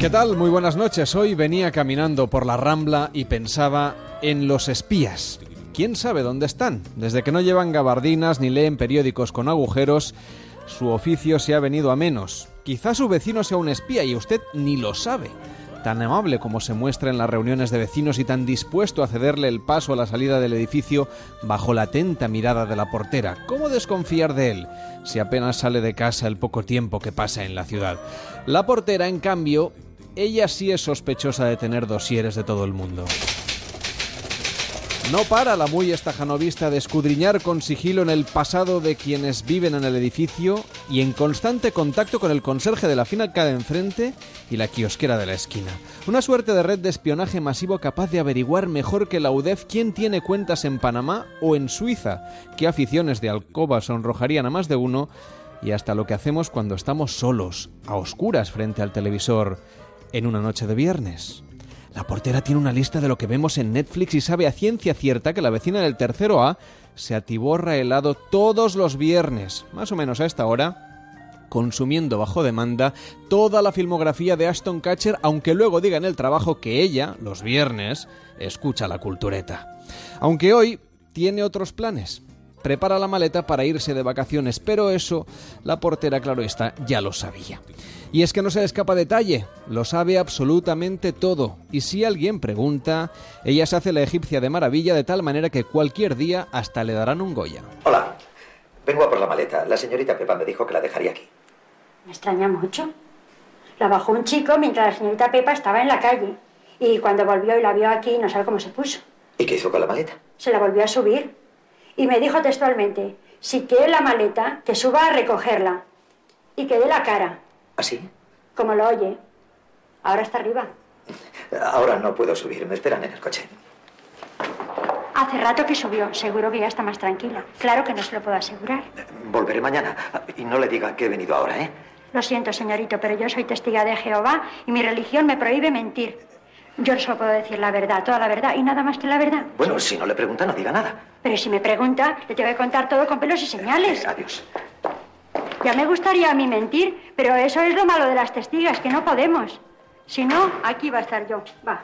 ¿Qué tal? Muy buenas noches. Hoy venía caminando por la Rambla y pensaba en los espías. ¿Quién sabe dónde están? Desde que no llevan gabardinas ni leen periódicos con agujeros, su oficio se ha venido a menos. Quizá su vecino sea un espía y usted ni lo sabe. Tan amable como se muestra en las reuniones de vecinos y tan dispuesto a cederle el paso a la salida del edificio bajo la atenta mirada de la portera. ¿Cómo desconfiar de él si apenas sale de casa el poco tiempo que pasa en la ciudad? La portera, en cambio, ella sí es sospechosa de tener dosieres de todo el mundo. No para la muy estajanovista de escudriñar con sigilo en el pasado de quienes viven en el edificio y en constante contacto con el conserje de la finca de enfrente y la kiosquera de la esquina. Una suerte de red de espionaje masivo capaz de averiguar mejor que la UDEF quién tiene cuentas en Panamá o en Suiza, qué aficiones de alcoba sonrojarían a más de uno y hasta lo que hacemos cuando estamos solos, a oscuras frente al televisor, en una noche de viernes. La portera tiene una lista de lo que vemos en Netflix y sabe a ciencia cierta que la vecina del tercero A se atiborra helado todos los viernes, más o menos a esta hora, consumiendo bajo demanda toda la filmografía de Ashton Catcher, aunque luego diga en el trabajo que ella, los viernes, escucha la cultureta. Aunque hoy tiene otros planes. Prepara la maleta para irse de vacaciones, pero eso la portera, claro está, ya lo sabía. Y es que no se le escapa detalle, lo sabe absolutamente todo. Y si alguien pregunta, ella se hace la egipcia de maravilla de tal manera que cualquier día hasta le darán un Goya. Hola, vengo a por la maleta. La señorita Pepa me dijo que la dejaría aquí. Me extraña mucho. La bajó un chico mientras la señorita Pepa estaba en la calle. Y cuando volvió y la vio aquí, no sabe cómo se puso. ¿Y qué hizo con la maleta? Se la volvió a subir. Y me dijo textualmente, si quiere la maleta, que suba a recogerla. Y que dé la cara. ¿Así? Como lo oye. Ahora está arriba. Ahora no puedo subir, me esperan en el coche. Hace rato que subió. Seguro que ya está más tranquila. Claro que no se lo puedo asegurar. Volveré mañana. Y no le diga que he venido ahora, ¿eh? Lo siento, señorito, pero yo soy testiga de Jehová y mi religión me prohíbe mentir. Yo solo puedo decir la verdad, toda la verdad y nada más que la verdad. Bueno, si no le pregunta, no diga nada. Pero si me pregunta, le tengo que contar todo con pelos y señales. Eh, adiós. Ya me gustaría a mí mentir, pero eso es lo malo de las testigas, que no podemos. Si no, aquí va a estar yo. Va.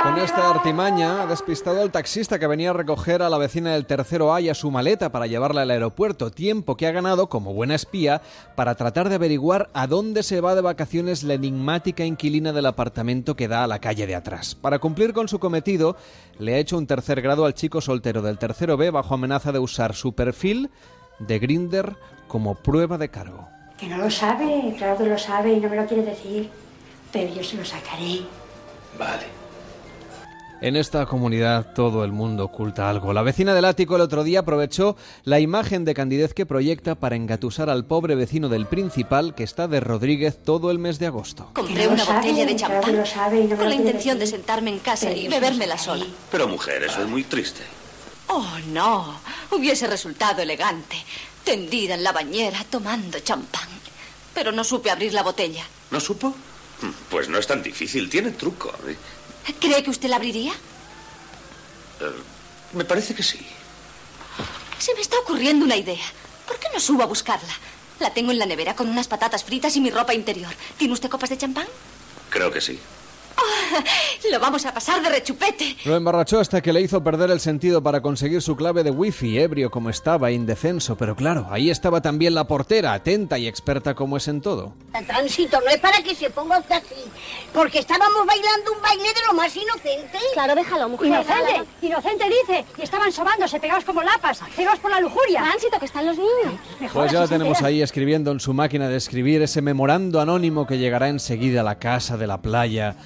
Con esta artimaña ha despistado al taxista que venía a recoger a la vecina del tercero A y a su maleta para llevarla al aeropuerto, tiempo que ha ganado como buena espía para tratar de averiguar a dónde se va de vacaciones la enigmática inquilina del apartamento que da a la calle de atrás. Para cumplir con su cometido, le ha hecho un tercer grado al chico soltero del tercero B bajo amenaza de usar su perfil de Grinder como prueba de cargo. Que no lo sabe, claro que lo sabe y no me lo quiere decir, pero yo se lo sacaré. Vale. En esta comunidad todo el mundo oculta algo. La vecina del ático el otro día aprovechó la imagen de candidez que proyecta para engatusar al pobre vecino del principal que está de Rodríguez todo el mes de agosto. Compré una botella de champán con la intención de sentarme en casa y bebérmela sola. Pero mujer, eso es muy triste. Oh, no. Hubiese resultado elegante. Tendida en la bañera tomando champán. Pero no supe abrir la botella. ¿No supo? Pues no es tan difícil, tiene truco. ¿Cree que usted la abriría? Eh, me parece que sí. Se me está ocurriendo una idea. ¿Por qué no subo a buscarla? La tengo en la nevera con unas patatas fritas y mi ropa interior. ¿Tiene usted copas de champán? Creo que sí. Lo vamos a pasar de rechupete. Lo emborrachó hasta que le hizo perder el sentido para conseguir su clave de wifi, ebrio como estaba, indefenso. Pero claro, ahí estaba también la portera, atenta y experta como es en todo. El tránsito no es para que se ponga usted así, porque estábamos bailando un baile de lo más inocente. Claro, déjalo, mujer. Inocente, inocente dice. Y estaban sobándose, pegados como lapas, pegados por la lujuria. Tránsito, que están los niños. Mejor Pues ya la tenemos ahí escribiendo en su máquina de escribir ese memorando anónimo que llegará enseguida a la casa de la playa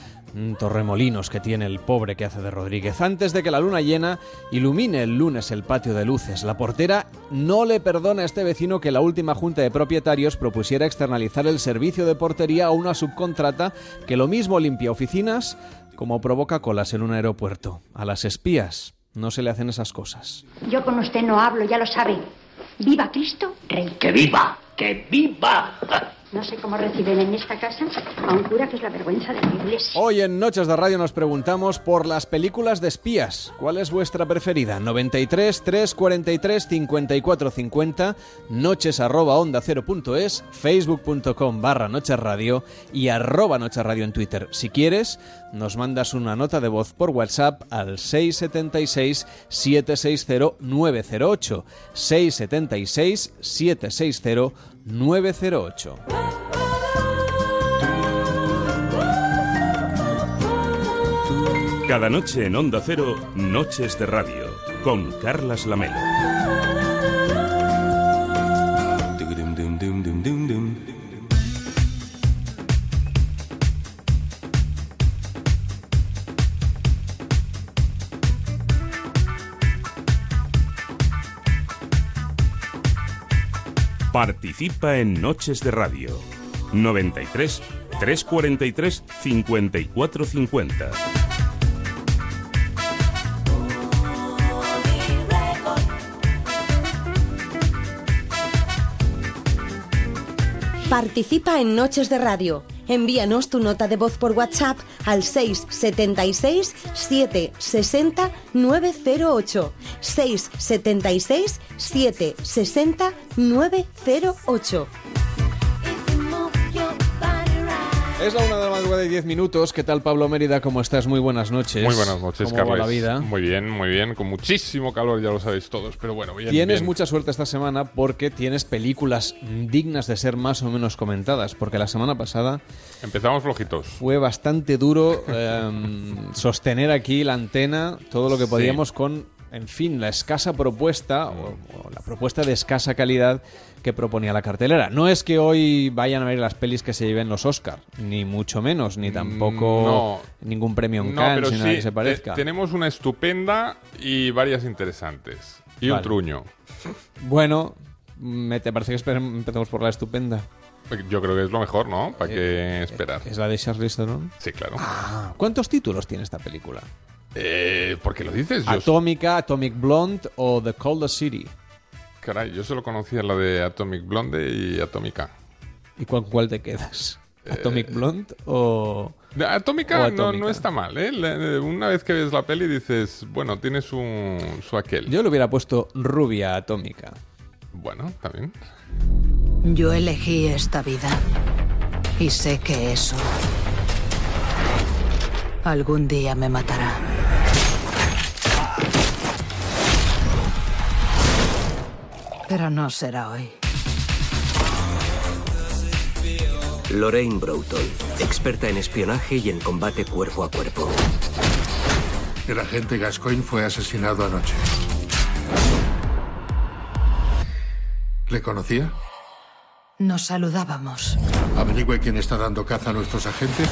Torremolinos que tiene el pobre que hace de Rodríguez. Antes de que la luna llena ilumine el lunes el patio de luces, la portera no le perdona a este vecino que la última junta de propietarios propusiera externalizar el servicio de portería a una subcontrata que lo mismo limpia oficinas como provoca colas en un aeropuerto. A las espías no se le hacen esas cosas. Yo con usted no hablo, ya lo sabe. Viva Cristo, Rey. ¡Que viva! ¡Que viva! No sé cómo reciben en esta casa a un cura que es la vergüenza de la iglesia. Hoy en Noches de Radio nos preguntamos por las películas de espías. ¿Cuál es vuestra preferida? 93 343 54 50, noches arroba onda cero punto es, facebook.com barra noches radio y arroba noches radio en Twitter. Si quieres, nos mandas una nota de voz por WhatsApp al 676 760 908. 676 760 908. Cada noche en Onda Cero, Noches de Radio, con Carlas Lamelo. Participa en Noches de Radio. 93 343 5450. Participa en Noches de Radio. Envíanos tu nota de voz por WhatsApp al 676 760 908. 676 760 908. Es la una de la madrugada y 10 minutos. ¿Qué tal, Pablo Mérida? ¿Cómo estás? Muy buenas noches. Muy buenas noches, ¿Cómo va Carles. la vida? Muy bien, muy bien. Con muchísimo calor, ya lo sabéis todos, pero bueno, bien. Tienes bien. mucha suerte esta semana porque tienes películas dignas de ser más o menos comentadas. Porque la semana pasada Empezamos flojitos. fue bastante duro em, sostener aquí la antena, todo lo que Sí. podíamos con, en fin, la escasa propuesta o, o la propuesta de escasa calidad que proponía la cartelera. No es que hoy vayan a ver las pelis que se lleven los Oscar, ni mucho menos, ni tampoco no. ningún premio en No, Cannes, pero ni nada sí, que se parezca. te- tenemos una estupenda y varias interesantes. Y un truño. Bueno, ¿me te parece que empezamos por la estupenda? Yo creo que es lo mejor, ¿no? ¿Para qué esperar? ¿Es la de Charlize Theron? Sí, claro. Ah, ¿Cuántos títulos tiene esta película? Eh, ¿Por qué lo dices? Atómica, Atomic Blonde o The Coldest City. Caray, yo solo conocía la de Atomic Blonde y Atómica. ¿Y cuál, cuál te quedas? ¿Atomic Blonde o...? Atómica, O no, Atómica. no está mal, ¿eh? Le- Una vez que ves la peli dices, bueno, tiene su, su aquel. Yo le hubiera puesto rubia atómica. Bueno, también. Yo elegí esta vida y sé que eso algún día me matará. Pero no será hoy. Lorraine Broughton, experta en espionaje y en combate cuerpo a cuerpo. El agente Gascoigne fue asesinado anoche. ¿Le conocía? Nos saludábamos. Averigüe quién está dando caza a nuestros agentes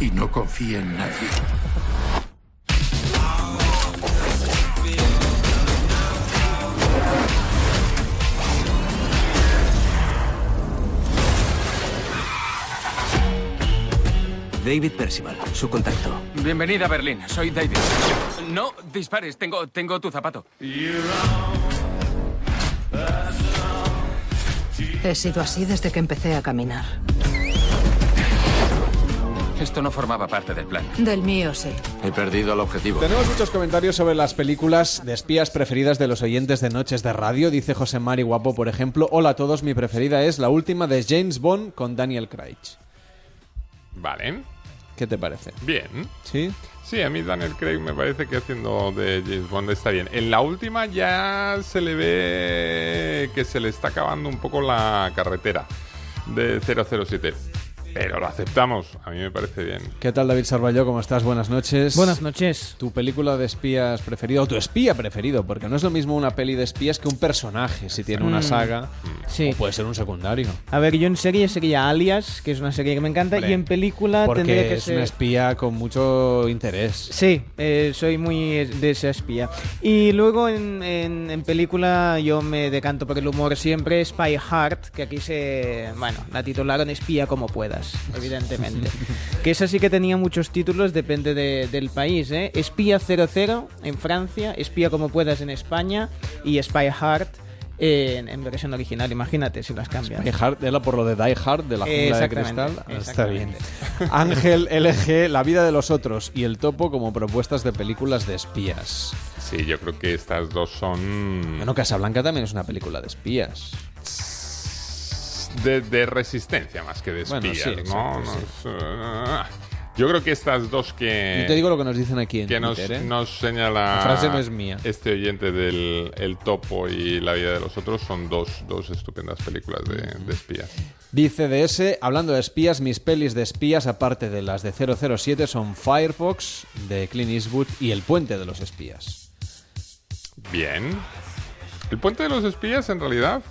y no confíe en nadie. David Percival, su contacto. Bienvenida a Berlín, soy David. No dispares, tengo, tengo tu zapato. He sido así desde que empecé a caminar. Esto no formaba parte del plan. Del mío sí. He perdido el objetivo. Tenemos muchos comentarios sobre las películas de espías preferidas de los oyentes de Noches de Radio. Dice José Mari Guapo, por ejemplo. Hola a todos, mi preferida es la última de James Bond con Daniel Craig. Vale. ¿Qué te parece? Bien. ¿Sí? Sí, a mí Daniel Craig me parece que haciendo de James Bond está bien. En la última ya se le ve que se le está acabando un poco la carretera de 007. Pero lo aceptamos. A mí me parece bien. ¿Qué tal, David Sarballó? ¿Cómo estás? Buenas noches. Buenas noches. ¿Tu película de espías preferida o tu espía preferido? Porque no es lo mismo una peli de espías que un personaje, si tiene una Mm, saga. sí. O puede ser un secundario. A ver, yo en serie sería Alias, que es una serie que me encanta, y en película Porque tendría que es ser... una espía con mucho interés. Sí, eh, soy muy de esa espía. Y luego en, en- en película yo me decanto por el humor siempre, Spy Hard, que aquí se... Bueno, la titularon Espía como puedas, evidentemente. que esa sí que tenía muchos títulos, depende de- del país, ¿eh? Espía 00 en Francia, Espía como puedas en España y Spy Hard en, en versión original, imagínate si las cambias. Die Hard era por lo de Die Hard de la jungla de cristal. Ah, Está bien. Ángel LG, La vida de los otros y El topo como propuestas de películas de espías. Sí, yo creo que estas dos son Bueno, Casablanca también es una película de espías. De, de resistencia más que de Bueno, espías, eh, yo creo que estas dos que... Yo te digo lo que nos dicen aquí en que nos, ¿eh? nos señala La frase no es mía. este oyente del El Topo y La vida de los otros son dos, dos estupendas películas de, de espías. Dice DS, hablando de espías, mis pelis de espías, aparte de las de 007, son Firefox, de Clint Eastwood, y El puente de los espías. Bien. El puente de los espías en realidad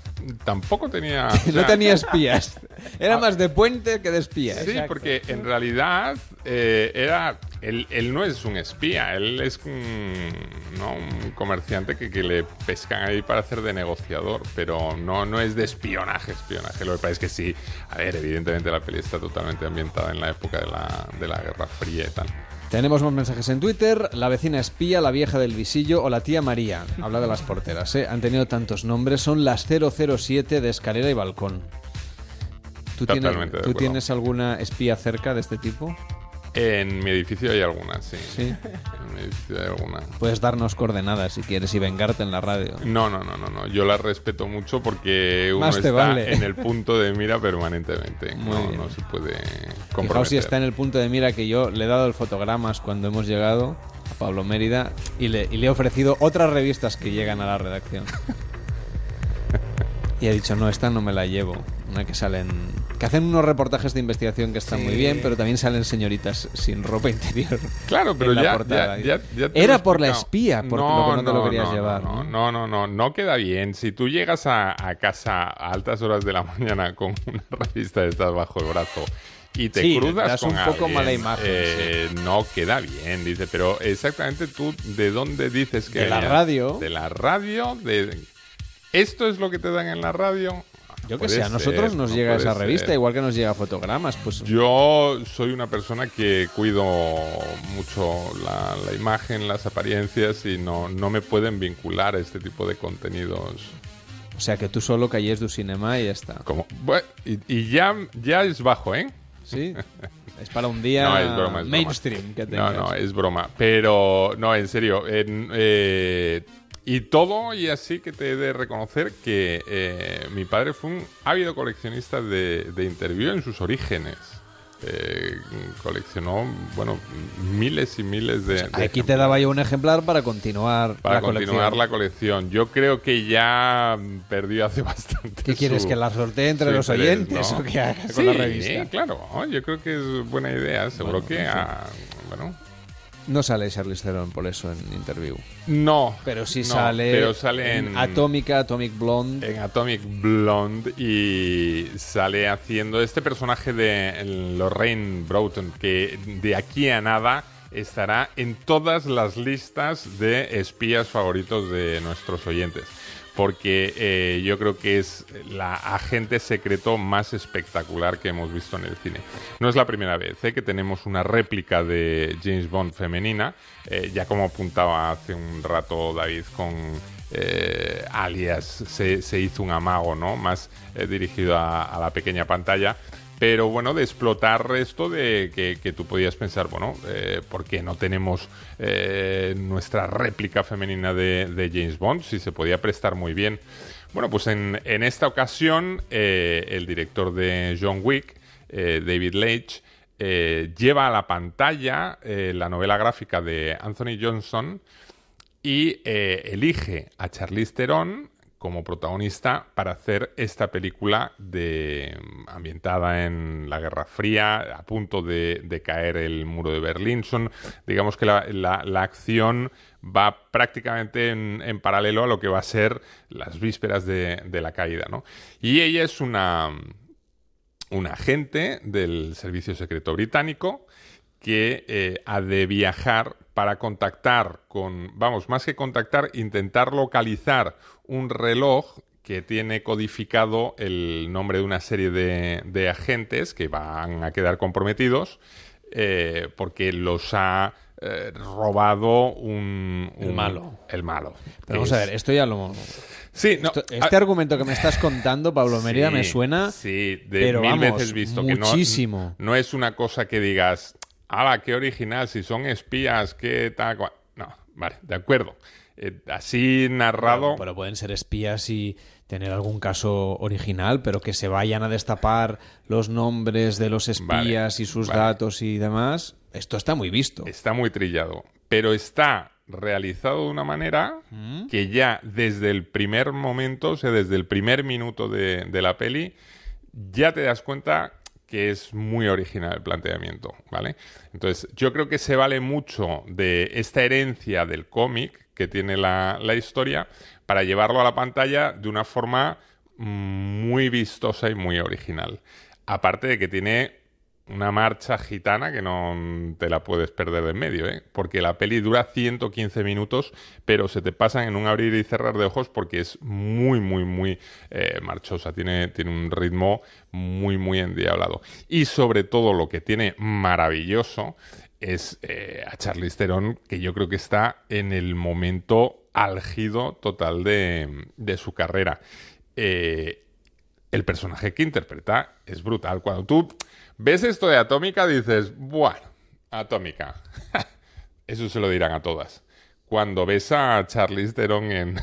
tampoco tenía... o no sea, tenía espías. Era más de puente que de espías. Sí, porque en realidad eh, era él, él no es un espía, él es un, ¿no? un comerciante que, que le pescan ahí para hacer de negociador, pero no, no es de espionaje, espionaje. Lo que pasa es que sí, a ver, evidentemente la peli está totalmente ambientada en la época de la, de la Guerra Fría y tal. Tenemos más mensajes en Twitter. La vecina espía, la vieja del visillo o la tía María. Habla de las porteras, ¿eh? Han tenido tantos nombres. Son las 007 de escalera y balcón. ¿Tú, tienes, Totalmente de ¿tú acuerdo. tienes alguna espía cerca de este tipo? En mi edificio hay algunas, sí. Sí. En mi edificio hay algunas. Puedes darnos coordenadas si quieres y vengarte en la radio. No, no, no, no, no. Yo las respeto mucho porque uno Más te está vale. en el punto de mira permanentemente. Muy no, bien. no se puede Fijaos comprometer. si está en el punto de mira que yo le he dado el fotogramas cuando hemos llegado a Pablo Mérida y le, y le he ofrecido otras revistas que llegan a la redacción. Y he dicho, no, esta no me la llevo. Una que salen. que hacen unos reportajes de investigación que están Sí. muy bien, pero también salen señoritas sin ropa interior. Claro, pero en la ya, portada. ya, ya- ya te lo Era por la espía, por lo que no te lo querías llevar. No, no, no, no, no queda bien. Si tú llegas a, a casa a altas horas de la mañana con una revista de estas bajo el brazo y te Sí, cruzas das con un poco alguien, mala imagen, eh, no queda bien, dice. Pero exactamente tú, ¿de dónde dices que De la radio. De la radio, de... ¿Esto es lo que te dan en la radio? Yo que sé, a nosotros ser, nos no llega esa revista, ser. igual que nos llega fotogramas. Pues Yo soy una persona que cuido mucho la, la imagen, las apariencias y no, no me pueden vincular a este tipo de contenidos. O sea, que tú solo calles du cinema y ya está. Como, bueno, y, y ya, ya es bajo, ¿eh? Sí. Es para un día No, es broma, es broma. mainstream que No, tengas. no, es broma. Pero, no, en serio. en, eh, y todo, y así que te he de reconocer que eh, mi padre fue un ávido coleccionista de, de interview en sus orígenes. Eh, coleccionó, bueno, miles y miles de... de Aquí te daba yo un ejemplar para continuar para la continuar colección. la colección. Yo creo que ya perdió hace bastante. ¿Qué quieres, su- que la sortee entre los interés, oyentes ¿no? o qué haga con Sí, la revista? claro. Yo creo que es buena idea. Seguro Bueno, que... ah, bueno, No sale Charlize Theron por eso en Interview. no. Pero sí no, sale, Pero sale en, Atómica, Atomic Blonde. en Atomic Blonde y sale haciendo este personaje de Lorraine Broughton que de aquí a nada estará en todas las listas de espías favoritos de nuestros oyentes. Porque eh, yo creo que es la agente secreto más espectacular que hemos visto en el cine. No es la primera vez eh, que tenemos una réplica de James Bond femenina, eh, ya como apuntaba hace un rato David con eh, alias se, hizo un amago, ¿no? Más dirigido a la pequeña pantalla. Pero bueno, de explotar esto de que, tú podías pensar, bueno, eh, ¿por qué no tenemos eh, nuestra réplica femenina de, James Bond? Si se podía prestar muy bien. Bueno, pues en, esta ocasión, eh, el director de John Wick, David Leitch, lleva a la pantalla la novela gráfica de Anthony Johnson y elige a Charlize Theron como protagonista para hacer esta película de ambientada en la Guerra Fría, a punto de, de caer el muro de Berlín. Son, digamos que la, la- acción va prácticamente en, en paralelo a lo que va a ser las vísperas de, de la caída, ¿no? Y ella es una, un agente del Servicio Secreto Británico que eh, ha de viajar para contactar con, vamos, más que contactar, intentar localizar un reloj que tiene codificado el nombre de una serie de, de agentes que van a quedar comprometidos eh, porque los ha eh, robado un, El malo. El malo. Pero vamos Es- a ver, esto ya lo... Sí, no, Esto- este a- argumento que me estás contando, Pablo Mérida, Sí, me suena Sí, de pero mil vamos, veces visto. muchísimo. Que no, no es una cosa que digas, ¡hala, qué original! Si son espías, qué tal. cua-". No, vale, de acuerdo. Eh, así narrado. Pero, pero pueden ser espías y tener algún caso original, pero que se vayan a destapar los nombres de los espías y sus vale. datos y demás. Esto está muy visto. Está muy trillado. Pero está realizado de una manera Mm. que ya desde el primer momento, o sea, desde el primer minuto de, de la peli, ya te das cuenta que es muy original el planteamiento, ¿vale? Entonces, yo creo que se vale mucho de esta herencia del cómic que tiene la, la historia para llevarlo a la pantalla de una forma mm, muy vistosa y muy original. Aparte de que tiene una marcha gitana que no te la puedes perder de en medio, ¿eh? porque la peli dura 115 minutos, pero se te pasan en un abrir y cerrar de ojos porque es muy, muy, muy eh, marchosa, tiene, tiene un ritmo muy, muy endiablado. Y sobre todo lo que tiene maravilloso es eh, a Charlize Theron, que yo creo que está en el momento álgido total de, de su carrera. Eh, el personaje que interpreta es brutal. Cuando tú ves esto de Atómica, dices, bueno, Atómica. Eso se lo dirán a todas. Cuando ves a Charlize Theron en,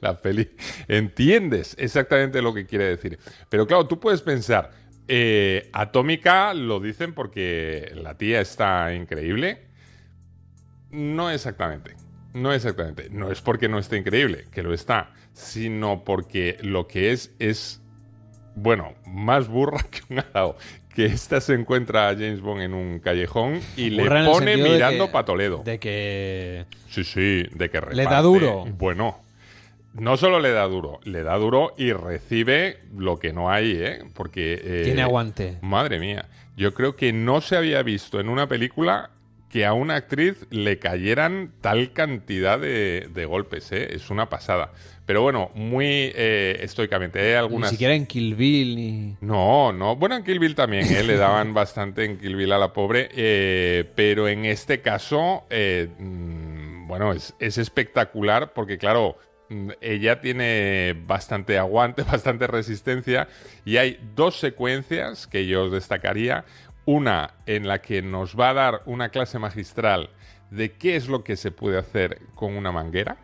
la peli, entiendes exactamente lo que quiere decir. Pero claro, tú puedes pensar, eh, Atómica lo dicen porque la tía está increíble. No exactamente. No exactamente. No es porque no esté increíble, que lo está, sino porque lo que es es, bueno, más burra que un arao. Que esta se encuentra a James Bond en un callejón y le Burra pone mirando que- pa' Toledo. De que Sí, sí, de que Le da reparte. duro. Bueno, no solo le da duro, le da duro y recibe lo que no hay, ¿eh? Porque... eh, Tiene aguante. Madre mía, yo creo que no se había visto en una película que a una actriz le cayeran tal cantidad de, de golpes, ¿eh? Es una pasada. Pero bueno, muy eh, estoicamente. Hay algunas... ni siquiera en Kill Bill ni... No, no. Bueno, en Kill Bill también, ¿eh? le daban bastante en Kill Bill a la pobre, eh, pero en este caso, eh, mm, bueno, es, es espectacular porque, claro, mm, ella tiene bastante aguante, bastante resistencia y hay dos secuencias que yo os destacaría. Una en la que nos va a dar una clase magistral de qué es lo que se puede hacer con una manguera.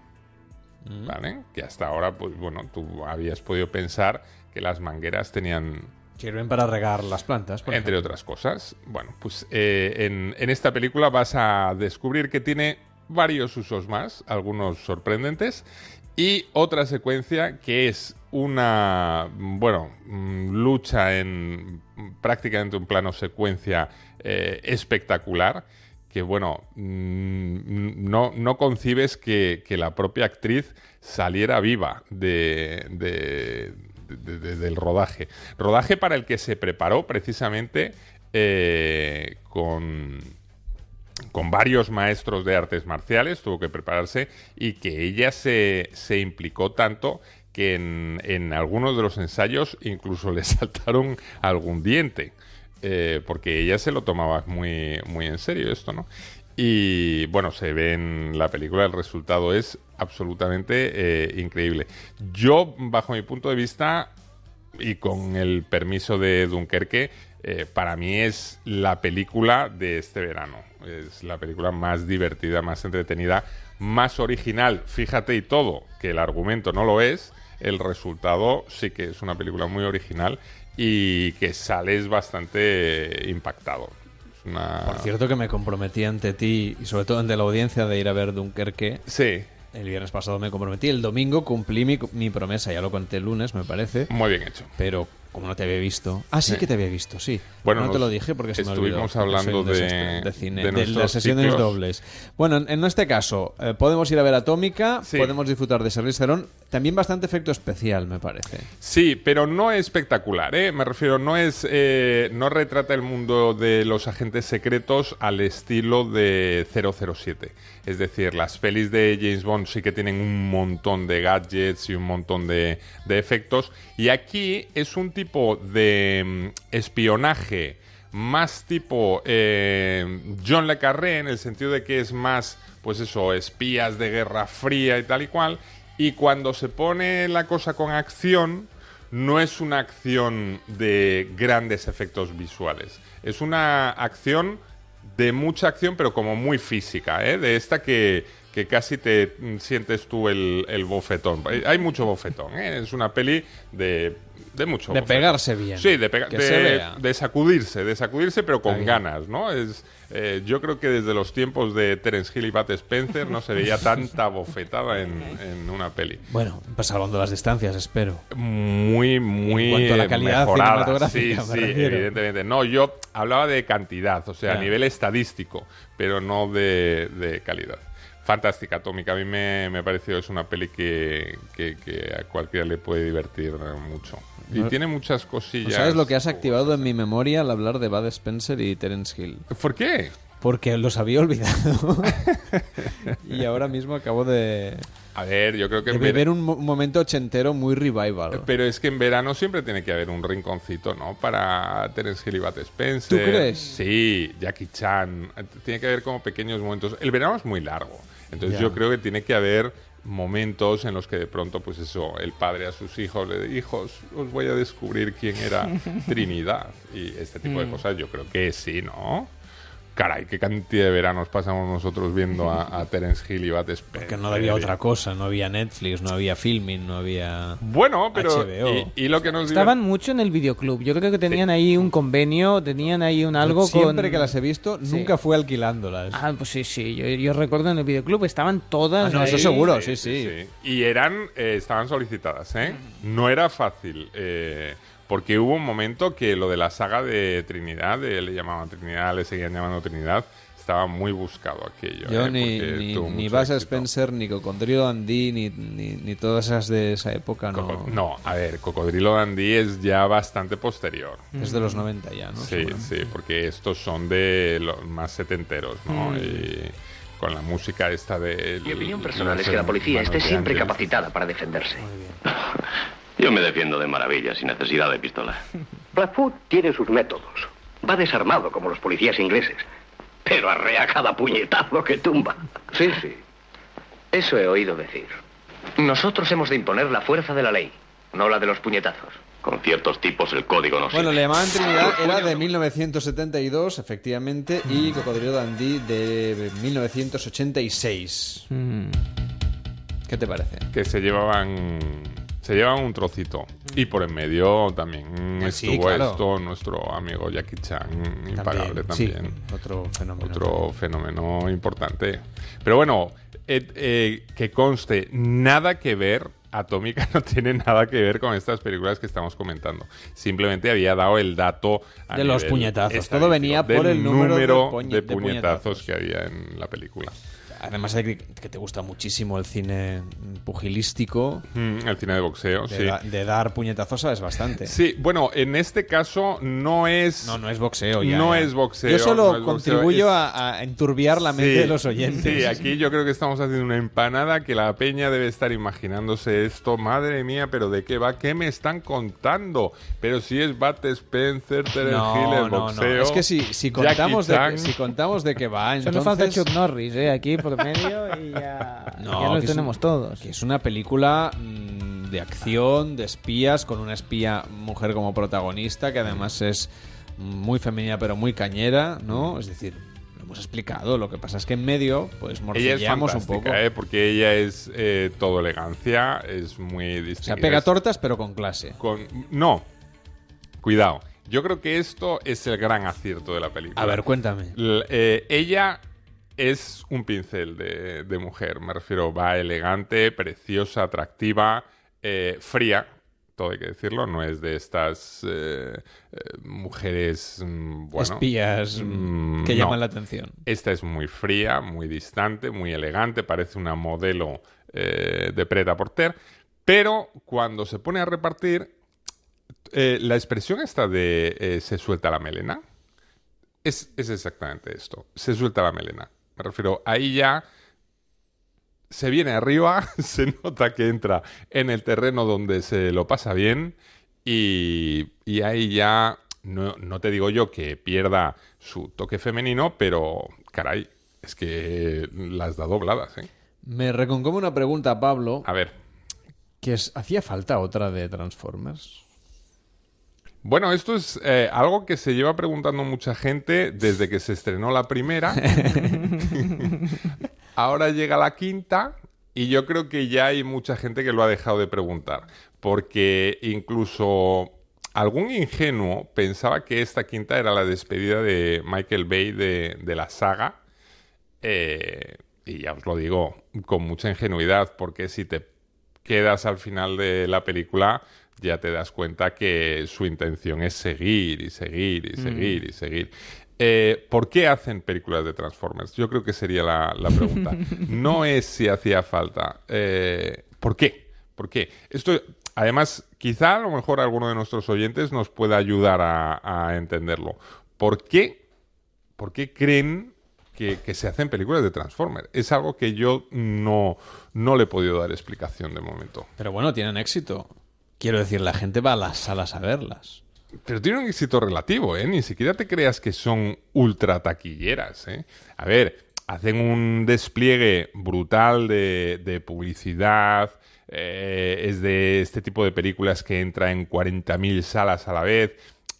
¿Vale? Que hasta ahora, pues bueno, tú habías podido pensar que las mangueras tenían Sirven para regar las plantas. por entre ejemplo. otras cosas. Bueno, pues eh, en, en esta película vas a descubrir que tiene varios usos más, algunos sorprendentes, y otra secuencia que es una, bueno, mm, lucha en prácticamente un plano secuencia eh, espectacular, que bueno, mm, no, no concibes que, que la propia actriz saliera viva de, de- de- de- del rodaje. Rodaje para el que se preparó precisamente eh, con, con varios maestros de artes marciales, tuvo que prepararse y que ella se, se implicó tanto que en, algunos de los ensayos incluso le saltaron algún diente, eh, porque ella se lo tomaba muy, muy en serio esto, ¿no? Y bueno, se ve en la película, el resultado es absolutamente eh, increíble. Yo, bajo mi punto de vista, y con el permiso de Dunkerque, eh, para mí es la película de este verano. Es la película más divertida, más entretenida, más original. Fíjate y todo, que el argumento no lo es, el resultado sí que es una película muy original y que sales bastante eh, impactado. Es una... Por cierto que me comprometí ante ti y sobre todo ante la audiencia de ir a ver Dunkerque. Sí. El viernes pasado me comprometí, el domingo cumplí mi, mi promesa, ya lo conté el lunes, me parece. Muy bien hecho. Pero como no te había visto. Ah, sí, Sí. que te había visto, sí. Bueno, no te lo dije porque se me olvidó. estuvimos hablando de- de cine, de las sesiones ciclos. dobles. Bueno, en, en este caso, eh, podemos ir a ver Atómica, Sí. podemos disfrutar de Charlize Theron, también bastante efecto especial, me parece. Sí, pero no es espectacular, ¿eh? Me refiero, no es, eh, no retrata el mundo de los agentes secretos al estilo de 007. Es decir, las pelis de James Bond sí que tienen un montón de gadgets y un montón de, efectos. Y aquí es un tipo de mm, espionaje más tipo eh, John Le Carré, en el sentido de que es más, pues eso, espías de Guerra Fría y tal y cual. Y cuando se pone la cosa con acción, no es una acción de grandes efectos visuales. Es una acción de mucha acción, pero como muy física, ¿eh? De esta que, que casi te sientes tú el, el bofetón. Hay- Hay mucho bofetón, ¿eh? Es una peli de, de mucho De pegarse bien. Sí, de, pega- de- sacudirse, de sacudirse, pero con ganas, ¿no? Es, eh, yo creo que desde los tiempos de Terence Hill y Bat Spencer no se veía tanta bofetada en, en una peli. Bueno, pues salvando las distancias, espero. Muy, muy En cuanto a la calidad mejorada. cinematográfica, Sí, sí, refiero. evidentemente. No, yo hablaba de cantidad, o sea, a nivel estadístico, pero no de, de calidad. Fantástica, Atómica. A mí me, me pareció es una peli que, que- que a cualquiera le puede divertir mucho. Y tiene muchas ¿No cosillas. sabes lo que has activado en mi memoria al hablar de Bud Spencer y Terence Hill? ¿Por qué? Porque los había olvidado. y ahora mismo acabo de, A ver, yo creo que de en ver- beber un, mo- un momento ochentero muy revival. Pero es que en verano siempre tiene que haber un rinconcito, ¿no? Para Terence Hill y Bat Spencer. ¿Tú crees? Sí, Jackie Chan. Tiene que haber como pequeños momentos. El verano es muy largo. Entonces yo creo que tiene que haber momentos en los que de pronto, pues eso, el padre a sus hijos le dice, hijos, os voy a descubrir quién era Trinidad. Y este tipo de Mm. cosas yo creo que sí, ¿no? Caray, qué cantidad de veranos pasamos nosotros viendo a, a Terence Hill y Bat Spencer. Que no había otra cosa, no había Netflix, no había filming, no había Bueno, pero HBO. y, y lo que nos Estaban mucho en el videoclub. Yo creo que tenían ahí un convenio, tenían ahí un algo Siempre con... que las he visto, Sí. nunca fue alquilándolas. Ah, pues sí, sí. Yo, yo recuerdo en el videoclub estaban todas. Ah, no, eso seguro, sí, sí. Y eran, eh, estaban solicitadas, ¿eh? No era fácil, eh, porque hubo un momento que lo de la saga de Trinidad, eh, le llamaban Trinidad, le seguían llamando Trinidad, estaba muy buscado aquello. Yo ¿eh? ni, ni, ni Bud éxito. Spencer, ni Cocodrilo Dundee, ni, ni, ni todas esas de esa época, no. Coco- No, a ver, Cocodrilo Dandy es ya bastante posterior. Es de los 90 ya, ¿no? Sí, sí, porque estos son de los más setenteros, ¿no? Mm. Y con la música esta de... Mi opinión personal es que la policía esté siempre capacitada para defenderse. Yo me defiendo de maravilla, sin necesidad de pistola. Blackfoot tiene sus métodos. Va desarmado como los policías ingleses. Pero arrea cada puñetazo que tumba. Sí, sí. Eso he oído decir. Nosotros hemos de imponer la fuerza de la ley, no la de los puñetazos. Con ciertos tipos el código no Bueno, sirve. le llamaban Trinidad, era de 1972, efectivamente, y Cocodrilo Dundee de 1986. ¿Qué te parece? que se llevaban se llevaban un trocito y por en medio también Ah, sí, estuvo claro. esto nuestro amigo Jackie Chan impagable sí, también, otro fenómeno. otro fenómeno importante pero bueno eh, eh, que conste nada que ver Atómica no tiene nada que ver con estas películas que estamos comentando. Simplemente había dado el dato a De los puñetazos. Todo venía por el número de puñ- de de puñetazos que había en la película. Además de que, te gusta muchísimo el cine pugilístico. Mm, el cine de boxeo, de sí. da- de dar puñetazos sabes bastante. Sí, bueno, en este caso no es. No, no es boxeo ya. No ya. es boxeo. Yo solo no es boxeo, contribuyo es- a, a enturbiar la mente Sí, de los oyentes. Sí, aquí yo creo que estamos haciendo una empanada que la peña debe estar imaginándose esto. Madre mía, pero ¿de qué va? ¿Qué me están contando? Pero si es Bat Spencer, Terence No, Hill, el no, no. boxeo. Es que si, si Jackie contamos de que, si contamos de que va, Solo entonces... falta Chuck Norris, ¿eh? Aquí por medio y ya, No, ya los tenemos un- todos. Que es una película mm, de acción, de espías, con una espía mujer como protagonista, que además es muy femenina pero muy cañera, ¿no? Es decir, lo hemos explicado. Lo que pasa es que en medio, pues Ella es morcillamos un poco. ¿eh? porque ella es eh, todo elegancia, es muy O distinguida. sea, pega tortas pero con clase. Con... No, cuidado. Yo creo que esto es el gran acierto de la película. A ver, cuéntame. L- eh, ella es un pincel de, de mujer. Me refiero, va elegante, preciosa, atractiva, eh, fría. Todo hay que decirlo, no es de estas eh, eh, mujeres mm, bueno, Espías mm, que no. llaman la atención. Esta es muy fría, muy distante, muy elegante, parece una modelo eh, de Preta Porter, pero cuando se pone a repartir, la expresión esta de se suelta la melena es, es exactamente esto, se suelta la melena. Me refiero, ahí ya se viene arriba, se nota que entra en el terreno donde se lo pasa bien y, y ahí ya, no, no te digo yo que pierda su toque femenino, pero caray, es que las da dobladas, ¿eh? Me reconcome una pregunta, Pablo. A ver. Que es, ¿hacía falta otra de Transformers? Bueno, esto es eh, algo que se lleva preguntando mucha gente desde que se estrenó la primera. Ahora llega la quinta y yo creo que ya hay mucha gente que lo ha dejado de preguntar. Porque incluso algún ingenuo pensaba que esta quinta era la despedida de Michael Bay de, de la saga. Eh, y ya os lo digo con mucha ingenuidad, porque si te quedas al final de la película, ya te das cuenta que su intención es seguir y seguir y seguir y seguir. Eh, ¿Por qué hacen películas de Transformers? Yo creo que sería la, la pregunta. No es si hacía falta. Eh, ¿Por qué? ¿Por qué? Esto, además, quizá a lo mejor alguno de nuestros oyentes nos pueda ayudar a, a entenderlo. ¿Por qué? ¿Por qué creen que, que, se hacen películas de Transformers? Es algo que yo no, no le he podido dar explicación de momento. Pero bueno, tienen éxito. Quiero decir, la gente va a las salas a verlas. Pero tiene un éxito relativo, ¿eh? Ni siquiera te creas que son ultra taquilleras, ¿eh? A ver, hacen un despliegue brutal de, de publicidad. Eh, es de este tipo de películas que entra en 40.000 salas a la vez.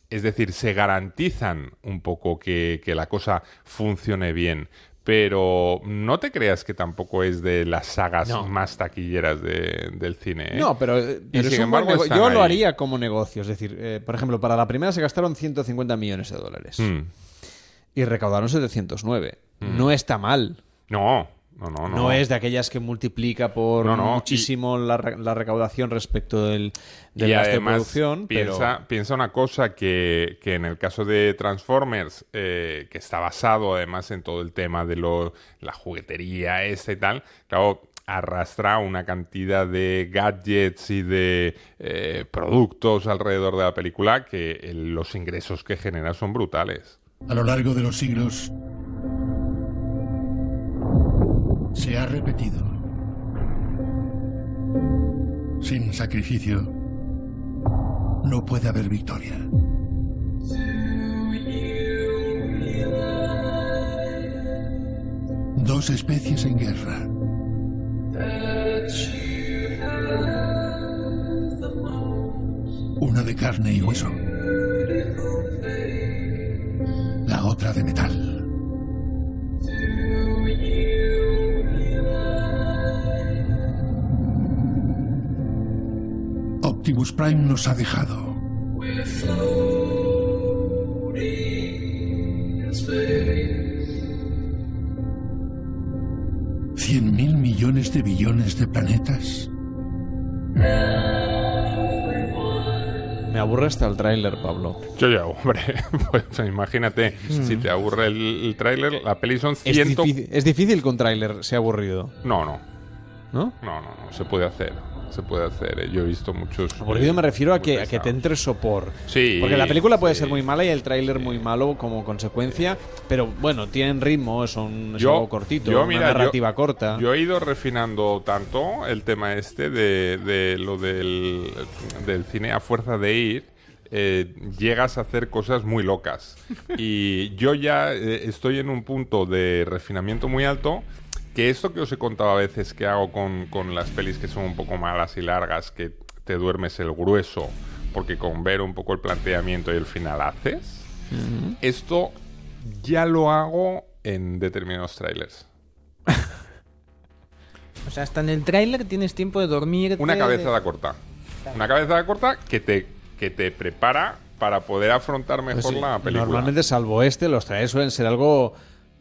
Es decir, se garantizan un poco que, que la cosa funcione bien pero no te creas que tampoco es de las sagas No. más taquilleras de- del cine. ¿eh? No, pero, eh, Y sin embargo yo lo haría como negocio. Es decir, eh, por ejemplo, para la primera se gastaron 150 millones de dólares Mm. y recaudaron 709. Mm. No está mal. No, no, no. No, No es de aquellas que multiplica por No, no, muchísimo la, re- la recaudación respecto del, del y gasto de producción. piensa, pero... piensa una cosa que, que en el caso de Transformers, eh, que está basado además en todo el tema de lo, la juguetería esta y tal, claro, arrastra una cantidad de gadgets y de eh, productos alrededor de la película que el- los ingresos que genera son brutales. A lo largo de los siglos se ha repetido. Sin sacrificio no puede haber victoria. Dos especies en guerra. Una de carne y hueso. Nos ha dejado. ¿Cien mil millones de billones de planetas? Me aburre hasta el tráiler, Pablo. Yo ya, hombre, pues imagínate, Mm. si te aburre el, el tráiler, la peli son Es, ciento... difícil, es difícil que un tráiler sea aburrido. No, no. ¿No? No, no, no, se puede hacer. Se puede hacer. eh. Yo he visto muchos... Aburrido me refiero a que, a que te entre sopor. Sí, Porque la película puede sí. ser muy mala y el tráiler muy malo como consecuencia, pero bueno, tienen ritmo, son es Yo- algo cortito, yo, una mira, yo- narrativa corta. Yo he ido refinando tanto el tema este de, de lo del, del cine a fuerza de ir. eh, llegas a hacer cosas muy locas. Y yo ya eh, estoy en un punto de refinamiento muy alto. Que esto que os he contado a veces que hago con, con las pelis que son un poco malas y largas, que te duermes el grueso, porque con ver un poco el planteamiento y el final haces, esto ya lo hago en determinados trailers. O sea, hasta en el tráiler tienes tiempo de dormir. Una cabezada corta. Una cabezada corta que te, que te prepara para poder afrontar mejor Pues sí, la película. Normalmente, salvo este, los trailers suelen ser algo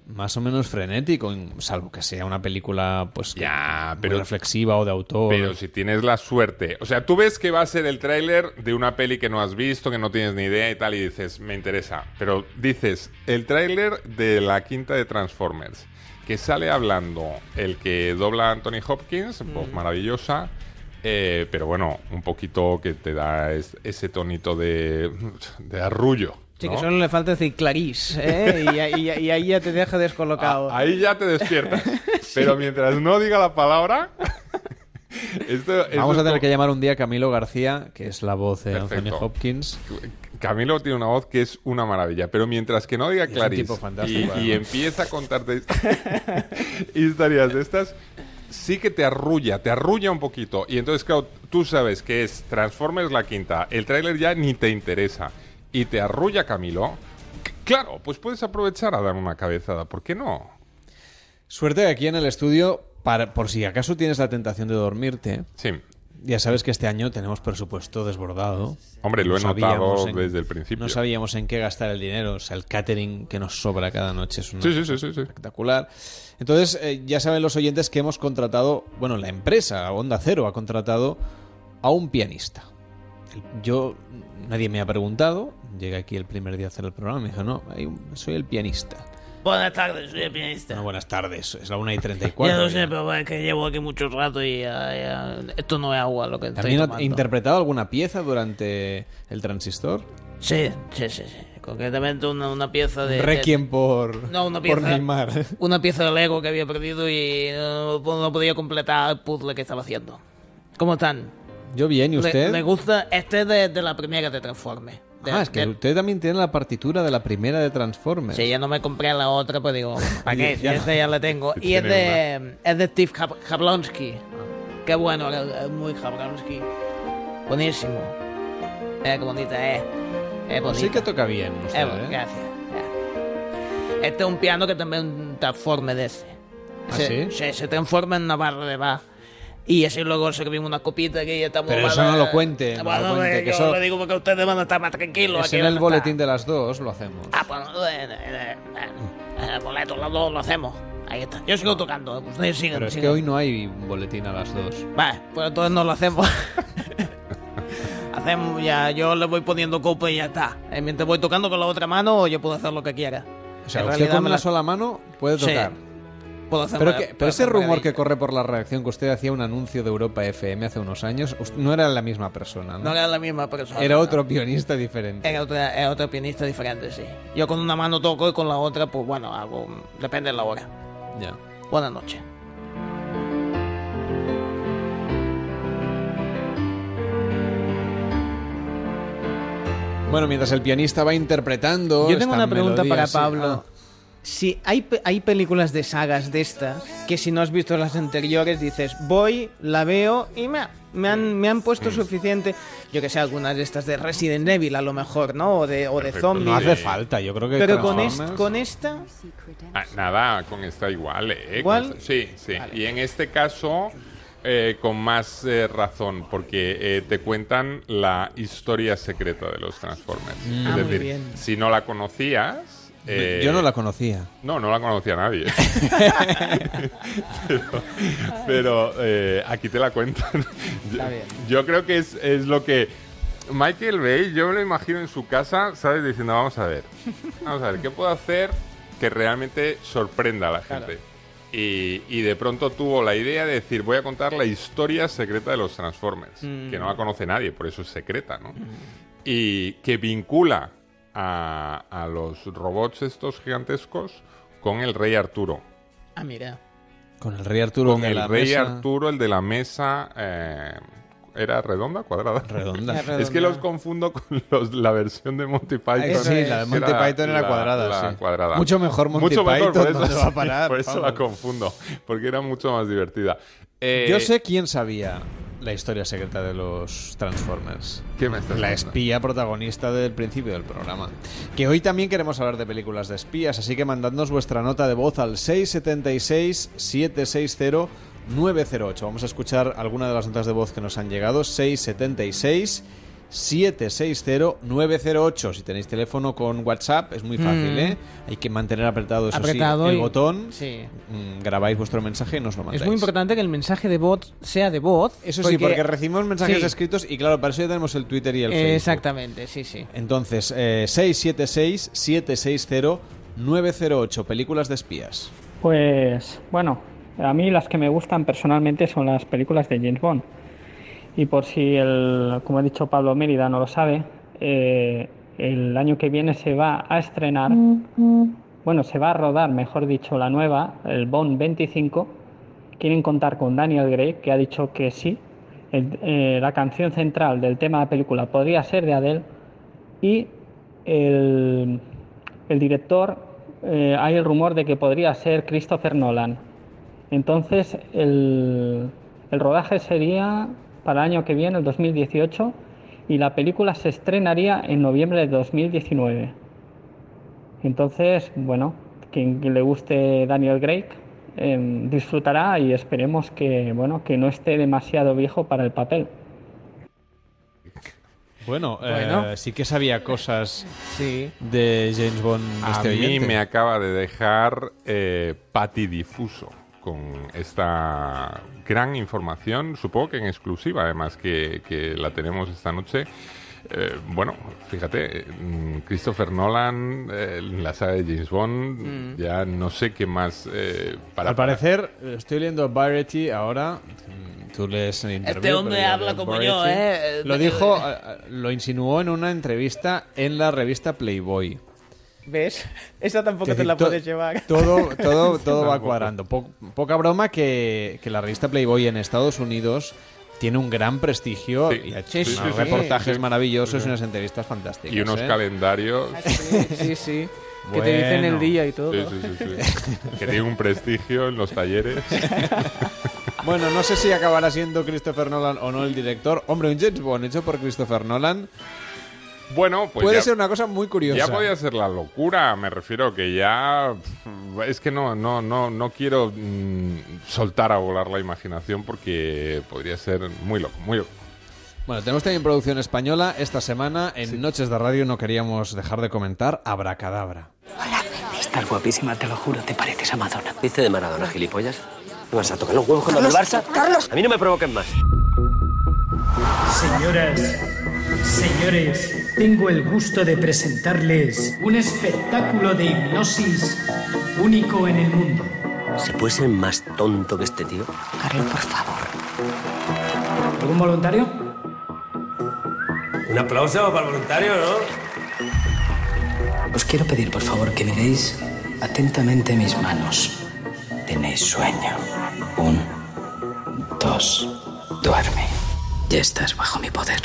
más o menos frenético, salvo que sea una película pues ya, pero, reflexiva o de autor. Pero si tienes la suerte, o sea, tú ves que va a ser el tráiler de una peli que no has visto, que no tienes ni idea y tal, y dices, me interesa. Pero dices, el tráiler de la quinta de Transformers, que sale hablando el que dobla a Anthony Hopkins, voz Mm. maravillosa, eh, pero bueno, un poquito que te da es- ese tonito de, de arrullo. Sí, ¿no? que solo le falta decir Clarice, ¿eh? y, y- y ahí ya te deja descolocado. Ah, Ahí ya te despiertas. Pero mientras no diga la palabra. esto- esto Vamos a tener como- que llamar un día a Camilo García, que es la voz de Anthony Perfecto. Hopkins. Camilo tiene una voz que es una maravilla, pero mientras que no diga Clarice tipo y, fantástico, y además. empieza a contarte historias de estas, sí que te arrulla, te arrulla un poquito. Y entonces, claro, tú sabes que es Transformers la quinta, el tráiler ya ni te interesa y te arrulla Camilo. Claro, pues puedes aprovechar a dar una cabezada, ¿por qué no? Suerte que aquí en el estudio, para, por si acaso tienes la tentación de dormirte. Sí. Ya sabes que este año tenemos presupuesto desbordado. Hombre, lo he sabíamos notado desde el principio. No sabíamos en qué gastar el dinero. O sea, el catering que nos sobra cada noche es una Sí, sí, sí, espectacular. Entonces, eh, ya saben los oyentes que hemos contratado, bueno, la empresa, Onda Cero, ha contratado a un pianista. Yo, nadie me ha preguntado, llegué aquí el primer día a hacer el programa y me dijo, no, soy el pianista. Buenas tardes, soy el pianista. Bueno, buenas tardes, es la 1 y Ya 34. lo sé, pero es que llevo aquí mucho rato y ya- ya- esto no es agua lo que estoy ¿También ha interpretado alguna pieza durante el transistor? Sí, sí, sí, sí. Concretamente una, una pieza de... Requiem por, No, una por pieza, Neymar. una pieza de Lego que había perdido y no, no podía completar el puzzle que estaba haciendo. ¿Cómo están? Yo bien, ¿y usted? Le, gusta? Este es de, de la primera de Transforme. De- ah, es que de- usted también tiene la partitura de la primera de Transformers. Sí, ya no me compré la otra, pues digo, ¿para qué? Ya. esta ya la tengo. Y es de, es de Steve Jab- Jablonsky. Qué bueno, es muy Jablonsky. Buenísimo. Eh, qué bonita es. Es bonita. Sí que toca bien usted, Eh, ¿eh? Gracias. Este es un piano que también transforme de ese. ¿Ah, se, sí? se, se transforma en una barra de bar. Y así luego servimos una copita que ya estamos... Pero eso no lo cuente, no lo cuente, eh, que yo eso- lo digo porque ustedes van a estar más tranquilos. Es aquí en el boletín de las dos, lo hacemos. Ah, pues eh, eh, eh, el boleto, los dos lo hacemos. Ahí está. Yo sigo tocando, ustedes sigan. Pero es que sigan. hoy no hay boletín a las dos. Vale, pues entonces no lo hacemos. hacemos ya, yo le voy poniendo copa y ya está. Eh, mientras voy tocando con la otra mano, yo puedo hacer lo que quiera. O sea, En usted con me una la- sola mano puede Sí. Puedo hacer Pero, una- que- puedo pero ese hacer rumor maravilla. que corre por la reacción que usted hacía un anuncio de Europa FM hace unos años, no era la misma persona, ¿no? No era la misma persona. Era no. otro pianista diferente. Era otra, era otro pianista diferente, sí. Yo con una mano toco y con la otra, pues bueno, hago. Depende de la hora. Ya. Buenas noches. Bueno, mientras el pianista va interpretando. Yo tengo esta una pregunta melodía, para sí. Pablo. Ah. Si hay, pe- hay películas de sagas de estas que si no has visto las anteriores dices, voy, la veo y me, ha- me, han, me han puesto suficiente, yo que sé, algunas de estas de Resident Evil a lo mejor, ¿no? O de, o de zombies. No hace falta, yo creo que. Pero con, est- con esta... Ah, nada, con esta igual, ¿eh? ¿Igual? Sí, sí. Y en este caso, eh, con más eh, razón, porque eh, te cuentan la historia secreta de los Transformers. Mm. Es Ah, muy decir, bien. si no la conocías... eh, Yo no la conocía. No, no la conocía nadie. pero pero, eh, aquí te la cuentan. yo, creo que es, es lo que... Michael Bay, yo me lo imagino en su casa, ¿sabes? Diciendo, vamos a ver, vamos a ver, ¿qué puedo hacer que realmente sorprenda a la Claro. gente? Y, y de pronto tuvo la idea de decir, voy a contar la historia secreta de los Transformers, Mm. que no la conoce nadie, por eso es secreta, ¿no? Y que vincula a, a los robots estos gigantescos con el rey Arturo. Ah, mira. Con el rey Arturo. Con de el la rey mesa. Arturo, el de la mesa... eh, ¿Era redonda? ¿Cuadrada? Redonda. Es que los confundo con los- la versión de Monty Python. Eh, sí, la de Monty Python era la- cuadrada, la sí. cuadrada. Mucho mejor Monty Mucho mejor, Python, por eso, ¿dónde va a sí, parar? por eso la confundo, porque era mucho más divertida. Eh, Yo sé quién sabía la historia secreta de los Transformers. ¿Qué me estás La espía protagonista del principio del programa. Que hoy también queremos hablar de películas de espías, así que mandadnos vuestra nota de voz al 676-760-908. Vamos a escuchar alguna de las notas de voz que nos han llegado. 676 760-908. Si tenéis teléfono con WhatsApp, es muy fácil, Mm. ¿eh? Hay que mantener apretado, eso sí, Apretado el y- botón. Sí. Mm, grabáis vuestro mensaje y nos lo mandáis. Es muy importante que el mensaje de voz sea de voz. Eso sí, porque recibimos mensajes Sí. escritos y claro, para eso ya tenemos el Twitter y el Facebook. Exactamente, sí, sí. Entonces, eh, 676-760-908, películas de espías. Pues bueno, a mí las que me gustan personalmente son las películas de James Bond. Y por si el, como ha dicho Pablo Mérida, no lo sabe, eh, el año que viene se va a estrenar, bueno, se va a rodar, mejor dicho, la nueva, el Bond 25. Quieren contar con Daniel Gray, que ha dicho que sí. Eh, la canción central del tema de la película podría ser de Adele. Y el, director, eh, hay el rumor de que podría ser Christopher Nolan. Entonces, el rodaje sería para el año que viene, el 2018, y la película se estrenaría en noviembre de 2019. Entonces, bueno, quien, le guste Daniel Craig eh, disfrutará y esperemos que, bueno, que no esté demasiado viejo para el papel. Bueno, eh, sí que sabía cosas Sí. de James Bond A este mí me acaba de dejar eh, Patti Difuso con esta gran información, supongo que en exclusiva además que, que la tenemos esta noche. Eh, bueno, fíjate, mm, Christopher Nolan, eh, la saga de James Bond, Mm. ya no sé qué más eh, para... Al parecer, eh, estoy leyendo Variety ahora. mm, Tú lees en. Este hombre habla como Variety. yo, ¿eh? Lo dijo, eh, eh, lo insinuó en una entrevista en la revista Playboy. ¿Ves? Esa tampoco Quiero te la puedes llevar. Todo, todo, todo va cuadrando. Po- poca broma que, que la revista Playboy en Estados Unidos tiene un gran prestigio y ha hecho Sí, sí, unos sí, sí. reportajes Sí. maravillosos Sí. y unas entrevistas fantásticas. Y unos ¿eh? calendarios. Sí, sí. Que te dicen el Bueno. día y todo. Sí, sí, sí, sí. que tiene un prestigio en los talleres. Bueno, no sé si acabará siendo Christopher Nolan o no el director. Hombre, un James Bond hecho por Christopher Nolan Bueno, pues puede ya- ser una cosa muy curiosa. Ya podía ser la locura, me refiero que ya es que no no no no quiero mm, soltar a volar la imaginación porque podría ser muy loco, muy loco. Bueno, tenemos también producción española. Esta semana en Noches de Radio no queríamos dejar de comentar Abracadabra. Estás guapísima, te lo juro, te pareces a Madonna. Dice de Maradona, gilipollas. ¿Me vas a tocar los huevos con el Barça? Carlos. A mí no me provoquen más. Señoras, señores, tengo el gusto de presentarles un espectáculo de hipnosis único en el mundo. ¿Se puede ser más tonto que este tío? Carlos, por favor. ¿Algún voluntario? Un aplauso para el voluntario, ¿no? Os quiero pedir, por favor, que miréis atentamente mis manos. Tenéis sueño. Un, dos, duerme. Ya estás bajo mi poder.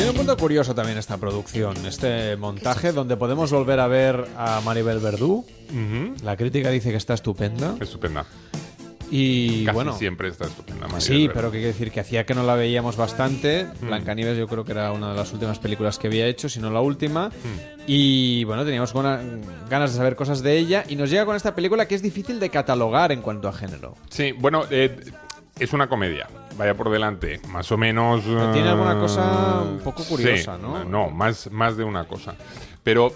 Tiene un punto curioso también esta producción, este montaje donde podemos volver a ver a Maribel Verdú. La crítica dice que está estupenda. Estupenda. Y Casi bueno, siempre está estupenda. Maribel Sí, Verdú. pero que quiere decir que hacía que no la veíamos bastante. Mm. Blancanieves yo creo que era una de las últimas películas que había hecho, si no la última. Mm. Y bueno, teníamos ganas de saber cosas de ella. Y nos llega con esta película que es difícil de catalogar en cuanto a género. Sí, bueno, eh, es una comedia. Vaya por delante, más o menos. Tiene alguna eh, cosa un poco curiosa, sí, ¿no? No, más, más de una cosa. Pero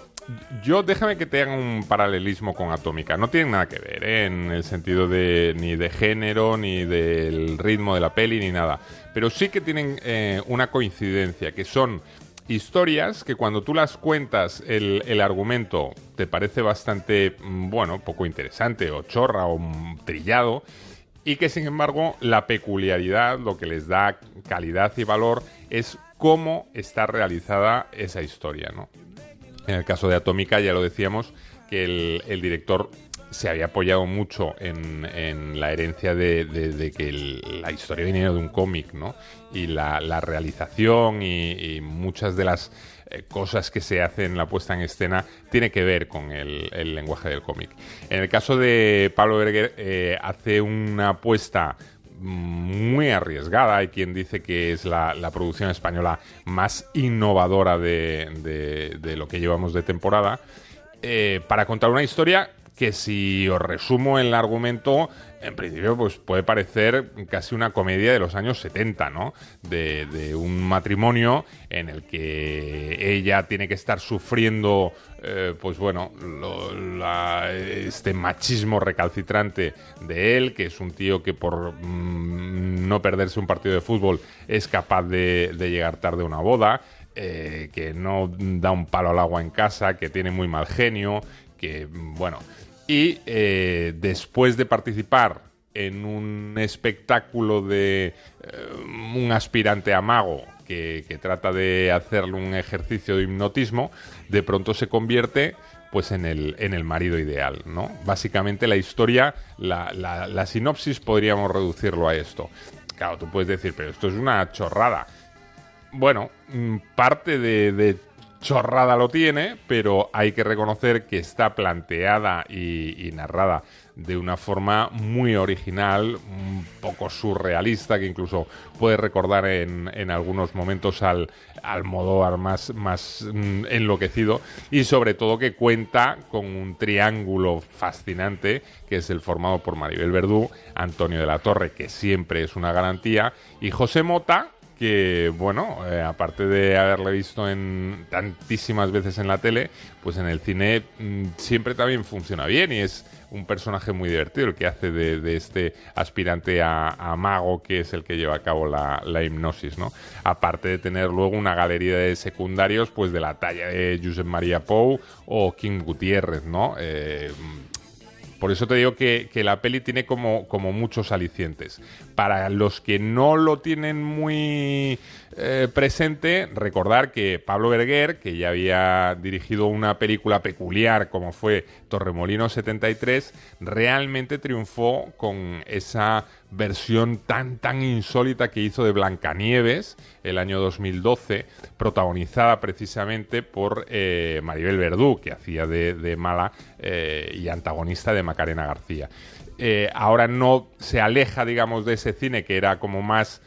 yo déjame que te haga un paralelismo con Atómica. No tiene nada que ver, ¿eh? en el sentido de ni de género, ni del ritmo de la peli, ni nada. Pero sí que tienen eh, una coincidencia, que son historias que cuando tú las cuentas el, el argumento te parece bastante, mm, bueno, poco interesante o chorra o trillado y que sin embargo la peculiaridad, lo que les da calidad y valor es cómo está realizada esa historia, ¿no? En el caso de Atómica ya lo decíamos que el, el director se había apoyado mucho en, la herencia de, que la historia viniera de un cómic, ¿no? Y la, realización y, muchas de las eh, cosas que se hacen en la puesta en escena tiene que ver con el, el lenguaje del cómic. En el caso de Pablo Berger eh, hace una apuesta muy arriesgada. Hay quien dice que es la, la producción española más innovadora de, de- de lo que llevamos de temporada. eh, para contar una historia que si os resumo el argumento, en principio pues puede parecer casi una comedia de los años 70, ¿no? De, de un matrimonio en el que ella tiene que estar sufriendo, eh, pues bueno, lo- la- este machismo recalcitrante de él, que es un tío que por mm, no perderse un partido de fútbol es capaz de, de llegar tarde a una boda, eh, que no da un palo al agua en casa, que tiene muy mal genio, que, bueno, y eh, después de participar en un espectáculo de eh, un aspirante a mago que, que trata de hacerle un ejercicio de hipnotismo, de pronto se convierte pues en el, en el marido ideal, ¿no? Básicamente la historia, la, la- sinopsis podríamos reducirlo a esto. Claro, tú puedes decir, pero esto es una chorrada. Bueno, mm, parte de chorrada lo tiene, pero hay que reconocer que está planteada y, narrada de una forma muy original, un poco surrealista, que incluso puede recordar en, algunos momentos al, al Modóvar más, más mm, enloquecido, y sobre todo que cuenta con un triángulo fascinante, que es el formado por Maribel Verdú, Antonio de la Torre, que siempre es una garantía, y José Mota, que bueno, eh, aparte de haberle visto en tantísimas veces en la tele, pues en el cine mm, siempre también funciona bien y es un personaje muy divertido el que hace de, este aspirante a, mago que es el que lleva a cabo la, hipnosis, ¿no? Aparte de tener luego una galería de secundarios, pues de la talla de Josep María Pou o King Gutiérrez, ¿no? Eh, por eso te digo que, que la peli tiene como, como muchos alicientes. Para los que no lo tienen muy eh, presente, recordar que Pablo Berguer, que ya había dirigido una película peculiar como fue Torremolino 73, realmente triunfó con esa versión tan tan insólita que hizo de Blancanieves el año 2012, protagonizada precisamente por eh, Maribel Verdú, que hacía de, de mala eh, y antagonista de Macarena García. Eh, ahora no se aleja, digamos, de ese cine que era como más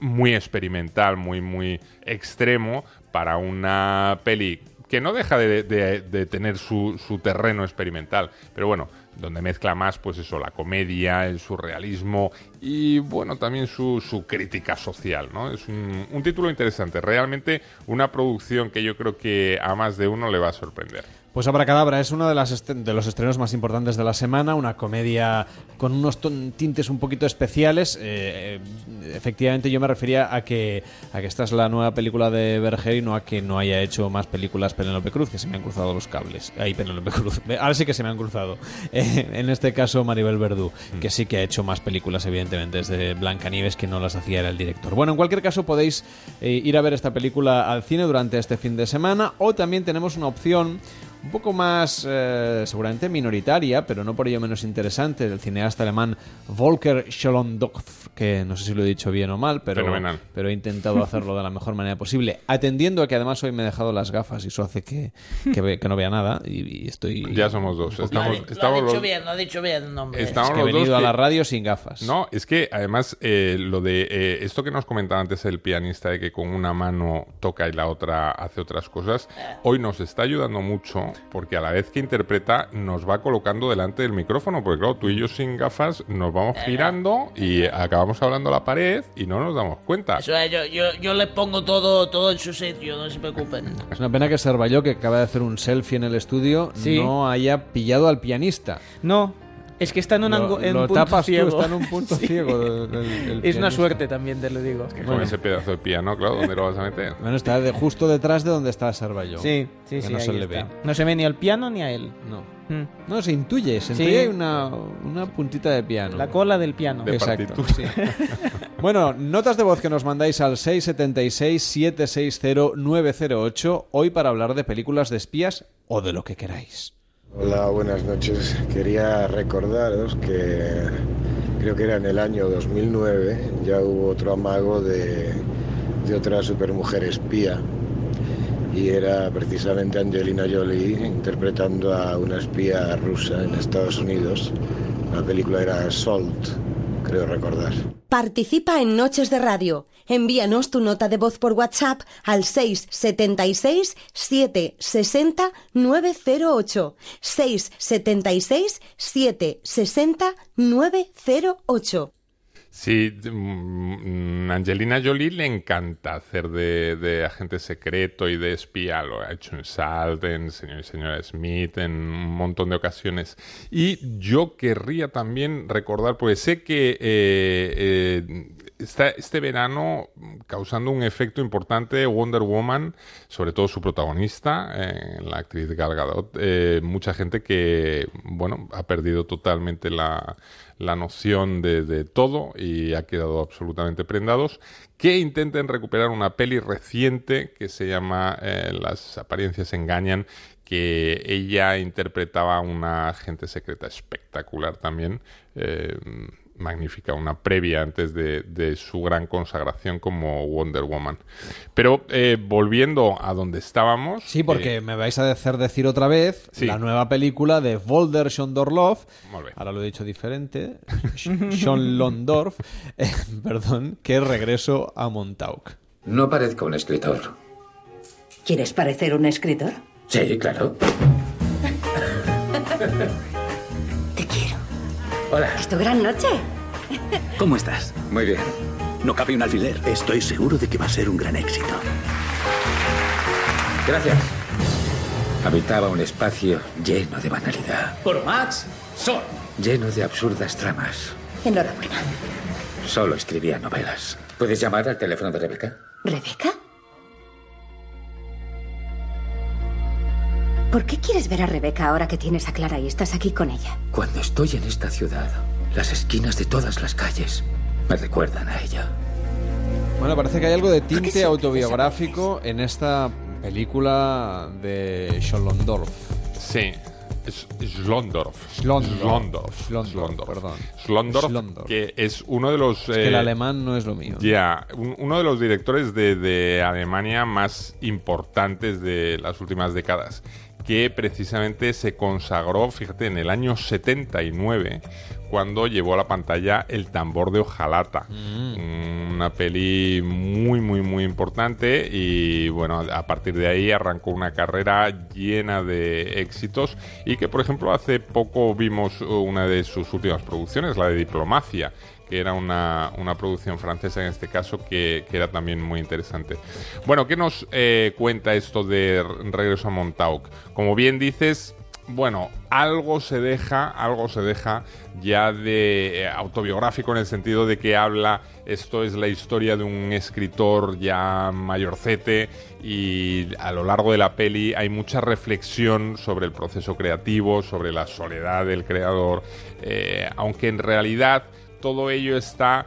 muy experimental, muy, muy extremo para una peli que no deja de, tener su, terreno experimental, pero bueno, donde mezcla más, pues eso, la comedia, el surrealismo y, bueno, también su, crítica social, ¿no? Es un título interesante, realmente una producción que yo creo que a más de uno le va a sorprender. Pues Abracadabra es uno de, las de los estrenos más importantes de la semana, una comedia con unos ton- tintes un poquito especiales. Eh, eh, efectivamente, yo me refería a que, a que esta es la nueva película de Berger y no a que no haya hecho más películas Penélope Cruz, que se me han cruzado los cables. Ahí Penélope Cruz. Ahora sí que se me han cruzado. Eh, en este caso, Maribel Verdú, que sí que ha hecho más películas, evidentemente, desde Blancanieves, que no las hacía era el director. Bueno, en cualquier caso, podéis eh, ir a ver esta película al cine durante este fin de semana, o también tenemos una opción un poco más eh, seguramente minoritaria, pero no por ello menos interesante, del cineasta alemán Volker Scholondorf, que no sé si lo he dicho bien o mal, pero, Fenomenal. pero he intentado hacerlo de la mejor manera posible, atendiendo a que además hoy me he dejado las gafas y eso hace que, que, ve- que no vea nada y, y estoy... Ya somos dos. Estamos, Lo ha estamos dicho los- bien, lo ha dicho bien, hombre. Estamos Es que he venido a que- la radio sin gafas. No, es que además eh, lo de eh, esto que nos comentaba antes el pianista de que con una mano toca y la otra hace otras cosas, hoy nos está ayudando mucho porque a la vez que interpreta nos va colocando delante del micrófono, porque claro, tú y yo sin gafas nos vamos girando y acabamos hablando a la pared y no nos damos cuenta. Eso es, yo, yo, yo les pongo todo, todo en su sitio, no se preocupen. Es una pena que Servalló, que acaba de hacer un selfie en el estudio, Sí. no haya pillado al pianista. No, es que está en un, Lo- angu- en lo un punto tapas tú, ciego. está en un punto ciego es una suerte también, te lo digo. Con ese pedazo de piano, claro, ¿dónde lo vas a meter? Bueno, está de- justo detrás de donde está Servalló. Sí, sí, que sí. no ahí se le ve. No se ve ni al piano ni a él. No. Mm. No, se intuye, se intuye hay una, una puntita de piano. La cola del piano. De Exacto. sí. bueno, notas de voz que nos mandáis al 676-760-908 hoy para hablar de películas de espías o de lo que queráis. Hola, buenas noches. Quería recordaros que creo que era en el año 2009, ya hubo otro amago de, de otra supermujer espía y era precisamente Angelina Jolie interpretando a una espía rusa en Estados Unidos. La película era Salt creo recordar. Participa en Noches de Radio. Envíanos tu nota de voz por WhatsApp al 676 760 908. 676 760 908. Sí, mm, Angelina Jolie le encanta hacer de, de agente secreto y de espía. Lo ha hecho en Salt, en Señor y Señora Smith, en un montón de ocasiones. Y yo querría también recordar, pues sé que eh, eh, está este verano causando un efecto importante Wonder Woman, sobre todo su protagonista, eh, la actriz Gal Gadot. Eh, mucha gente que, bueno, ha perdido totalmente la, la noción de, de, todo y ha quedado absolutamente prendados. Que intenten recuperar una peli reciente que se llama eh, Las apariencias engañan, que ella interpretaba a una agente secreta espectacular también. Magnífica, una previa antes de, de, su gran consagración como Wonder Woman. Pero eh, volviendo a donde estábamos... Sí, porque eh, me vais a hacer decir otra vez sí. la nueva película de Volder Schondorlov, ahora lo he dicho diferente, Sean Londorf, eh, perdón, que es Regreso a Montauk. No parezco un escritor. ¿Quieres parecer un escritor? Sí, claro. Hola. ¿Es tu gran noche? ¿Cómo estás? Muy bien. No cabe un alfiler. Estoy seguro de que va a ser un gran éxito. Gracias. Habitaba un espacio lleno de banalidad. Por Max, Son. Lleno de absurdas tramas. Enhorabuena. Solo escribía novelas. ¿Puedes llamar al teléfono de Rebeca? ¿Rebeca? ¿Por qué quieres ver a Rebeca ahora que tienes a Clara y estás aquí con ella? Cuando estoy en esta ciudad, las esquinas de todas las calles me recuerdan a ella. Bueno, parece que hay algo de tinte autobiográfico en esta película de Schlondorf. Sí. Schlondorf. Schlondorf. Schlondorf, perdón. Schlondorf, Schlondorf, que es uno de los... Es que el alemán no es lo mío. Ya, un, uno de los directores de, de Alemania más importantes de las últimas décadas que precisamente se consagró, fíjate, en el año 79, cuando llevó a la pantalla El tambor de hojalata. Mm. Una peli muy, muy, muy importante y bueno, a partir de ahí arrancó una carrera llena de éxitos y que, por ejemplo, hace poco vimos una de sus últimas producciones, la de Diplomacia, que era una, una, producción francesa en este caso, que, que, era también muy interesante. Bueno, ¿qué nos eh, cuenta esto de Regreso a Montauk? Como bien dices, bueno, algo se deja, algo se deja ya de eh, autobiográfico en el sentido de que habla, esto es la historia de un escritor ya mayorcete y a lo largo de la peli hay mucha reflexión sobre el proceso creativo, sobre la soledad del creador, eh, aunque en realidad todo ello está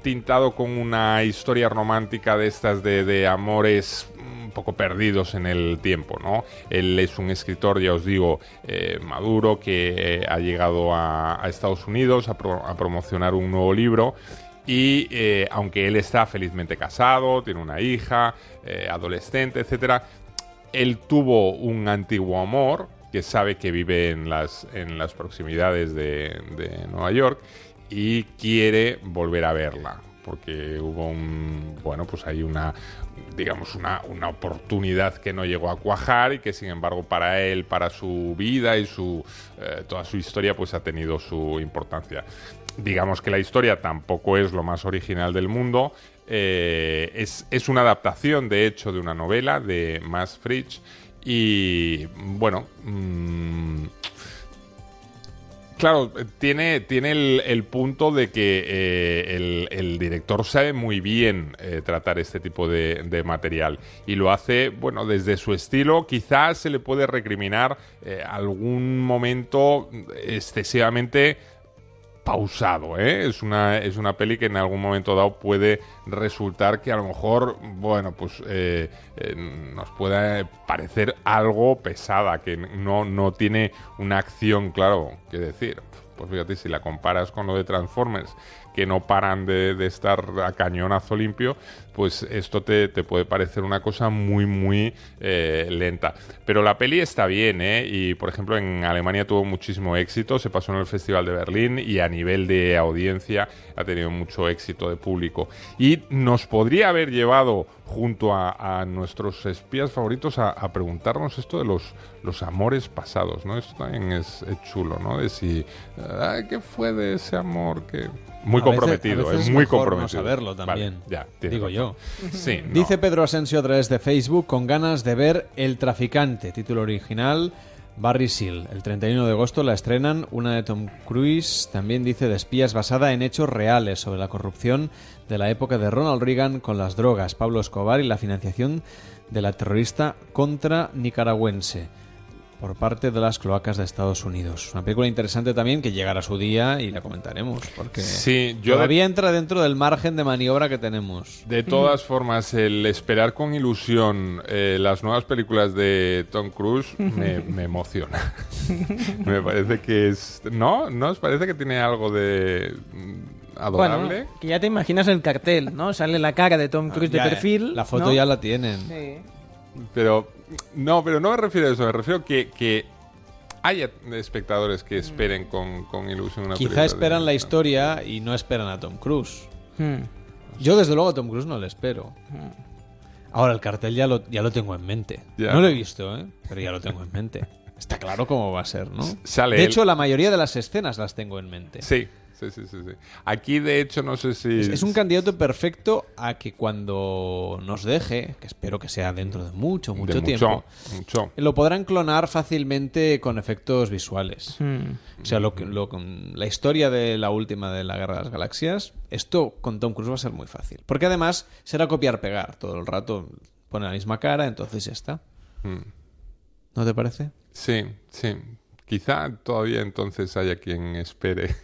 tintado con una historia romántica de estas de, de, amores un poco perdidos en el tiempo, ¿no? Él es un escritor, ya os digo, eh, maduro, que eh, ha llegado a, Estados Unidos a, pro, a, promocionar un nuevo libro y eh, aunque él está felizmente casado, tiene una hija, adolescente, etcétera, él tuvo un antiguo amor que sabe que vive en las, en las proximidades de, de Nueva York y quiere volver a verla porque hubo un bueno pues hay una digamos una, una, oportunidad que no llegó a cuajar y que sin embargo para él para su vida y su eh, toda su historia pues ha tenido su importancia. Digamos que la historia tampoco es lo más original del mundo. Eh, es, es, una adaptación de hecho de una novela de Max Fritsch y bueno mmm, Claro, tiene, tiene el, punto de que eh, el, director sabe muy bien eh, tratar este tipo de, de, material y lo hace, bueno, desde su estilo. Quizás se le puede recriminar eh, algún momento excesivamente pausado, ¿eh? Es una, es una peli que en algún momento dado puede resultar que a lo mejor, bueno, pues eh, eh, nos pueda parecer algo pesada, que no, no tiene una acción, claro, que decir. pues fíjate, si la comparas con lo de Transformers, que no paran de, de estar a cañonazo limpio, pues esto te, te puede parecer una cosa muy, muy eh, lenta. Pero la peli está bien, ¿eh? Y, por ejemplo, en Alemania tuvo muchísimo éxito, se pasó en el Festival de Berlín y a nivel de audiencia ha tenido mucho éxito de público. Y nos podría haber llevado junto a, a nuestros espías favoritos a, a preguntarnos esto de los, los amores pasados, ¿no? Esto también es, es chulo, ¿no? De si, ay, ¿qué fue de ese amor que... Muy A comprometido, veces es muy mejor comprometido. No saberlo también. Vale, ya, digo razón. yo. Sí, no. Dice Pedro Asensio a través de Facebook con ganas de ver El Traficante, título original. Barry Seal. El 31 de agosto la estrenan, una de Tom Cruise, también dice de espías basada en hechos reales sobre la corrupción de la época de Ronald Reagan con las drogas, Pablo Escobar y la financiación de la terrorista contra nicaragüense por parte de las cloacas de Estados Unidos. Una película interesante también que llegará su día y la comentaremos porque Sí, yo todavía entra dentro del margen de maniobra que tenemos. De todas formas, el esperar con ilusión eh, las nuevas películas de Tom Cruise me, me emociona. me parece que es... ¿No? ¿No os parece que tiene algo de adorable? Bueno, que ya te imaginas el cartel, ¿no? Sale la cara de Tom Cruise Ya, de eh, perfil. la foto ¿no? ya la tienen. Sí. Pero... No, pero no me refiero a eso. Me refiero que, que haya espectadores que esperen con, con ilusión una Quizá de- esperan la historia y no esperan a Tom Cruise. Hmm. Yo desde luego a Tom Cruise no le espero. Ahora el cartel ya lo, ya lo tengo en mente. Ya. No lo he visto, ¿eh? pero ya lo tengo en mente. Está claro cómo va a ser, ¿no? Sale de él. hecho, la mayoría de las escenas las tengo en mente. Sí, sí, sí, sí, sí. Aquí, de hecho, no sé si... Es, es un candidato perfecto a que cuando nos deje, que espero que sea dentro de mucho, mucho, De mucho, tiempo, mucho. lo podrán clonar fácilmente con efectos visuales. Hmm. O sea, lo que- lo- la historia de la última de la Guerra de las Galaxias, esto con Tom Cruise va a ser muy fácil. Porque además será copiar-pegar todo el rato. Pone la misma cara, entonces ya está. Mm. ¿No te parece? Sí, sí. Quizá todavía entonces haya quien espere.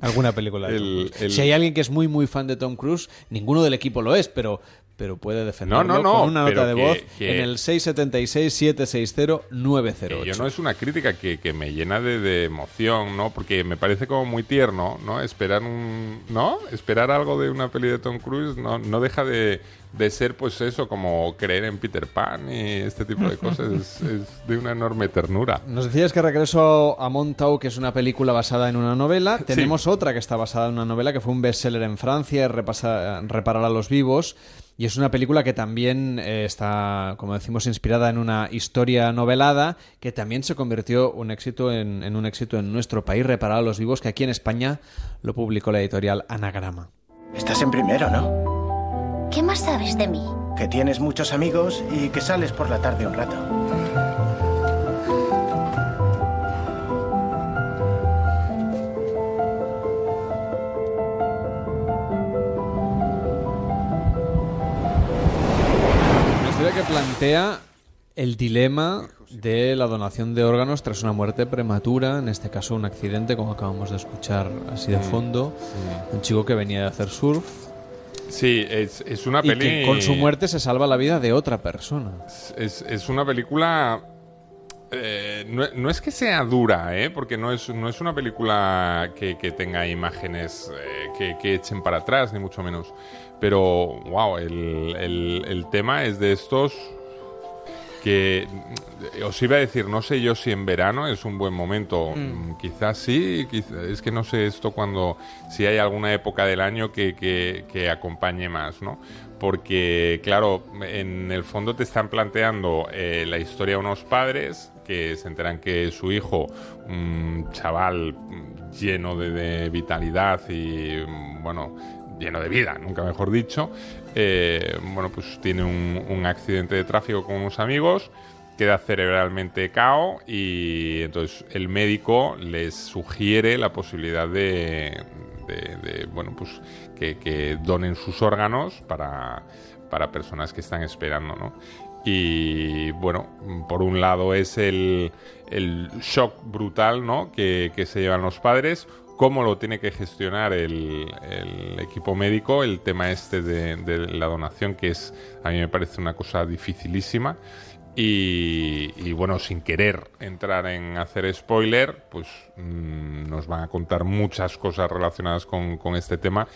Alguna película de Tom El- Cruise. el- Si hay alguien que es muy, muy fan de Tom Cruise, ninguno del equipo lo es, pero, pero puede defenderlo No, no, no, con una nota de que- voz que- en el 676-760-908. Que yo no es una crítica que, que me llena de, de emoción, ¿no? Porque me parece como muy tierno, ¿no? Esperar un... ¿No? Esperar algo de una peli de Tom Cruise no, no deja de, de ser, pues eso, como creer en Peter Pan y este tipo de cosas. es, es de una enorme ternura. Nos decías que Regreso a Montauk, que es una película basada en una novela. Tenemos otra que está basada en una novela que fue un bestseller en Francia, repasa- Reparar a los vivos. Y es una película que también eh, está, como decimos, inspirada en una historia novelada que también se convirtió un éxito en, en un éxito en nuestro país, Reparar a los vivos, que aquí en España lo publicó la editorial Anagrama. Estás en primero, ¿no? ¿Qué más sabes de mí? Que tienes muchos amigos y que sales por la tarde un rato. Plantea el dilema de la donación de órganos tras una muerte prematura, en este caso un accidente, como acabamos de escuchar así de Mm, fondo, un chico que venía de hacer surf Sí, es, es una y que con su muerte se salva la vida de otra persona. Es, es una película. eh, no, no es que sea dura, ¿eh? porque no es, no es una película que, que tenga imágenes eh, que, que echen para atrás, ni mucho menos. Pero, wow, el, el- el tema es de estos que mm, os iba a decir, no sé yo si en verano es un buen momento, Mm. Mm, quizás sí, quiz- es que no sé esto cuando, si hay alguna época del año que, que- que acompañe más, ¿no? Porque, claro, en el fondo te están planteando eh, la historia de unos padres que se enteran que su hijo, un chaval lleno de, de vitalidad y, bueno, lleno de vida, nunca mejor dicho, eh, bueno, pues tiene un, accidente de tráfico con unos amigos, queda cerebralmente cao y entonces el médico les sugiere la posibilidad de, de- bueno, pues que, donen sus órganos para, para personas que están esperando, ¿no? Y bueno, por un lado es el, shock brutal, ¿no? Que se llevan los padres, cómo lo tiene que gestionar el, el equipo médico, el tema este de, la donación, que es, a mí me parece una cosa dificilísima. Y, bueno, sin querer entrar en hacer spoiler, pues mm, nos van a contar muchas cosas relacionadas con este tema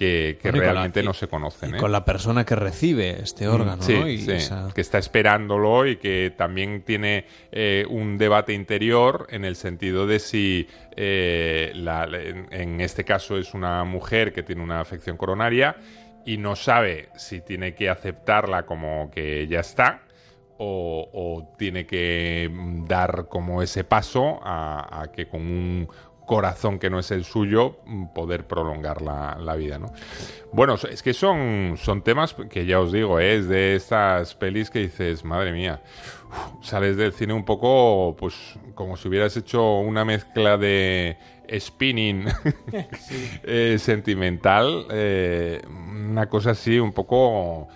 que, que Bueno, y con la- realmente no se conocen. y ¿eh? con la persona que recibe este Mm, órgano, sí, ¿no? Y sí, esa- que está esperándolo y que también tiene eh, un debate interior en el sentido de si eh, la- en, en este caso es una mujer que tiene una afección coronaria y no sabe si tiene que aceptarla como que ya está o, o tiene que mm, dar como ese paso a, a que con un corazón que no es el suyo mm, poder prolongar la, la vida, ¿no? Bueno, es que son, son temas que ya os digo, ¿eh? es de estas pelis que dices, madre mía, uf, sales del cine un poco, pues, como si hubieras hecho una mezcla de spinning eh, sentimental, eh, una cosa así un poco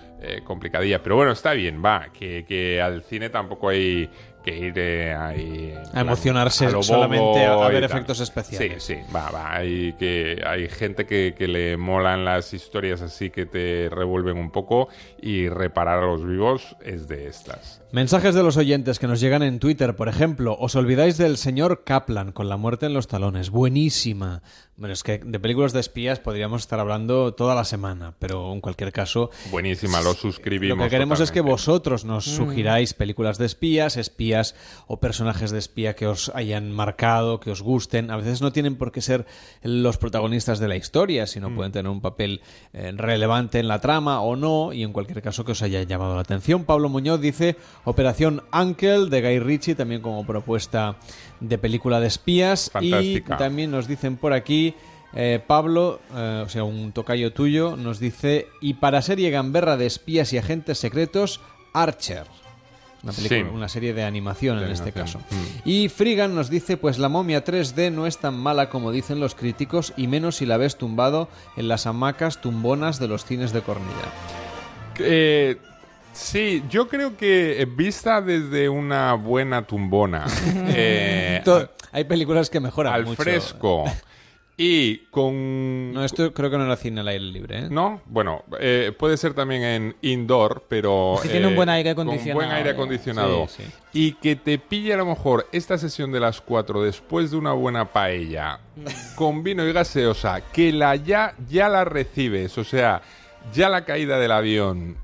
complicadilla. Pero bueno, está bien, va, que, que al cine tampoco hay que ir eh, ahí A plan, emocionarse a lo solamente a- a ver efectos especiales. Sí, sí, va, va. Hay, que, hay gente que, que le molan las historias así que te revuelven un poco y reparar a los vivos es de estas. Mensajes de los oyentes que nos llegan en Twitter, por ejemplo, os olvidáis del señor Kaplan con la muerte en los talones, buenísima. Bueno, es que de películas de espías podríamos estar hablando toda la semana, pero en cualquier caso... Buenísima, lo suscribimos. Lo que queremos es que vosotros nos Mm. sugiráis películas de espías, espías o personajes de espía que os hayan marcado, que os gusten. A veces no tienen por qué ser los protagonistas de la historia, sino Mm. pueden tener un papel eh, relevante en la trama o no, y en cualquier caso que os haya llamado la atención. Pablo Muñoz dice Operación Uncle de Guy Ritchie, también como propuesta de película de espías. Fantástica. Y también nos dicen por aquí. eh, Pablo, eh, o sea, un tocayo tuyo, nos dice, y para serie gamberra de espías y agentes secretos, Archer. Una, película, Sí. una serie de animación De en este caso. Y Frigan nos dice, pues la momia 3D no es tan mala como dicen los críticos, y menos si la ves tumbado en las hamacas tumbonas de los cines de Cornilla. Eh, sí, yo creo que eh, vista desde una buena tumbona, eh, Hay películas que mejoran al mucho. fresco y con... No, esto creo que no era cine al aire libre, ¿eh? ¿No? Bueno, eh, puede ser también en indoor, pero... Que tiene un buen aire con acondicionado. buen aire acondicionado. Sí, sí. Y que te pille a lo mejor esta sesión de las 4 después de una buena paella con vino y gaseosa, que la ya, ya la recibes, o sea, ya la caída del avión,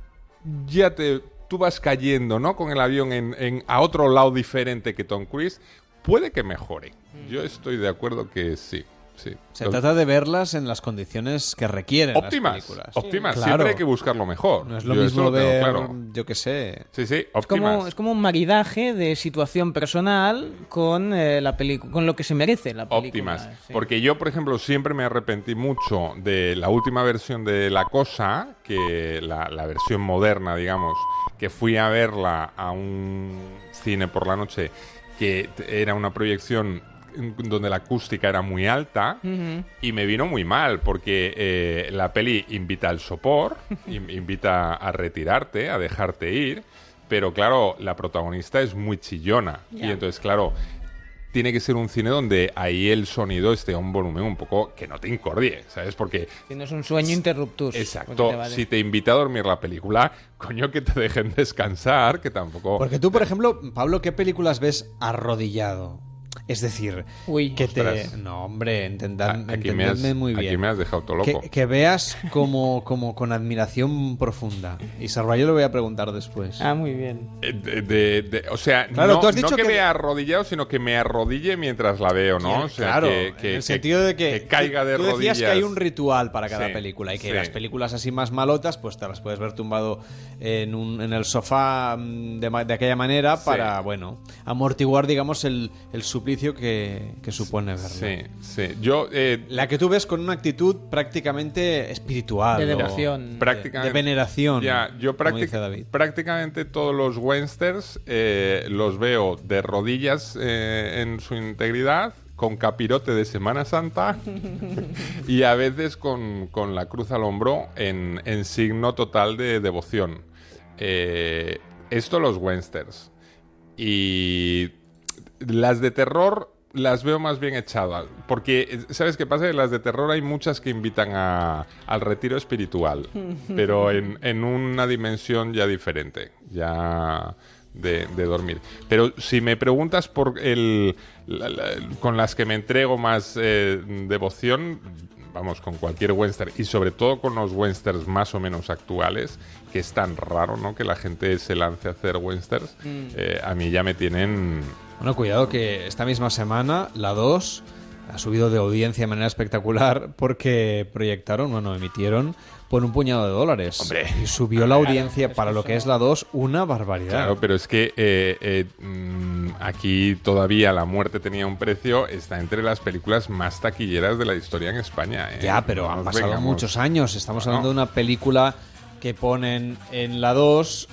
ya te... Tú vas cayendo, ¿no? Con el avión en, en- a otro lado diferente que Tom Cruise, puede que mejore. Yo estoy de acuerdo que sí, sí. Se Lo- trata de verlas en las condiciones que requieren óptimas, las películas. óptimas. Claro. Siempre hay que buscar lo mejor. No es lo Yo mismo lo ver, claro. yo qué sé... Sí, sí, Es como, óptimas. es como un maridaje de situación personal con eh, la película, con lo que se merece la película. óptimas. sí. Porque yo, por ejemplo, siempre me arrepentí mucho de la última versión de La Cosa, que la, la versión moderna, digamos, que fui a verla a un cine por la noche, que era una proyección donde la acústica era muy alta y me vino muy mal porque eh, la peli invita al sopor, in- invita a retirarte, a dejarte ir, pero claro, la protagonista es muy chillona y entonces claro, tiene que ser un cine donde ahí el sonido esté a un volumen un poco que no te incordie, ¿sabes? Porque Tienes un sueño interruptus. Exacto, te si te invita a dormir la película, coño que te dejen descansar, que tampoco... Porque tú, por ejemplo, Pablo, ¿qué películas ves arrodillado? Es decir, que te... No, hombre, entendad, A- aquí me has- entendedme muy aquí bien. me has dejado todo loco. Que, que veas como, como con admiración profunda. Y Sarva, yo le voy a preguntar después. Ah, muy bien. Eh, De, de- de- o sea, Claro, no, tú has no dicho que, que- vea arrodillado, sino que me arrodille mientras la veo, ¿no? O sea, claro, que, que- en el sentido de que, que caiga de tú decías rodillas. que hay un ritual para cada Sí, película y que sí. las películas así más malotas pues te las puedes ver tumbado en, un, en el sofá mm, de, aquella manera Sí. para, bueno, amortiguar, digamos, el, el suplicio que, que supone verla. Sí, sí. Yo, eh, La que tú ves con una actitud prácticamente espiritual. De devoción. de- prácticamente, De, veneración. Ya, yo como prácti- dice David. prácticamente todos los westerns eh, los veo de rodillas eh, en su integridad, con capirote de Semana Santa y a veces con, con la cruz al hombro en, en signo total de devoción. Eh, esto los westerns. Y las de terror las veo más bien echadas. Porque, ¿sabes qué pasa? En las de terror hay muchas que invitan a- al retiro espiritual. pero en, en una dimensión ya diferente. Ya de, de dormir. Pero si me preguntas por el la- la- con las que me entrego más eh, devoción, vamos, con cualquier western y sobre todo con los westerns más o menos actuales, que es tan raro, ¿no? Que la gente se lance a hacer westerns, Mm. eh, a mí ya me tienen... Bueno, cuidado que esta misma semana la 2 ha subido de audiencia de manera espectacular porque proyectaron, bueno, emitieron por un puñado de dólares. Hombre. Y subió la audiencia para lo que es la 2 una barbaridad. Claro, pero es que eh, eh, mm, aquí todavía La muerte tenía un precio, está entre las películas más taquilleras de la historia en España. ¿eh? Ya, pero No han pasado vengamos. muchos años. Estamos hablando de una película que ponen en la 2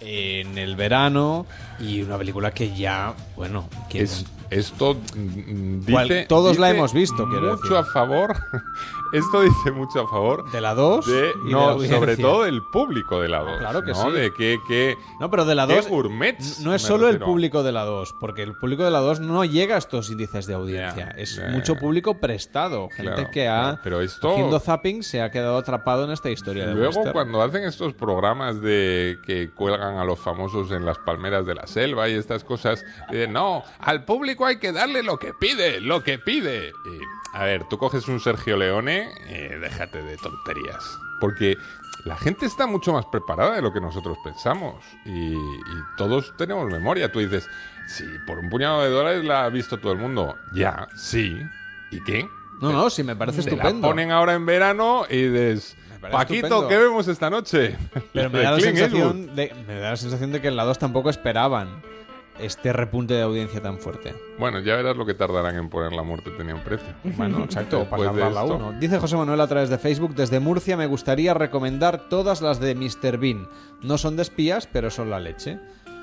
en el verano y una película que ya, bueno, que Es- esto mm, Cual- dice, todos la dice hemos visto, mucho decir. a favor. esto dice mucho a favor de la 2 de- y de la no, audiencia. sobre todo del público de la 2. Claro que ¿no? sí. De que, que No, pero de la qué 2 gourmets, no es solo el refiero. público de la 2, porque el público de la 2 no llega a estos índices de audiencia. es ya, mucho público prestado, gente Claro, que ha claro, pero esto- haciendo zapping se ha quedado atrapado en esta historia de Luego, cuando hacen estos programas de que cuelgan a los famosos en las palmeras de la selva y estas cosas, dicen, no, al público hay que darle lo que pide, lo que pide. Y, a ver, tú coges un Sergio Leone y déjate de tonterías. Porque la gente está mucho más preparada de lo que nosotros pensamos. Y, y todos tenemos memoria. Tú dices, sí, por un puñado de dólares la ha visto todo el mundo. Ya, sí. ¿Y qué? No, no, sí, me parece Te estupendo. la ponen ahora en verano y dices, Paquito, estupendo. ¿qué vemos esta noche? Pero me da, la sensación de, me da la sensación de que en la 2 tampoco esperaban este repunte de audiencia tan fuerte. Bueno, ya verás lo que tardarán en poner la muerte tenía un precio. Bueno, exacto, Después pasarla a de la esto. 1. Dice José Manuel a través de Facebook, desde Murcia me gustaría recomendar todas las de Mr. Bean. No son de espías, pero son la leche.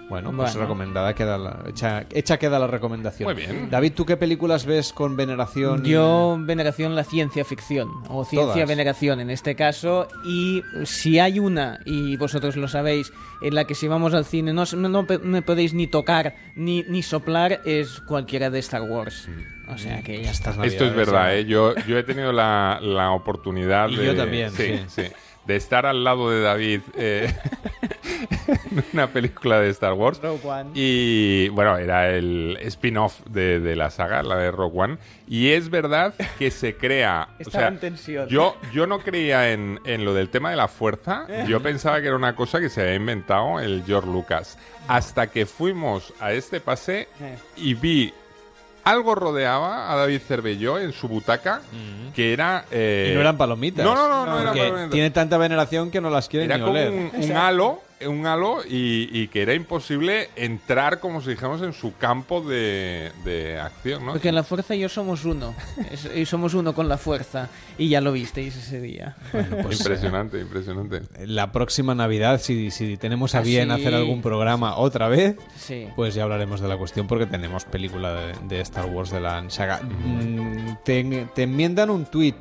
Bueno, pues Bueno. recomendada queda la, hecha, hecha queda la recomendación. Muy bien. David, ¿tú qué películas ves con veneración? Yo veneración la ciencia ficción o ciencia Todas. veneración en este caso y si hay una y vosotros lo sabéis en la que si vamos al cine no, no, no no podéis ni tocar ni, ni soplar es cualquiera de Star Wars. O sea que ya está. Esto es verdad, ¿eh? Yo, yo he tenido la, la oportunidad Y de... yo también, sí. sí. De estar al lado de David eh, una película de Star Wars. Rogue One. Y bueno, era el spin-off de, de la saga, la de Rogue One. Y es verdad que se crea... o Estaba sea, en tensión. Yo, yo no creía en, en lo del tema de la fuerza. Yo pensaba que era una cosa que se había inventado el George Lucas. Hasta que fuimos a este pase y vi algo rodeaba a David Cervelló en su butaca que era... eh, Y no eran palomitas. No, no, no, no eran Porque palomitas. Tiene tanta veneración que no las quieren Era ni como oler. un, un halo, un halo y, y que era imposible entrar, como si dijéramos, en su campo de, de acción, ¿no? Porque en la fuerza yo somos uno. Es- y somos uno con la fuerza. Y ya lo visteis ese día. pues, impresionante, impresionante. La próxima Navidad, si, si tenemos a bien sí. hacer algún programa otra vez, Sí. pues ya hablaremos de la cuestión porque tenemos película de, de Star Wars de la saga. Mm, te, te enmiendan un tweet,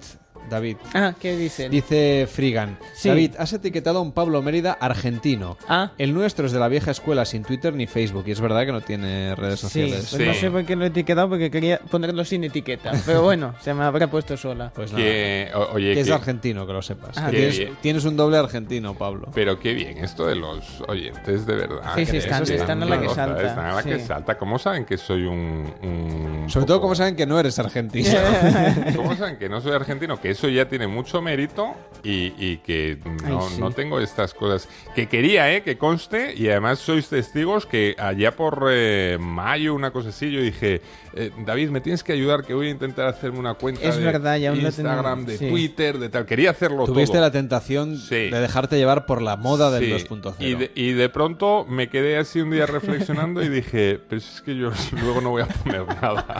David. Ah, ¿qué dicen? Dice Frigan. Sí. David, has etiquetado a un Pablo Mérida argentino. Ah. El nuestro es de la vieja escuela sin Twitter ni Facebook. Y es verdad que no tiene redes Sí, sociales. pues no sé por qué lo he etiquetado porque quería ponerlo sin etiqueta. Pero bueno, se me habrá puesto sola. Pues nada. Que, o- oye, Que es que- argentino, que lo sepas. Ah, Que tienes, un doble argentino, Pablo. Pero qué bien esto de los oyentes, de verdad. Sí, sí, que están- es están a la una que cosa, salta, Están a la que salta. ¿Cómo saben que soy un... un Sobre todo, como saben que no eres argentino. ¿Cómo saben que no soy argentino? Que eso ya tiene mucho mérito y, y que no, Ay, sí. no tengo estas cosas. Que quería, ¿eh? Que conste, y además sois testigos que allá por eh, mayo, una cosa así, yo dije, eh, David, me tienes que ayudar, que voy a intentar hacerme una cuenta Es de verdad, ya Instagram, de sí. Twitter, de tal. Quería hacerlo Tuviste todo. la tentación Sí. de dejarte llevar por la moda del Sí. 2.0. Y de, y de pronto me quedé así un día reflexionando y dije, pero si es que yo luego no voy a poner nada.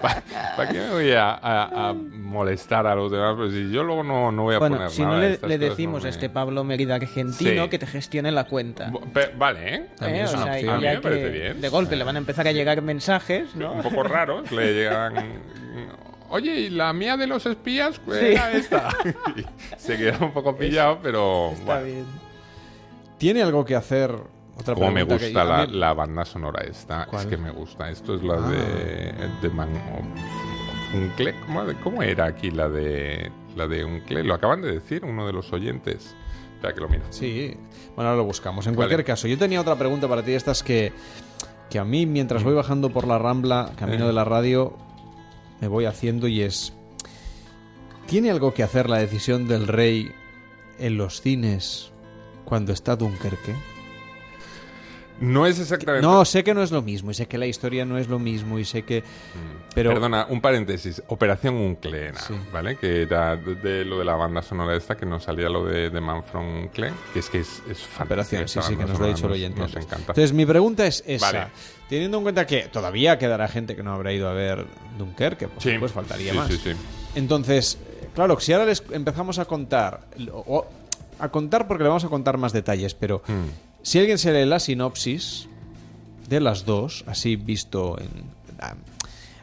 ¿Para qué me voy a, a- a molestar a los demás? Pues si yo luego no, no voy a Bueno, poner si nada. no le, decimos no a este Pablo Mérida argentino Sí. que te gestione la cuenta. Vale, ¿eh? Eh, o sea, a mí me que parece bien. De golpe le van a empezar a llegar mensajes, ¿no? Un poco raros, le llegan... Oye, ¿y la mía de los espías? ¿Cuál Sí. era esta? Se queda un poco pillado, pero... Está bueno. bien. ¿Tiene algo que hacer? Otra Como me que- gusta a la, la banda sonora esta. ¿Cuál? Es que me gusta. Esto es la Ah. de, de Man, Uncle. ¿Cómo, ¿Cómo era aquí la de la de Uncle? Lo acaban de decir uno de los oyentes. Espera que lo miro. Sí, bueno, ahora lo buscamos. En Vale. cualquier caso, yo tenía otra pregunta para ti, estas que, que a mí, mientras voy bajando por la rambla, camino Eh. de la radio, me voy haciendo y es... ¿Tiene algo que hacer la decisión del rey en los cines cuando está Dunkerque? No es exactamente... No, sé que no es lo mismo, y sé que la historia no es lo mismo, y sé que... Pero... Perdona, un paréntesis. Operación Unclena, ¿vale? Que era de, de lo de la banda sonora esta, que nos salía lo de, de Manfred Unclen, que es que es, es fantástica Operación, sí, sí, que nos lo ha dicho el oyente. Nos encanta. Entonces, mi pregunta es esa. Vale. Teniendo en cuenta que todavía quedará gente que no habrá ido a ver Dunkerque, pues, Sí. pues faltaría Sí, más. sí, sí. Entonces, claro, si ahora les empezamos a contar, o- a contar porque le vamos a contar más detalles, pero Hmm. Si alguien se lee la sinopsis de las dos, así visto en, a,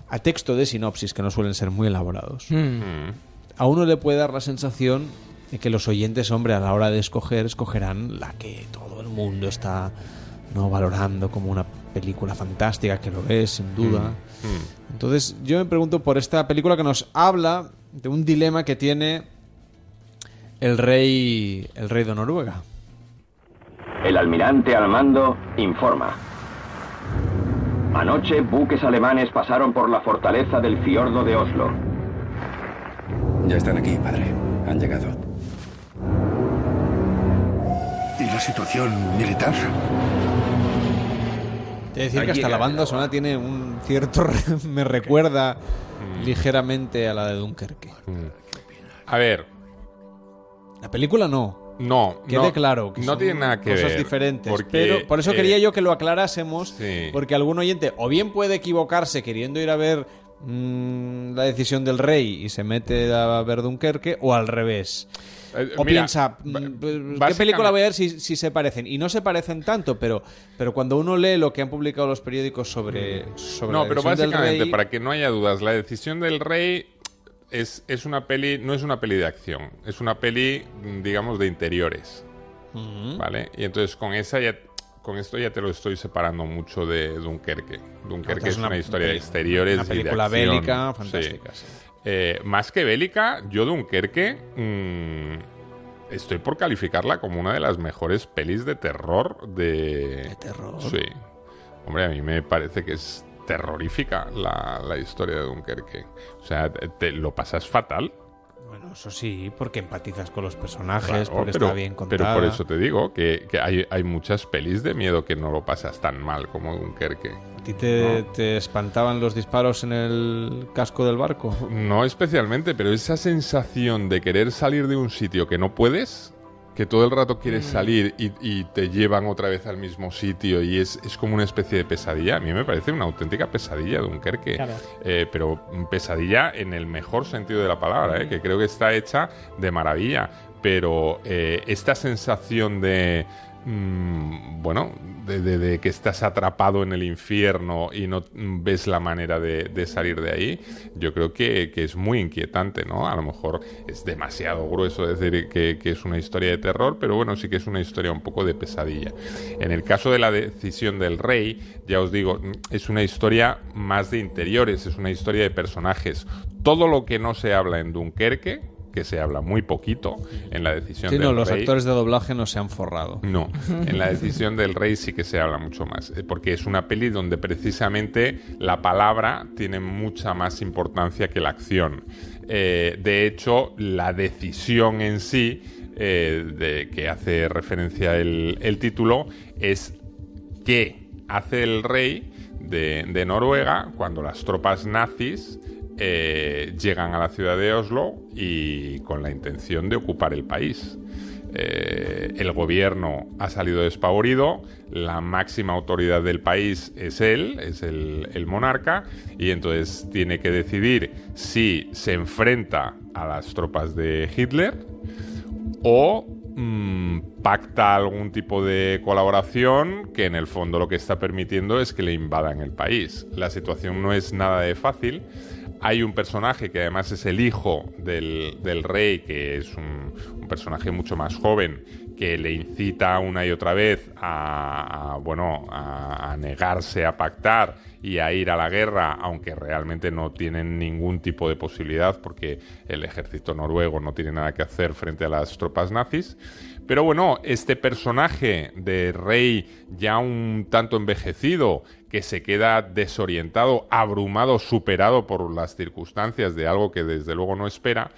a texto de sinopsis, que no suelen ser muy elaborados, Hmm. a uno le puede dar la sensación de que los oyentes, hombre, a la hora de escoger, escogerán la que todo el mundo está no valorando como una película fantástica, que lo es, sin duda. Mm. Entonces, yo me pregunto por esta película que nos habla de un dilema que tiene el rey, el rey de Noruega. El almirante al mando informa. Anoche buques alemanes pasaron por la fortaleza del fiordo de Oslo. Ya están aquí, padre. Han llegado. ¿Y la situación militar? Te decir Ahí que hasta la banda sonora tiene un cierto... me recuerda ligeramente a la de Dunkerque. A ver. La película no. No, Quede no, claro que no son tiene nada que cosas ver. diferentes. porque, pero por eso eh, quería yo que lo aclarásemos, sí. porque algún oyente o bien puede equivocarse queriendo ir a ver mm, la decisión del rey y se mete a ver Dunkerque, o al revés. Eh, o mira, piensa, mm, ¿qué película voy a ver si, si se parecen? Y no se parecen tanto, pero, pero cuando uno lee lo que han publicado los periódicos sobre, sobre No, la pero del básicamente, rey- para que no haya dudas, la decisión del rey es, es una peli, no es una peli de acción, es una peli, mm, digamos, de interiores. ¿Vale? Y entonces con esa ya. Con esto ya te lo estoy separando mucho de Dunkerque. Dunkerque es una, una historia de exteriores una y de película acción. bélica fantástica, sí. Eh, más que bélica, yo Dunkerque mm, estoy por calificarla como una de las mejores pelis de terror de... ¿De terror? Sí. Hombre, a mí me parece que es terrorífica la, la historia de Dunkerque. O sea, te, te lo pasas fatal. Bueno, eso sí, porque empatizas con los personajes, Claro, porque pero, está bien contada. pero por eso te digo que, que hay, hay muchas pelis de miedo que no lo pasas tan mal como Dunkerque. ¿A ti te, te espantaban los disparos en el casco del barco? No especialmente, pero esa sensación de querer salir de un sitio que no puedes, que todo el rato quieres Mm. salir y, y te llevan otra vez al mismo sitio y es, es como una especie de pesadilla. A mí me parece una auténtica pesadilla Dunkerque. Claro. Eh, pero pesadilla en el mejor sentido de la palabra, eh, que creo que está hecha de maravilla. Pero eh, esta sensación de... mm, bueno, de, que estás atrapado en el infierno y no ves la manera de, salir de ahí, yo creo que, es muy inquietante, ¿no? A lo mejor es demasiado grueso decir que, es una historia de terror, pero bueno, sí que es una historia un poco de pesadilla. En el caso de la decisión del rey, ya os digo, es una historia más de interiores, es una historia de personajes. Todo lo que no se habla en Dunkerque, que se habla muy poquito en la decisión Sí, del no, los rey, actores de doblaje no se han forrado. no, en la decisión del rey sí que se habla mucho más, eh, porque es una peli donde precisamente la palabra tiene mucha más importancia que la acción. Eh, de hecho, la decisión en sí, eh, de que hace referencia el, el título, es qué hace el rey de, de Noruega cuando las tropas nazis eh, llegan a la ciudad de Oslo y con la intención de ocupar el país. Eh, el gobierno ha salido despavorido, la máxima autoridad del país es él, es el, monarca, y entonces tiene que decidir si se enfrenta a las tropas de Hitler o mm, pacta algún tipo de colaboración que en el fondo lo que está permitiendo es que le invadan el país. La situación no es nada de fácil. Hay un personaje que además es el hijo del, rey, que es un, personaje mucho más joven, que le incita una y otra vez a, bueno, a negarse a pactar y a ir a la guerra, aunque realmente no tienen ningún tipo de posibilidad porque el ejército noruego no tiene nada que hacer frente a las tropas nazis. Pero bueno, este personaje de rey ya un tanto envejecido, que se queda desorientado, abrumado, superado por las circunstancias de algo que desde luego no espera,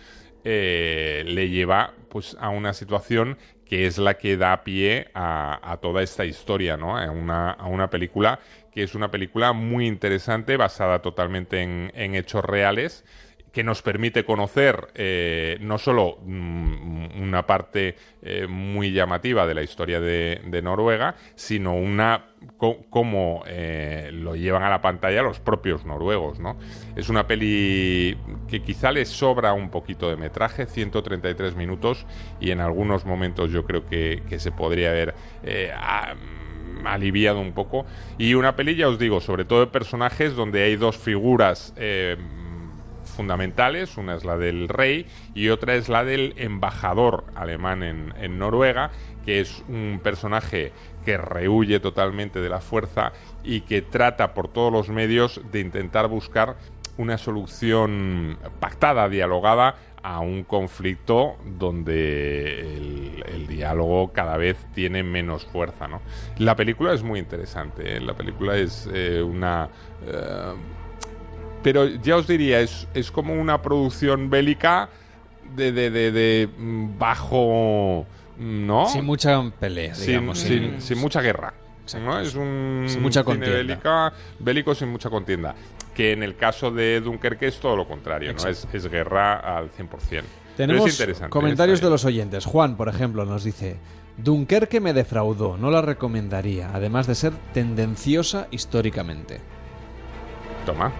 eh, le lleva pues a una situación que es la que da pie a, toda esta historia, ¿no? A una, a una, película que es una película muy interesante, basada totalmente en, en hechos reales que nos permite conocer eh, no solo mm, una parte eh, muy llamativa de la historia de, Noruega, sino una cómo eh, lo llevan a la pantalla los propios noruegos, ¿no? Es una peli que quizá les sobra un poquito de metraje, 133 minutos, y en algunos momentos yo creo que, se podría haber aliviado un poco. Y una peli, ya os digo, sobre todo de personajes donde hay dos figuras fundamentales, una es la del rey y otra es la del embajador alemán en, Noruega, que es un personaje que rehuye totalmente de la fuerza y que trata por todos los medios de intentar buscar una solución pactada, dialogada a un conflicto donde el, diálogo cada vez tiene menos fuerza. ¿no? La película es muy interesante, ¿eh? la película es eh, una... Eh, pero ya os diría, es, es como una producción bélica de, de, de, mm, bajo... ¿No? Sin mucha pelea, digamos. Sin, sin, mucha guerra. ¿no? Es un sin mucha contienda. Bélica, bélico sin mucha contienda. Que en el caso de Dunkerque es todo lo contrario, ¿no? Es, es, guerra al 100%. Tenemos comentarios de los oyentes. Juan, por ejemplo, nos dice... Dunkerque me defraudó, no la recomendaría, además de ser tendenciosa históricamente. Toma.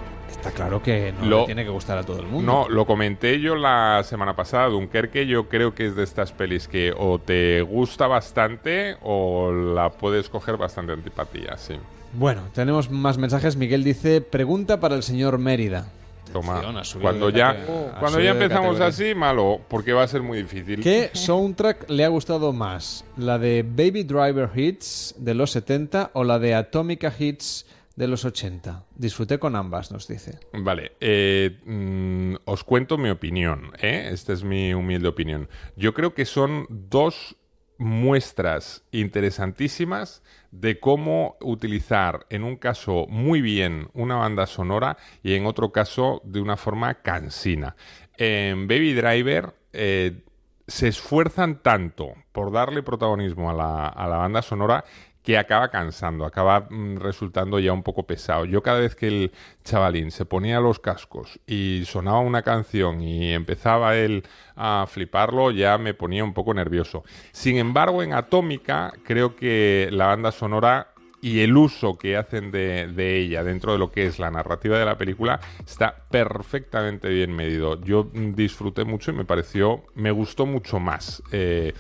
Está claro que no le tiene que gustar a todo el mundo. No, lo comenté yo la semana pasada. Dunkerque yo creo que es de estas pelis que o te gusta bastante o la puedes coger bastante antipatía, sí. Bueno, tenemos más mensajes. Miguel dice, pregunta para el señor Mérida. Toma, cuando ya, cuando ya empezamos así, malo, porque va a ser muy difícil. ¿Qué soundtrack le ha gustado más? ¿La de Baby Driver Hits de los 70 o la de Atomica Hits de los 80. Disfruté con ambas, nos dice. Vale, eh, mm, os cuento mi opinión, ¿eh? esta es mi humilde opinión. Yo creo que son dos muestras interesantísimas de cómo utilizar en un caso muy bien una banda sonora y en otro caso de una forma cansina. En Baby Driver eh, se esfuerzan tanto por darle protagonismo a la, a la banda sonora que acaba cansando, acaba mm, resultando ya un poco pesado. Yo cada vez que el chavalín se ponía los cascos y sonaba una canción y empezaba él a fliparlo, ya me ponía un poco nervioso. Sin embargo, en Atómica creo que la banda sonora y el uso que hacen de, ella dentro de lo que es la narrativa de la película está perfectamente bien medido. Yo disfruté mucho y me pareció, me gustó mucho más. Eh,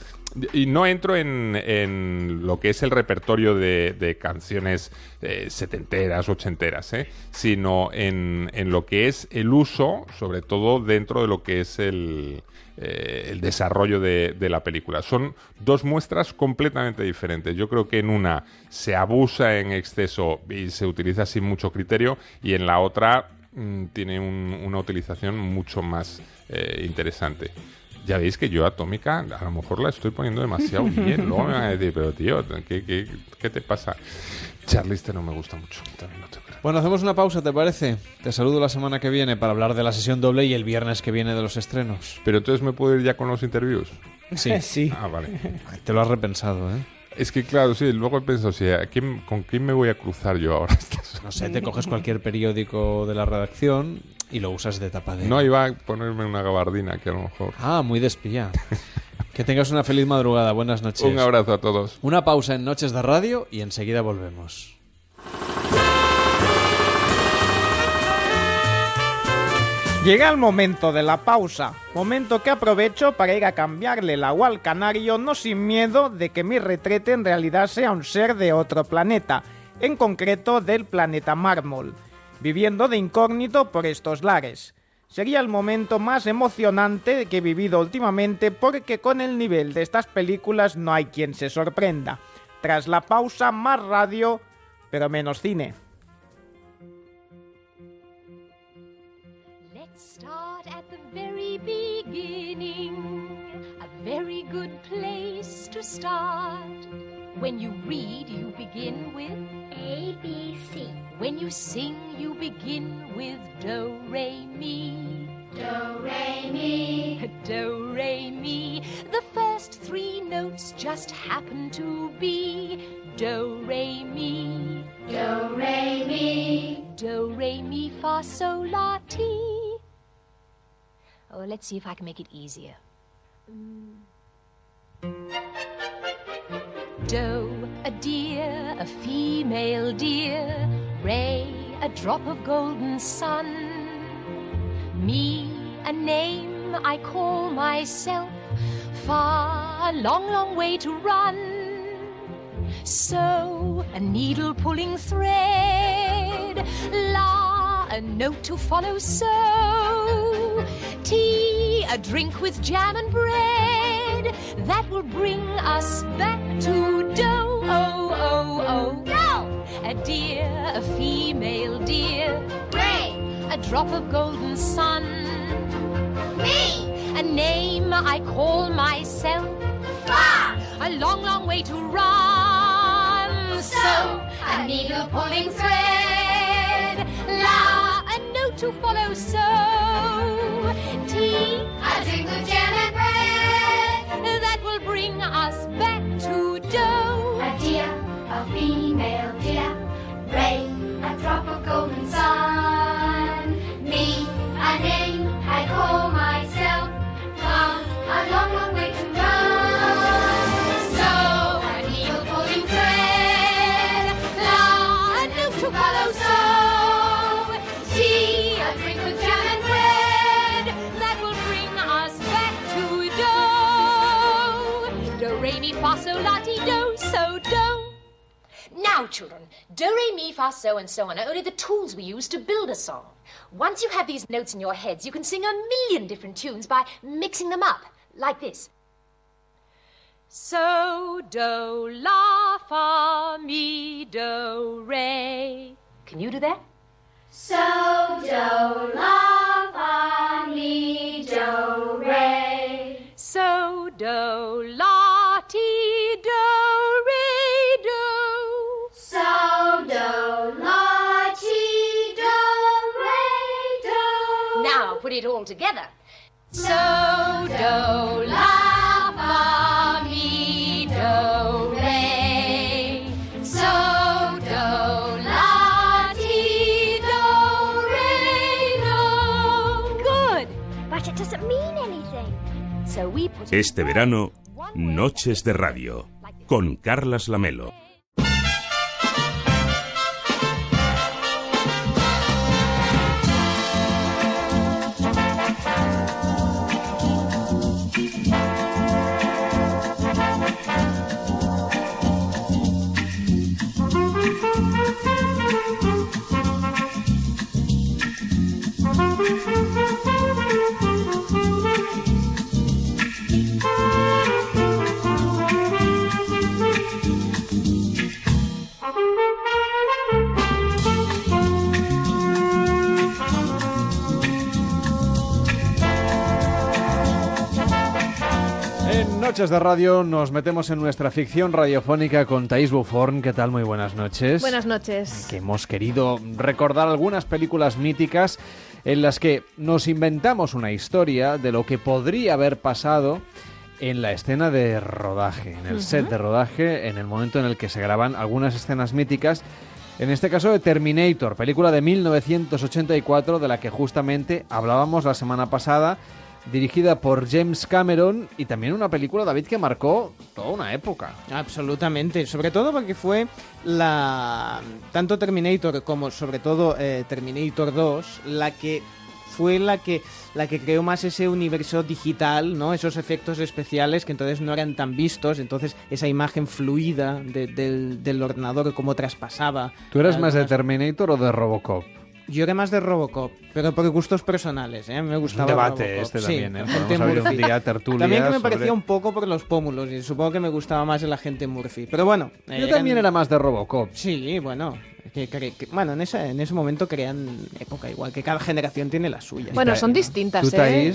y no entro en, lo que es el repertorio de, canciones eh, setenteras, ochenteras, ¿eh? sino en, lo que es el uso, sobre todo dentro de lo que es el, eh, desarrollo de, la película. Son dos muestras completamente diferentes. Yo creo que en una se abusa en exceso y se utiliza sin mucho criterio, y en la otra mm, tiene una utilización mucho más interesante. Ya veis que yo Atómica a lo mejor la estoy poniendo demasiado bien. Luego me van a decir, pero tío, ¿qué, qué, qué te pasa? Charlize no me gusta mucho. bueno, hacemos una pausa, ¿te parece? Te saludo la semana que viene para hablar de la sesión doble y el viernes que viene de los estrenos. Pero entonces me puedo ir ya con los interviews. Sí. sí. Ah, vale. Te lo has repensado, ¿eh? Es que claro, sí, luego he pensado, sí, ¿con quién me voy a cruzar yo ahora? No sé, te coges cualquier periódico de la redacción y lo usas de tapadera. No, iba a ponerme una gabardina que a lo mejor. Ah, muy despilla. que tengas una feliz madrugada. Buenas noches. Un abrazo a todos. Una pausa en Noches de Radio y enseguida volvemos. Llega el momento de la pausa, momento que aprovecho para ir a cambiarle el agua al canario, no sin miedo de que mi retrete en realidad sea un ser de otro planeta, en concreto del planeta mármol, viviendo de incógnito por estos lares. Sería el momento más emocionante que he vivido últimamente porque con el nivel de estas películas no hay quien se sorprenda. Tras la pausa, más radio, pero menos cine. very good place to start. When you read, you begin with A, B, C. When you sing, you begin with Do, Re, Mi. Do, Re, Mi. Do, Re, Mi. The first three notes just happen to be Do, Re, Mi. Do, Re, Mi. Do, Re, Mi, Fa, Sol, La, Ti. Oh, let's see if I can make it easier. Doe, a deer, a female deer. Ray, a drop of golden sun. Me, a name I call myself. Far, a long, long way to run. So, a needle pulling thread. La, a note to follow. So, tea, a drink with jam and bread. That will bring us back to dough. Oh, oh, oh. Dough! A deer, a female deer. Ray, a drop of golden sun. Me, a name I call myself. Far, a long, long way to run. So, a needle pulling thread. La, a note to follow. So, tea, a drink of jam and bread. That will bring us back to dough. A deer, a female deer. Ray, a drop of golden sun. Me, a name I call myself. Come, a long, long way to run. So, a needle pulling thread. La, a note to follow. So, tea, a drink with jam and bread. That will bring us back to dough. Do, re, mi, fa, sol, la, ti, do, so, do. Now, children, do, re, mi, fa, so, and so on are only the tools we use to build a song. Once you have these notes in your heads, you can sing a million different tunes by mixing them up, like this. So, do, la, fa, mi, do, re. Can you do that? So, do, la, fa, mi, do, re. So, do, la, ti, it all together. So, do, la, fa, mi, do, re. So, do, la, ti, do, re, do. Good, but it doesn't mean anything. So we put Este verano, Noches de Radio, con Carlas Lamelo. Noches de Radio nos metemos en nuestra ficción radiofónica con Thais Buffon. ¿Qué tal? Muy buenas noches. Buenas noches. Que hemos querido recordar algunas películas míticas en las que nos inventamos una historia de lo que podría haber pasado en la escena de rodaje, en el set de rodaje, en el momento en el que se graban algunas escenas míticas. En este caso de Terminator, película de 1984 de la que justamente hablábamos la semana pasada, dirigida por James Cameron y también una película, David, que marcó toda una época. Absolutamente, sobre todo porque fue la tanto Terminator como sobre todo eh, Terminator 2 la que fue la que la que creó más ese universo digital, ¿no? Esos efectos especiales que entonces no eran tan vistos, entonces esa imagen fluida de- del, del ordenador como traspasaba. ¿Tú eras más de Terminator o de Robocop? Yo era más de Robocop, pero por gustos personales, ¿eh? Me gustaba debate Robocop. este Sí, también, ¿eh? agente Podemos abrir un día tertulia También que me sobre- parecía un poco por los pómulos y supongo que me gustaba más el agente Murphy. Pero bueno. Yo eran- también era más de Robocop. Sí, bueno. Que, que- que- bueno, en ese, en ese momento crean época igual, que cada generación tiene la suya. Bueno, son distintas, ¿Tú, ¿eh?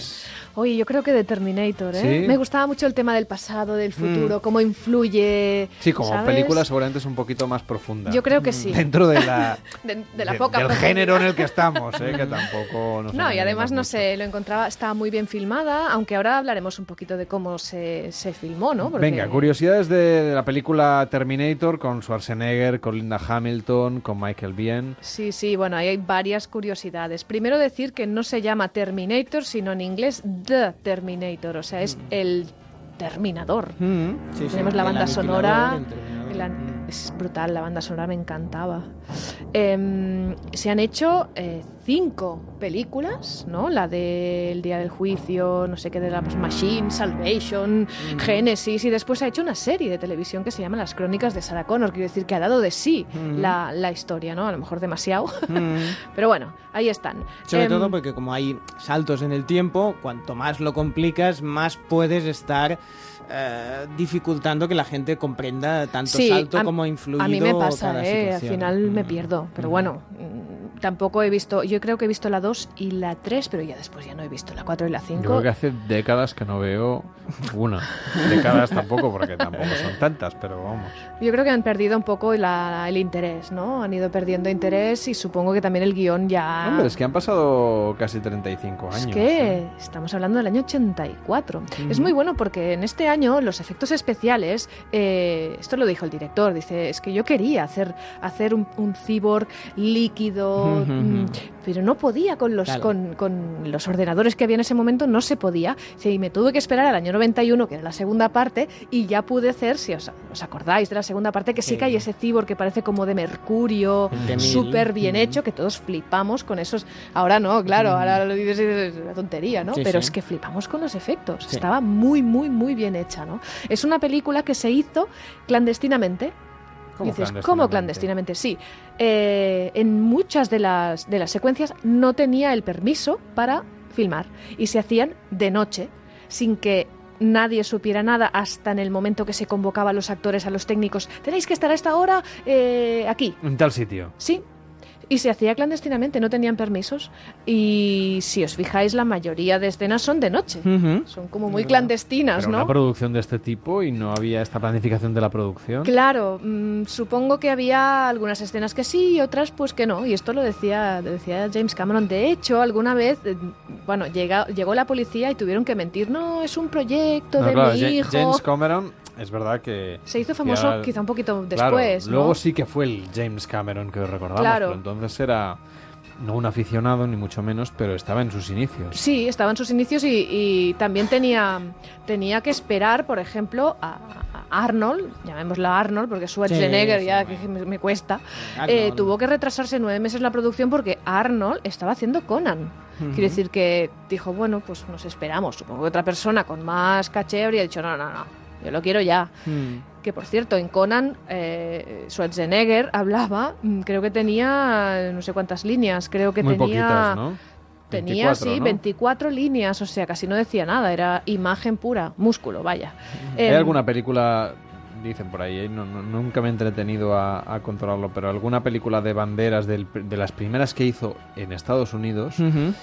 Oye, yo creo que de Terminator, ¿eh? ¿Sí? Me gustaba mucho el tema del pasado, del futuro, cómo influye. Sí, como ¿sabes? película seguramente es un poquito más profunda. Yo creo que sí. Dentro de la, De, de la de- poca del género en el que estamos, ¿eh? que tampoco nos No, y además, no sé, lo encontraba, estaba muy bien filmada, aunque ahora hablaremos un poquito de cómo se, se filmó, ¿no? Porque- Venga, curiosidades de, de la película Terminator con Schwarzenegger, con Linda Hamilton, con Michael Biehn. Sí, sí, bueno, ahí hay varias curiosidades. Primero decir que no se llama Terminator, sino en inglés The Terminator, o sea, es el Terminador. Mm, sí, sí, Tenemos la banda sonora. An- Es brutal, la banda sonora me encantaba. Em, se han hecho eh, cinco películas, ¿no? La del Día del Juicio, no sé qué, de la Machine, Salvation, Mm. Genesis, y después se ha hecho una serie de televisión que se llama Las Crónicas de Sarah Connor, quiero decir que ha dado de sí Mm. la, la historia, ¿no? A lo mejor demasiado, Mm. pero bueno, ahí están. Sobre Em, todo porque como hay saltos en el tiempo, cuanto más lo complicas, más puedes estar eh, dificultando que la gente comprenda tanto Sí, salto a- como influido A mí me pasa, cada ¿eh? Al final me pierdo. Pero bueno, mm, tampoco he visto. Yo creo que he visto la 2 y la 3, pero ya después ya no he visto la 4 y la Yo 5. creo que hace décadas que no veo una. décadas tampoco, porque tampoco son tantas, pero vamos. Yo creo que han perdido un poco la- el interés, ¿no? Han ido perdiendo interés y supongo que también el guion ya. Hombre, es que han pasado casi 35 años. Es ¿eh? que estamos hablando del año 84. Es muy bueno porque en este año los efectos especiales, eh, esto lo dijo el director, dice, es que yo quería hacer, hacer un, un cyborg líquido, mm, pero no podía con los, Claro. con, con los ordenadores que había en ese momento, no se podía. Dice, y me tuve que esperar al año 91, que era la segunda parte, y ya pude hacer, si os, os acordáis de la segunda parte, que sí, Sí. que hay ese cyborg que parece como de mercurio, El T-1000. súper bien hecho, que todos flipamos con esos. Ahora no, claro, ahora lo dices es una tontería, ¿no? Sí, Pero sí. es que flipamos con los efectos. Sí. Estaba muy, muy, muy bien hecha, ¿no? Es una película que se hizo clandestinamente. ¿Cómo Dices, clandestinamente? ¿cómo clandestinamente? Sí. Eh, en muchas de las, de las secuencias no tenía el permiso para filmar y se hacían de noche, sin que nadie supiera nada hasta en el momento que se convocaba a los actores, a los técnicos. Tenéis que estar a esta hora eh, aquí. En tal sitio. Sí. Y se hacía clandestinamente, no tenían permisos. Y si os fijáis, la mayoría de escenas son de noche. Ujú. Son como muy clandestinas, Pero ¿no? una producción de este tipo y no había esta planificación de la producción. Claro, mm, supongo que había algunas escenas que sí y otras pues que no. Y esto lo decía, lo decía James Cameron. De hecho, alguna vez, eh, bueno, llega, llegó la policía y tuvieron que mentir. No, es un proyecto No, de claro, mi hijo. James Cameron, es verdad que... Se hizo famoso ya- quizá un poquito Claro, después, ¿no? luego sí que fue el James Cameron que recordamos, Claro. pero entonces era no un aficionado ni mucho menos, pero estaba en sus inicios. Sí, estaba en sus inicios y, y también tenía, tenía que esperar, por ejemplo, a, a Arnold, llamémosla Arnold, porque Schwarzenegger Sí, ya sí, que me, me cuesta, eh, tuvo que retrasarse nueve meses la producción porque Arnold estaba haciendo Conan. Ujú. Quiere decir que dijo, bueno, pues nos esperamos. Supongo que otra persona con más caché habría dicho, no, no, no, yo lo quiero ya. Mm. Que por cierto, en Conan, eh, Schwarzenegger hablaba, mm, creo que tenía no sé cuántas líneas, creo que Muy tenía... poquitas, ¿no? Tenía, 24, sí, ¿no? 24 líneas, o sea, casi no decía nada, era imagen pura, músculo, vaya. ¿Hay Em, alguna película, dicen por ahí, eh, no- no- nunca me he entretenido a, a controlarlo, pero alguna película de banderas del- de las primeras que hizo en Estados Unidos Ujú.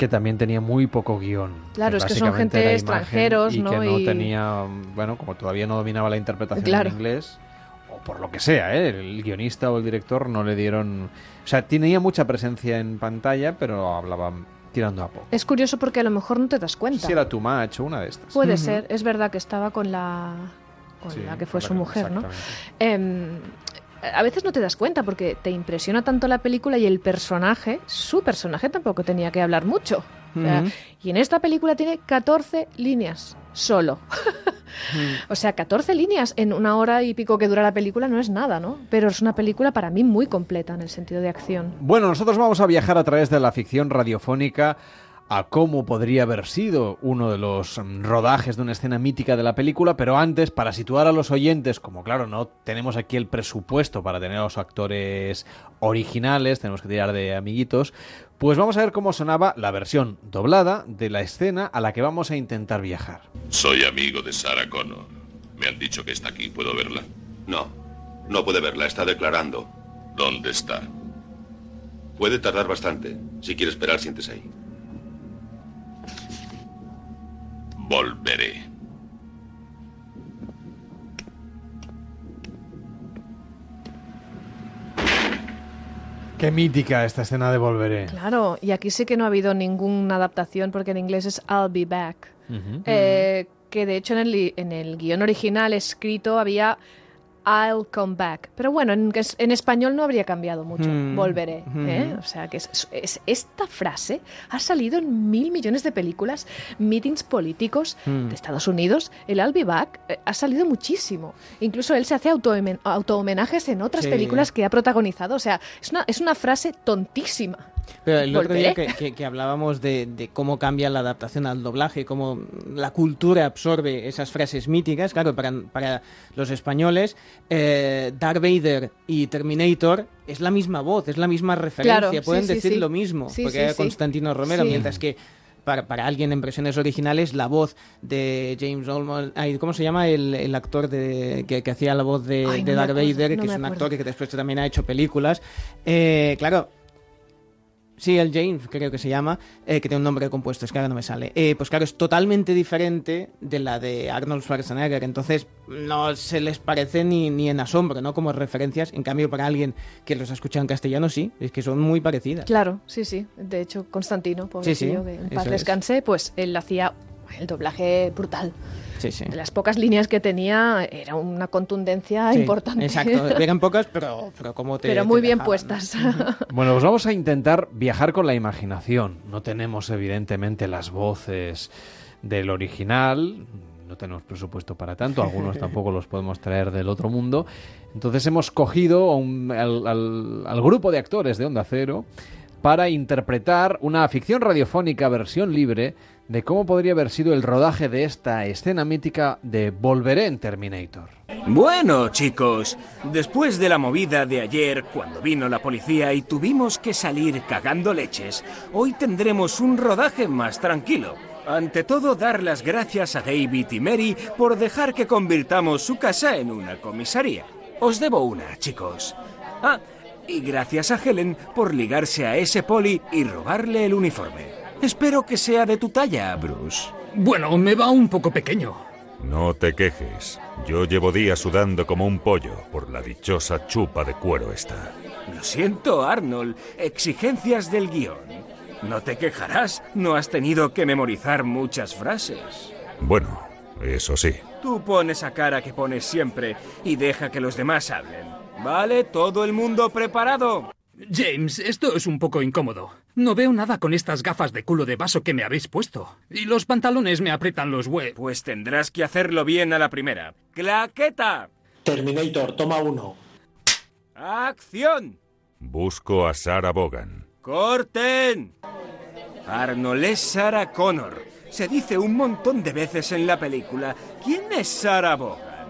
Que también tenía muy poco guion? Claro, es que son gente extranjeros, y ¿no? que no Y- tenía, bueno, como todavía no dominaba la interpretación Claro. en inglés, o por lo que sea, ¿eh? el guionista o el director no le dieron... O sea, tenía mucha presencia en pantalla, pero hablaba tirando a poco. Es curioso porque a lo mejor no te das cuenta. Si era Too Much o una de estas. Puede ser, es verdad que estaba con la, con Sí, la que fue su mujer, ¿no? A veces no te das cuenta porque te impresiona tanto la película y el personaje, su personaje tampoco tenía que hablar mucho. O sea, Ujú. Y en esta película tiene 14 líneas, solo. O sea, 14 líneas en una hora y pico que dura la película no es nada, ¿no? Pero es una película para mí muy completa en el sentido de acción. Bueno, nosotros vamos a viajar a través de la ficción radiofónica a cómo podría haber sido uno de los rodajes de una escena mítica de la película, pero antes, para situar a los oyentes, como claro, no tenemos aquí el presupuesto para tener a los actores originales, tenemos que tirar de amiguitos, pues vamos a ver cómo sonaba la versión doblada de la escena a la que vamos a intentar viajar. Soy amigo de Sarah Connor. Me han dicho que está aquí. ¿Puedo verla? No, no puede verla, está declarando. ¿Dónde está? Puede tardar bastante. Si quiere esperar, siéntese ahí. Volveré. Qué mítica esta escena de Volveré. Claro, y aquí sí que no ha habido ninguna adaptación porque en inglés es I'll be back. Eh, que de hecho en el, en el guion original escrito había I'll come back. Pero bueno, en, en español no habría cambiado mucho. Mm. Volveré. ¿eh? Mm. O sea que es- es- esta frase ha salido en mil millones de películas, meetings políticos Mm. de Estados Unidos. El I'll be back eh, ha salido muchísimo. Incluso él se hace auto homenajes en otras Sí. películas que ha protagonizado. O sea, es una, es una frase tontísima. Pero el otro día que, que- que hablábamos de, de cómo cambia la adaptación al doblaje, cómo la cultura absorbe esas frases míticas, claro, para, para los españoles, eh, Darth Vader y Terminator es la misma voz, es la misma referencia, Claro, pueden sí, decir sí. lo mismo, Sí, porque era. Constantino Romero, mientras que para, para alguien en versiones originales, la voz de James Olmos, ¿cómo se llama el, el actor de, que, que hacía la voz de, Ay, no de me Darth acuerdo, Vader, no que es un acuerdo. actor que después también ha hecho películas? Eh, claro, Sí, el James, creo que se llama, eh, que tiene un nombre compuesto, es que ahora no me sale. Eh, pues claro, es totalmente diferente de la de Arnold Schwarzenegger, entonces no se les parece ni, ni en asombro, ¿no? Como referencias, en cambio para alguien que los ha escuchado en castellano, sí, es que son muy parecidas. Claro, sí, sí. De hecho, Constantino, pobrecillo, sí, que en paz es. descanse, pues él hacía el doblaje brutal. Sí, sí. De las pocas líneas que tenía, era una contundencia Sí, importante. Exacto, eran pocas, pero, pero como te... Pero te muy bien dejaban. puestas. Bueno, pues vamos a intentar viajar con la imaginación. No tenemos, evidentemente, las voces del original. No tenemos presupuesto para tanto. Algunos tampoco los podemos traer del otro mundo. Entonces hemos cogido un- al, al- al grupo de actores de Onda Cero para interpretar una ficción radiofónica versión libre de cómo podría haber sido el rodaje de esta escena mítica de Volveré en Terminator. Bueno, chicos, después de la movida de ayer, cuando vino la policía y tuvimos que salir cagando leches, hoy tendremos un rodaje más tranquilo. Ante todo, dar las gracias a David y Mary por dejar que convirtamos su casa en una comisaría. Os debo una, chicos. Ah, y gracias a Helen por ligarse a ese poli y robarle el uniforme. Espero que sea de tu talla, Bruce. Bueno, me va un poco pequeño. No te quejes. Yo llevo días sudando como un pollo por la dichosa chupa de cuero esta. Lo siento, Arnold. Exigencias del guion. No te quejarás, no has tenido que memorizar muchas frases. Bueno, eso sí. Tú pones esa cara que pones siempre y deja que los demás hablen. ¿Vale? ¿Todo el mundo preparado? James, esto es un poco incómodo. No veo nada con estas gafas de culo de vaso que me habéis puesto. Y los pantalones me aprietan los huevos. Pues tendrás que hacerlo bien a la primera. ¡Claqueta! Terminator, toma uno. ¡Acción! Busco a Sarah Bogan. ¡Corten! Arnold es Sarah Connor. Se dice un montón de veces en la película. ¿Quién es Sarah Bogan?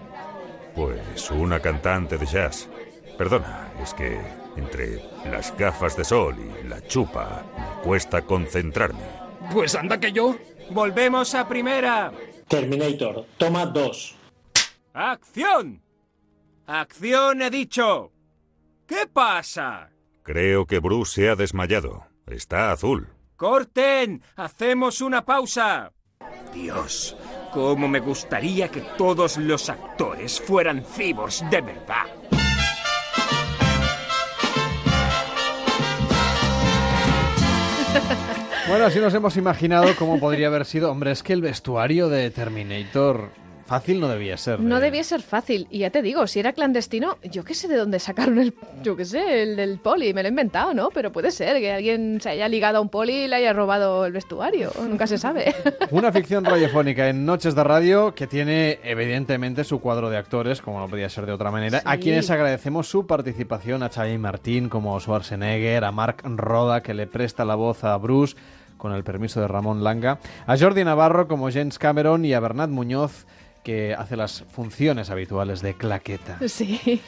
Pues una cantante de jazz. Perdona, es que entre las gafas de sol y la chupa me cuesta concentrarme. Pues anda que yo. Volvemos a primera. Terminator, toma dos. ¡Acción! ¡Acción, he dicho! ¿Qué pasa? Creo que Bruce se ha desmayado. Está azul. ¡Corten! ¡Hacemos una pausa! Dios, cómo me gustaría que todos los actores fueran cibos de verdad. Bueno, así nos hemos imaginado cómo podría haber sido. Hombre, es que el vestuario de Terminator fácil no debía ser. No ¿eh? debía ser fácil. Y ya te digo, si era clandestino, yo qué sé de dónde sacaron el, yo qué sé, el del poli. Me lo he inventado, ¿no? Pero puede ser que alguien se haya ligado a un poli y le haya robado el vestuario. Nunca se sabe. Una ficción radiofónica en Noches de Radio que tiene evidentemente su cuadro de actores, como no podía ser de otra manera, a quienes agradecemos su participación, a Xavi Martín como Schwarzenegger, a Mark Roda que le presta la voz a Bruce con el permiso de Ramón Langa, a Jordi Navarro como James Cameron y a Bernat Muñoz que hace las funciones habituales de claqueta. Sí.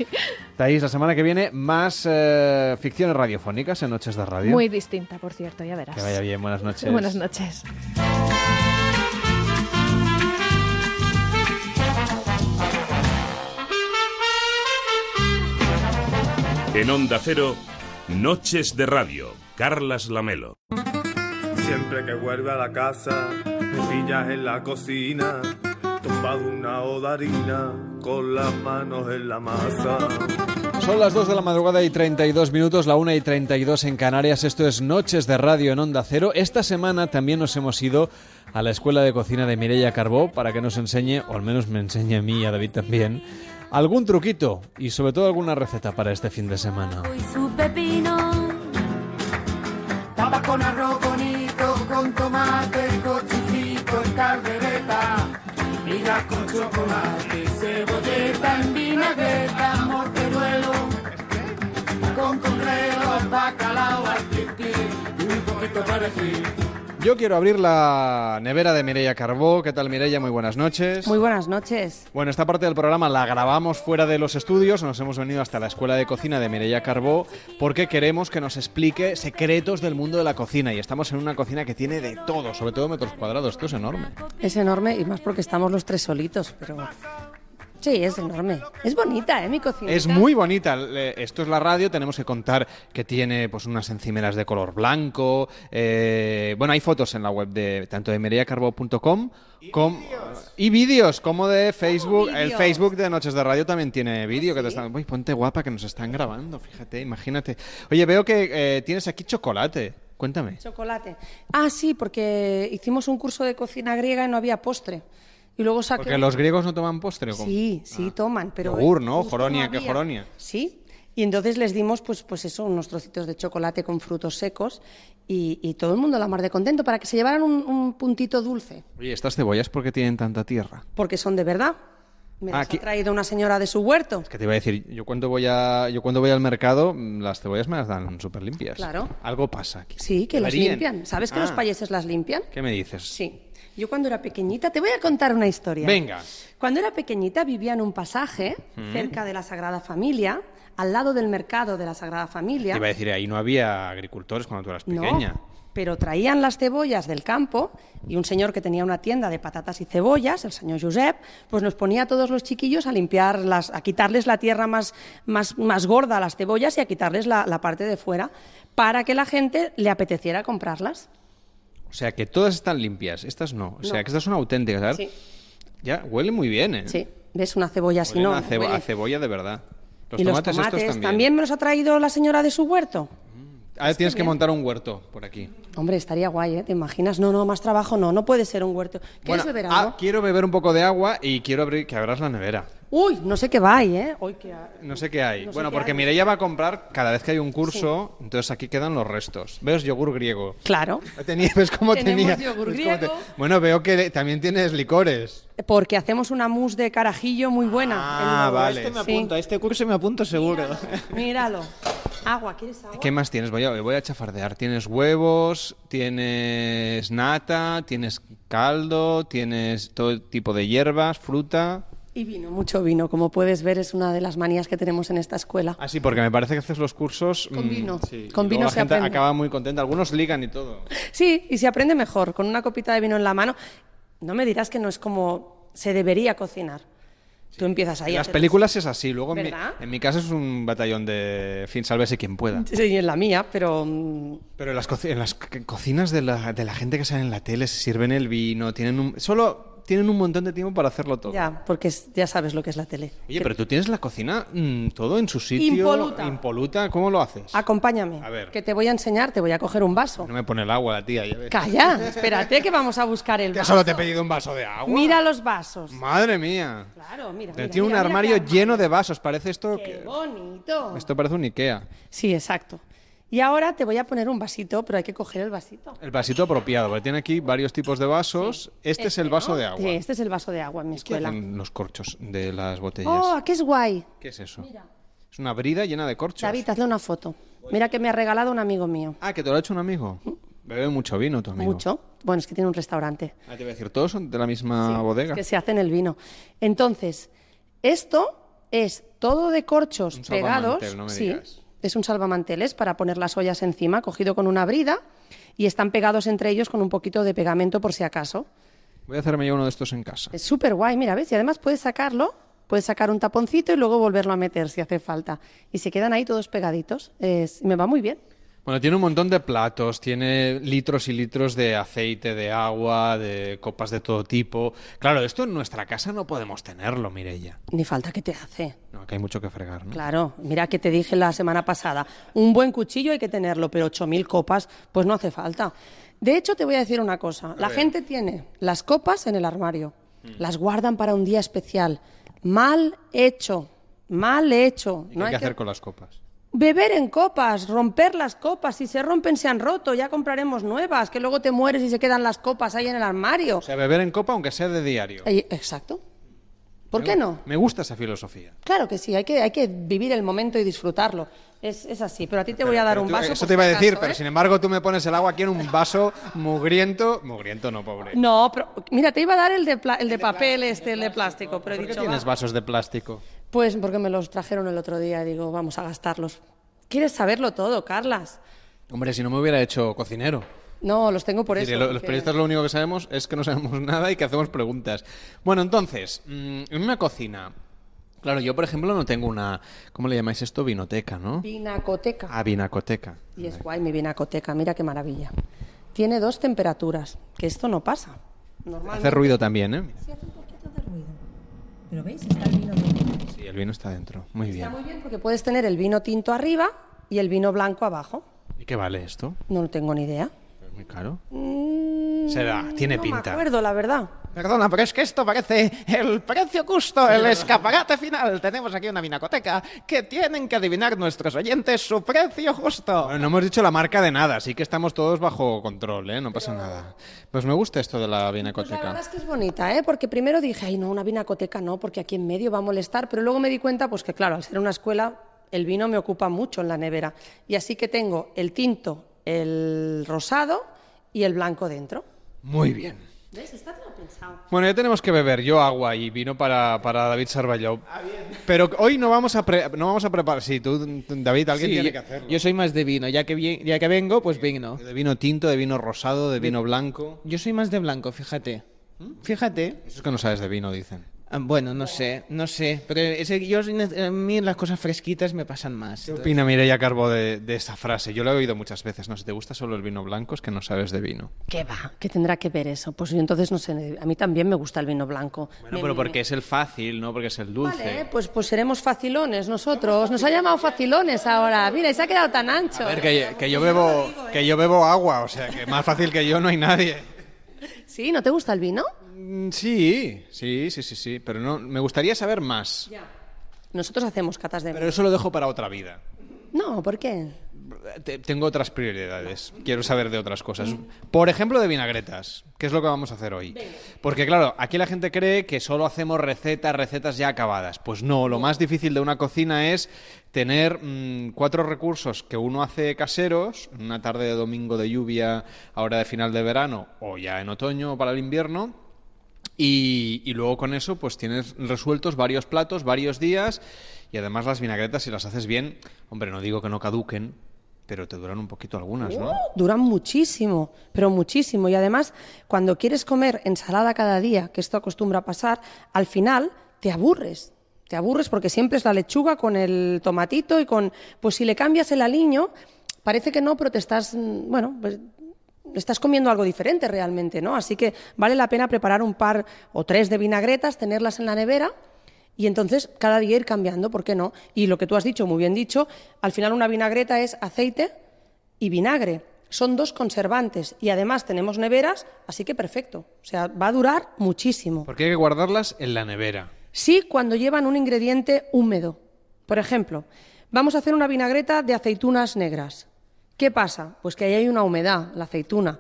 Thais, la semana que viene más eh, ficciones radiofónicas en Noches de Radio. Muy distinta, por cierto, ya verás. Que vaya bien, buenas noches. Buenas noches. En Onda Cero, Noches de Radio, Carlas Lamelo. Siempre que vuelve a la casa, me pillas en la cocina, tumbado una odarina, con las manos en la masa. Son las 2 de la madrugada y 32 minutos, la 1 y 32 en Canarias. Esto es Noches de Radio en Onda Cero. Esta semana también nos hemos ido a la Escuela de Cocina de Mireia Carbó para que nos enseñe, o al menos me enseñe a mí y a David también, algún truquito y sobre todo alguna receta para este fin de semana. su pepino. Con arroz bonito, con tomate, cochifrito en caldereta. Miga con chocolate, cebolleta en vinagreta, morteruelo. Con conrero, bacalao, al y un poquito para. Yo quiero abrir la nevera de Mireia Carbó. ¿Qué tal Mireia? Muy buenas noches. Muy buenas noches. Bueno, esta parte del programa la grabamos fuera de los estudios, nos hemos venido hasta la Escuela de Cocina de Mireia Carbó porque queremos que nos explique secretos del mundo de la cocina y estamos en una cocina que tiene de todo, sobre todo metros cuadrados, esto es enorme. Es enorme y más porque estamos los tres solitos, pero... Sí, es enorme. Es bonita, ¿eh? Mi cocina. Es muy bonita. Esto es la radio. Tenemos que contar que tiene pues unas encimeras de color blanco. eh, bueno, hay fotos en la web de tanto de meriacarbó.com com- y vídeos como de Facebook. El. Facebook de Noches de Radio también tiene vídeo que te están. Uy, ponte guapa que nos están grabando. Fíjate, imagínate. Oye, veo que eh, tienes aquí chocolate. Cuéntame. Chocolate. Ah, sí, porque hicimos un curso de cocina griega y no había postre. Y luego saqué... Porque los griegos no toman postre. ¿o cómo? Sí, sí, toman, pero... Yogur, ¿no? Joronia, ¿qué había. joronia? Sí. Y entonces les dimos, pues, pues eso, unos trocitos de chocolate con frutos secos y, y todo el mundo la mar de contento para que se llevaran un, un puntito dulce, Oye, ¿estas cebollas por qué tienen tanta tierra? porque son de verdad. Me las Aquí- ha traído una señora de su huerto. Que te iba a decir, yo cuando voy a, yo cuando voy al mercado, mm, las cebollas me las dan súper limpias. Claro. Algo pasa aquí. Sí, que las limpian. ¿Sabes que los Ah. payeses las limpian? ¿Qué me dices? Sí. Yo cuando era pequeñita, te voy a contar una historia. Venga. Cuando era pequeñita vivía en un pasaje Mm. cerca de la Sagrada Familia, al lado del mercado de la Sagrada Familia. Te iba a decir, ahí no había agricultores cuando tú eras No, pequeña. pero traían las cebollas del campo y un señor que tenía una tienda de patatas y cebollas, el señor Josep, pues nos ponía a todos los chiquillos a limpiar, las, a quitarles la tierra más, más, más gorda a las cebollas y a quitarles la, la parte de fuera para que la gente le apeteciera comprarlas. O sea, que todas están limpias, estas no. O sea, No. que estas son auténticas, ¿sabes? Sí. Ya, huele muy bien, ¿eh? Sí, ves una cebolla Huelen ¿no? a, cebo- Huele. a cebolla de verdad. Los y tomates, los tomates estos también. también me los ha traído la señora de su huerto. Ahora tienes que montar un huerto por aquí. Hombre, estaría guay, ¿eh? ¿Te imaginas? No, no, más trabajo no, no puede ser un huerto. ¿Quieres Bueno, beber ah, algo? quiero beber un poco de agua y quiero abrir, que abras la nevera. Uy, no sé qué va ahí, ¿eh? Hoy que... No sé qué hay. No sé bueno, qué porque hay. Mireia va a comprar cada vez que hay un curso, entonces aquí quedan los restos. ¿Ves? Yogur griego. Claro. Tenía, ¿Ves cómo Tenemos tenía? yogur ¿Ves cómo griego. Bueno, veo que le- también tienes licores. Porque hacemos una mousse de carajillo muy buena. Ah, El- vale. Este me Sí. apunto, a este curso me apunto seguro. Míralo. Agua, ¿quieres agua? ¿Qué más tienes? Voy a, voy a chafardear. Tienes huevos, tienes nata, tienes caldo, tienes todo tipo de hierbas, fruta. Y vino, mucho vino. Como puedes ver, es una de las manías que tenemos en esta escuela. Ah, sí, porque me parece que haces los cursos... Con mm, vino. sí, Con y vino luego se la gente aprende. acaba muy contenta. Algunos ligan y todo. Sí, y se aprende mejor, con una copita de vino en la mano. No me dirás que no es como se debería cocinar. Tú empiezas ahí En a las películas es así. Luego en mi, en mi casa es un batallón de fin, sálvese quien pueda. Sí, en la mía, pero... mm, Pero en las, coci- en las co- cocinas de la, de la gente que sale en la tele se sirven el vino, tienen un, solo tienen un montón de tiempo para hacerlo todo. Ya, porque ya sabes lo que es la tele. Oye, pero tú tienes la cocina mm, todo en su sitio. Impoluta. impoluta. ¿Cómo lo haces? Acompáñame. A ver. Que te voy a enseñar, te voy a coger un vaso. No me pone el agua la tía. ya ves. Calla, espérate que vamos a buscar el Ya vaso. solo te he pedido un vaso de agua. Mira los vasos. Madre mía. Claro, mira. Tiene mira, un mira, armario lleno de vasos. Parece esto Qué que... bonito. Esto parece un Ikea. Sí, exacto. Y ahora te voy a poner un vasito, pero hay que coger el vasito. El vasito apropiado, porque tiene aquí varios tipos de vasos. Este es el vaso ¿no? de agua. Sí, este es el vaso de agua en mi ¿Qué escuela. hacen los corchos de las botellas? Oh, ¿qué es guay? ¿Qué es eso? Es una brida llena de corchos. David, hazle una foto. Mira que me ha regalado un amigo mío. Ah, que te lo ha hecho un amigo. Bebe mucho vino tu amigo. Mucho. Bueno, es que tiene un restaurante. Ah, te voy a decir, ¿todos son de la misma Sí, bodega? es que se hace en el vino. Entonces, esto es todo de corchos Un pegados. salvamantel, no me sí, digas. Es un salvamanteles para poner las ollas encima, cogido con una brida, y están pegados entre ellos con un poquito de pegamento por si acaso. Voy a hacerme yo uno de estos en casa. Es súper guay, mira, ¿ves? Y además puedes sacarlo Puedes sacar un taponcito y luego volverlo a meter si hace falta. Y se quedan ahí todos pegaditos. Es- me va muy bien. Bueno, tiene un montón de platos, tiene litros y litros de aceite, de agua, de copas de todo tipo. Claro, esto en nuestra casa no podemos tenerlo, Mirella. Ni falta que te hace. No, que hay mucho que fregar, ¿no? Claro, mira que te dije la semana pasada, un buen cuchillo hay que tenerlo, pero 8.000 copas, pues no hace falta. De hecho, te voy a decir una cosa, la gente tiene las copas en el armario, las guardan para un día especial. Mal hecho, mal hecho. ¿Y qué No hay que hay que- hacer con las copas? Beber en copas, romper las copas, si se rompen se han roto, ya compraremos nuevas, que luego te mueres y se quedan las copas ahí en el armario. O sea, beber en copa aunque sea de diario. Eh, Exacto. ¿Por qué no? Me gusta esa filosofía. Claro que sí, hay que, hay que vivir el momento y disfrutarlo. Es, es así, pero a ti te voy a dar un tú- vaso. Eso te iba a decir, acaso, pero ¿eh? sin embargo tú me pones el agua aquí en un vaso mugriento. Mugriento no, pobre. No, pero mira, te iba a dar el de, pla- el de papel, este, el de plástico, pero he ¿Por qué dicho, tienes va. vasos de plástico? Pues porque me los trajeron el otro día y digo, vamos a gastarlos. ¿Quieres saberlo todo, Carlas? Hombre, si no me hubiera hecho cocinero. No, los tengo por Es eso. decir, lo- los porque- periodistas lo único que sabemos es que no sabemos nada y que hacemos preguntas. Bueno, entonces, mm, en una cocina. Claro, yo por ejemplo no tengo una. ¿Cómo le llamáis esto? Vinoteca, ¿no? Vinacoteca. Ah, vinacoteca. Y es guay mi vinacoteca, mira qué maravilla. Tiene dos temperaturas, que esto no pasa. Normalmente... Hace ruido también, ¿eh? Sí, hace un poquito de ruido. Pero veis, está el vino dentro. Sí, el vino está dentro. Muy Está bien. muy bien porque puedes tener el vino tinto arriba y el vino blanco abajo. ¿Y qué vale esto? No tengo ni idea. Es muy caro. Mm, Será, tiene no me pinta. acuerdo, la verdad. Perdona, pero es que esto parece el precio justo, el escaparate final. Tenemos aquí una vinacoteca que tienen que adivinar nuestros oyentes su precio justo. Bueno, no hemos dicho la marca de nada, así que estamos todos bajo control, ¿eh? No pasa nada. Pues me gusta esto de la Pues la vinacoteca. verdad es que es bonita, ¿eh? Porque primero dije, ay, no, una vinacoteca no, porque aquí en medio va a molestar, pero luego me di cuenta, pues que claro, al ser una escuela, el vino me ocupa mucho en la nevera. Y así que tengo el tinto, el rosado y el blanco dentro. Muy bien. ¿Ves? Está todo pensado. Bueno, ya tenemos que beber yo agua y vino para, para David Sarballó. Pero hoy no vamos a pre- no vamos a preparar. Sí, tú, David, alguien Sí, tiene que hacerlo. Yo soy más de vino, ya que, vi- ya que vengo, pues vino. De vino tinto, de vino rosado, de vino blanco. Yo soy más de blanco, fíjate. Fíjate. Eso es que no sabes de vino, dicen. Ah, Bueno, no sé, no sé. Pero ese- yo, a mí las cosas fresquitas me pasan más. ¿Qué opina Mireia Carbo de, de esta frase? Yo la he oído muchas veces. No sé, ¿te gusta solo el vino blanco? Es que no sabes de vino. ¿Qué va? ¿Qué tendrá que ver eso? Pues yo entonces no sé, a mí también me gusta el vino blanco. Bueno, Me- pero me- porque es el fácil, no porque es el dulce. Vale, pues, pues seremos facilones nosotros. Nos ha llamado facilones ahora. Mira, y se ha quedado tan ancho. A ver, que, que yo bebo, que yo bebo agua, o sea, que más fácil que yo no hay nadie. ¿Sí? ¿No te gusta el vino? Mm, Sí, sí, sí, sí, sí, pero no, me gustaría saber más. Nosotros hacemos catas de Pero eso lo dejo para otra vida. No, ¿por qué? Te- Tengo otras prioridades. Quiero saber de otras cosas. Por ejemplo, de vinagretas, que es lo que vamos a hacer hoy. Porque claro, aquí la gente cree que solo hacemos recetas, recetas ya acabadas. Pues no, lo más difícil de una cocina es tener mm, cuatro recursos que uno hace caseros, en una tarde de domingo de lluvia, ahora de final de verano, o ya en otoño o para el invierno, y, luego con eso, pues tienes resueltos varios platos, varios días, y además las vinagretas, si las haces bien, hombre, no digo que no caduquen, pero te duran un poquito algunas, ¿no? Duran muchísimo, pero muchísimo. Y además, cuando quieres comer ensalada cada día, que esto acostumbra a pasar, al final te aburres. Te aburres porque siempre es la lechuga con el tomatito y con... Pues si le cambias el aliño, parece que no, pero te estás... mm, Bueno, pues estás comiendo algo diferente realmente, ¿no? Así que vale la pena preparar un par o tres de vinagretas, tenerlas en la nevera y entonces cada día ir cambiando, ¿por qué no? Y lo que tú has dicho, muy bien dicho, al final una vinagreta es aceite y vinagre. Son dos conservantes y además tenemos neveras, así que perfecto. O sea, va a durar muchísimo. Porque hay que guardarlas en la nevera. Sí, cuando llevan un ingrediente húmedo. Por ejemplo, vamos a hacer una vinagreta de aceitunas negras. ¿Qué pasa? Pues que ahí hay una humedad, la aceituna.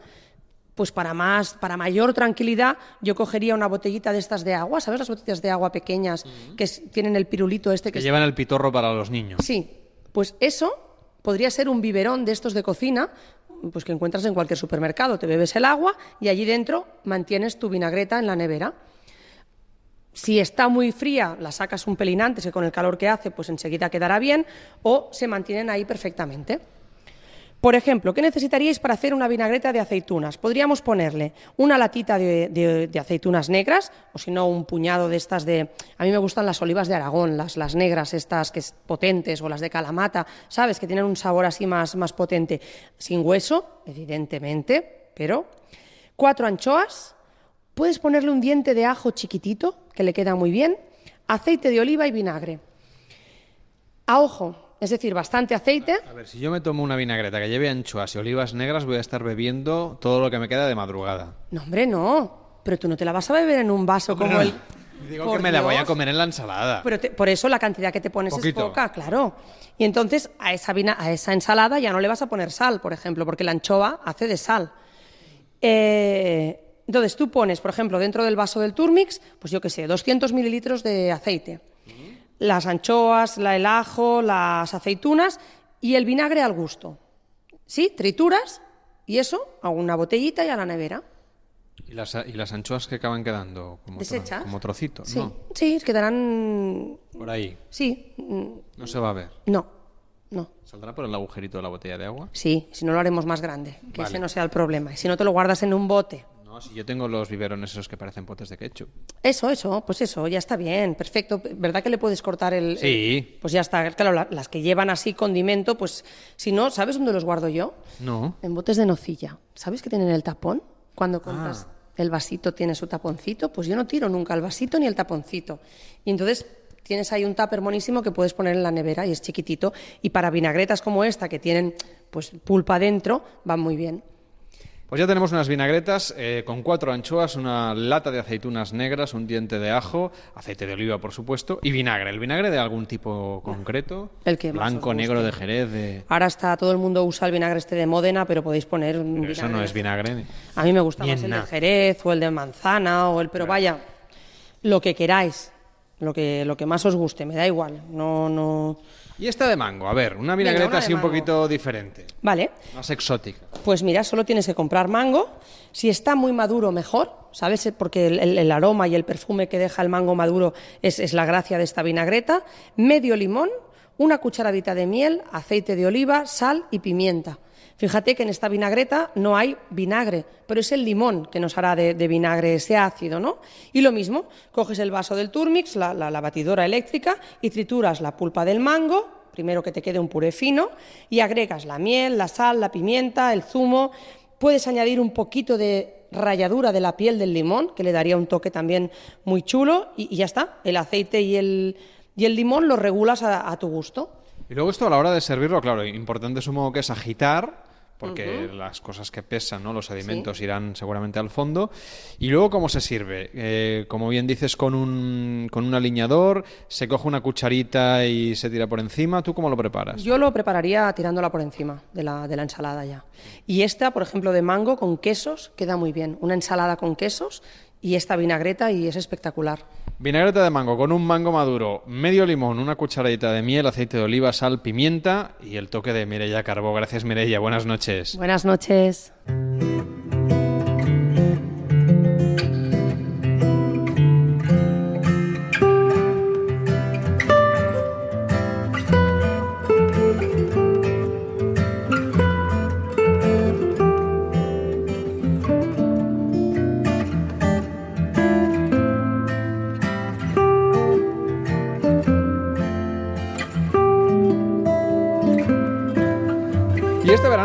Pues para más, para mayor tranquilidad, yo cogería una botellita de estas de agua, ¿sabes las botellas de agua pequeñas que tienen el pirulito este Que que llevan el pitorro para los niños. Sí, pues eso podría ser un biberón de estos de cocina, pues que encuentras en cualquier supermercado. Te bebes el agua y allí dentro mantienes tu vinagreta en la nevera. Si está muy fría, la sacas un pelín antes, que con el calor que hace, pues enseguida quedará bien, o se mantienen ahí perfectamente. Por ejemplo, ¿qué necesitaríais para hacer una vinagreta de aceitunas? Podríamos ponerle una latita de, aceitunas negras, o si no, un puñado de estas de... A mí me gustan las olivas de Aragón, las, las negras estas que es potentes, o las de Calamata, ¿sabes? Que tienen un sabor así más, más potente. Sin hueso, evidentemente, pero... Cuatro anchoas, puedes ponerle un diente de ajo chiquitito, que le queda muy bien, aceite de oliva y vinagre. A ojo, es decir, bastante aceite. A ver, si yo me tomo una vinagreta que lleve anchoas y olivas negras, voy a estar bebiendo todo lo que me queda de madrugada. No, hombre, no. Pero tú no te la vas a beber en un vaso como el. Digo Por que me la voy a comer en la ensalada. Pero te- por eso la cantidad que te pones Poquito. es poca, claro. Y entonces a esa, vina- a esa ensalada ya no le vas a poner sal, por ejemplo, porque la anchoa hace de sal. Eh, entonces tú pones, por ejemplo, dentro del vaso del turmix, pues yo qué sé, 200 mililitros de aceite. Las anchoas, la, el ajo, las aceitunas y el vinagre al gusto. ¿Sí? Trituras y eso a una botellita y a la nevera. ¿Y las, y las anchoas que acaban quedando como, tro- ¿Desechas? como trocitos, Sí, ¿no? sí, quedarán... Por ahí. Sí, No se va a ver. no, no. ¿Saldrá por el agujerito de la botella de agua? Sí, si no lo haremos más grande, que Vale. ese no sea el problema. Y si no te lo guardas en un bote. No, si yo tengo los biberones esos que parecen potes de ketchup. Eso, eso, pues eso, ya está bien, perfecto. ¿Verdad que le puedes cortar el...? Sí. el- pues ya está, claro, la- las que llevan así condimento, pues si no, ¿sabes dónde los guardo yo? No. En botes de nocilla. ¿Sabes que tienen el tapón? Cuando Ah. compras el vasito tiene su taponcito, pues yo no tiro nunca el vasito ni el taponcito. Y entonces tienes ahí un tupper monísimo que puedes poner en la nevera y es chiquitito. Y para vinagretas como esta, que tienen pues pulpa dentro, van muy bien. Pues ya tenemos unas vinagretas eh, con cuatro anchoas, una lata de aceitunas negras, un diente de ajo, aceite de oliva, por supuesto, y vinagre. ¿El vinagre de algún tipo concreto? El que más Blanco, os negro, de Jerez, de... Ahora está todo el mundo usa el vinagre este de Módena, pero podéis poner un Pero eso vinagre. no es vinagre. A mí me gusta más el de. Jerez o el de manzana o el, pero vaya, lo que queráis, lo que lo que más os guste, me da igual. No no. Y esta de mango, a ver, una Venga, vinagreta una así un poquito diferente, Vale. más exótica. Pues mira, solo tienes que comprar mango. Si está muy maduro, mejor, ¿sabes? Porque el, el- el aroma y el perfume que deja el mango maduro es, es la gracia de esta vinagreta. Medio limón, una cucharadita de miel, aceite de oliva, sal y pimienta. Fíjate que en esta vinagreta no hay vinagre, pero es el limón que nos hará de, vinagre ese ácido, ¿no? Y lo mismo, coges el vaso del turmix, la, batidora eléctrica, y trituras la pulpa del mango, primero que te quede un puré fino, y agregas la miel, la sal, la pimienta, el zumo. Puedes añadir un poquito de ralladura de la piel del limón, que le daría un toque también muy chulo, y, ya está. El aceite y el, limón lo regulas a tu gusto. Y luego esto a la hora de servirlo, claro, importante supongo que es agitar, porque las cosas que pesan, ¿no? Los sedimentos irán seguramente al fondo. Y luego, ¿cómo se sirve? Eh, como bien dices, con un, con un aliñador, se coge una cucharita y se tira por encima. ¿Tú cómo lo preparas? Yo lo prepararía tirándola por encima de la, de la ensalada ya. Y esta, por ejemplo, de mango con quesos, queda muy bien. Una ensalada con quesos y esta vinagreta y es espectacular. Vinagreta de mango con un mango maduro, medio limón, una cucharadita de miel, aceite de oliva, sal, pimienta y el toque de Mireia Carbó. Gracias, Mireia. Buenas noches. Buenas noches.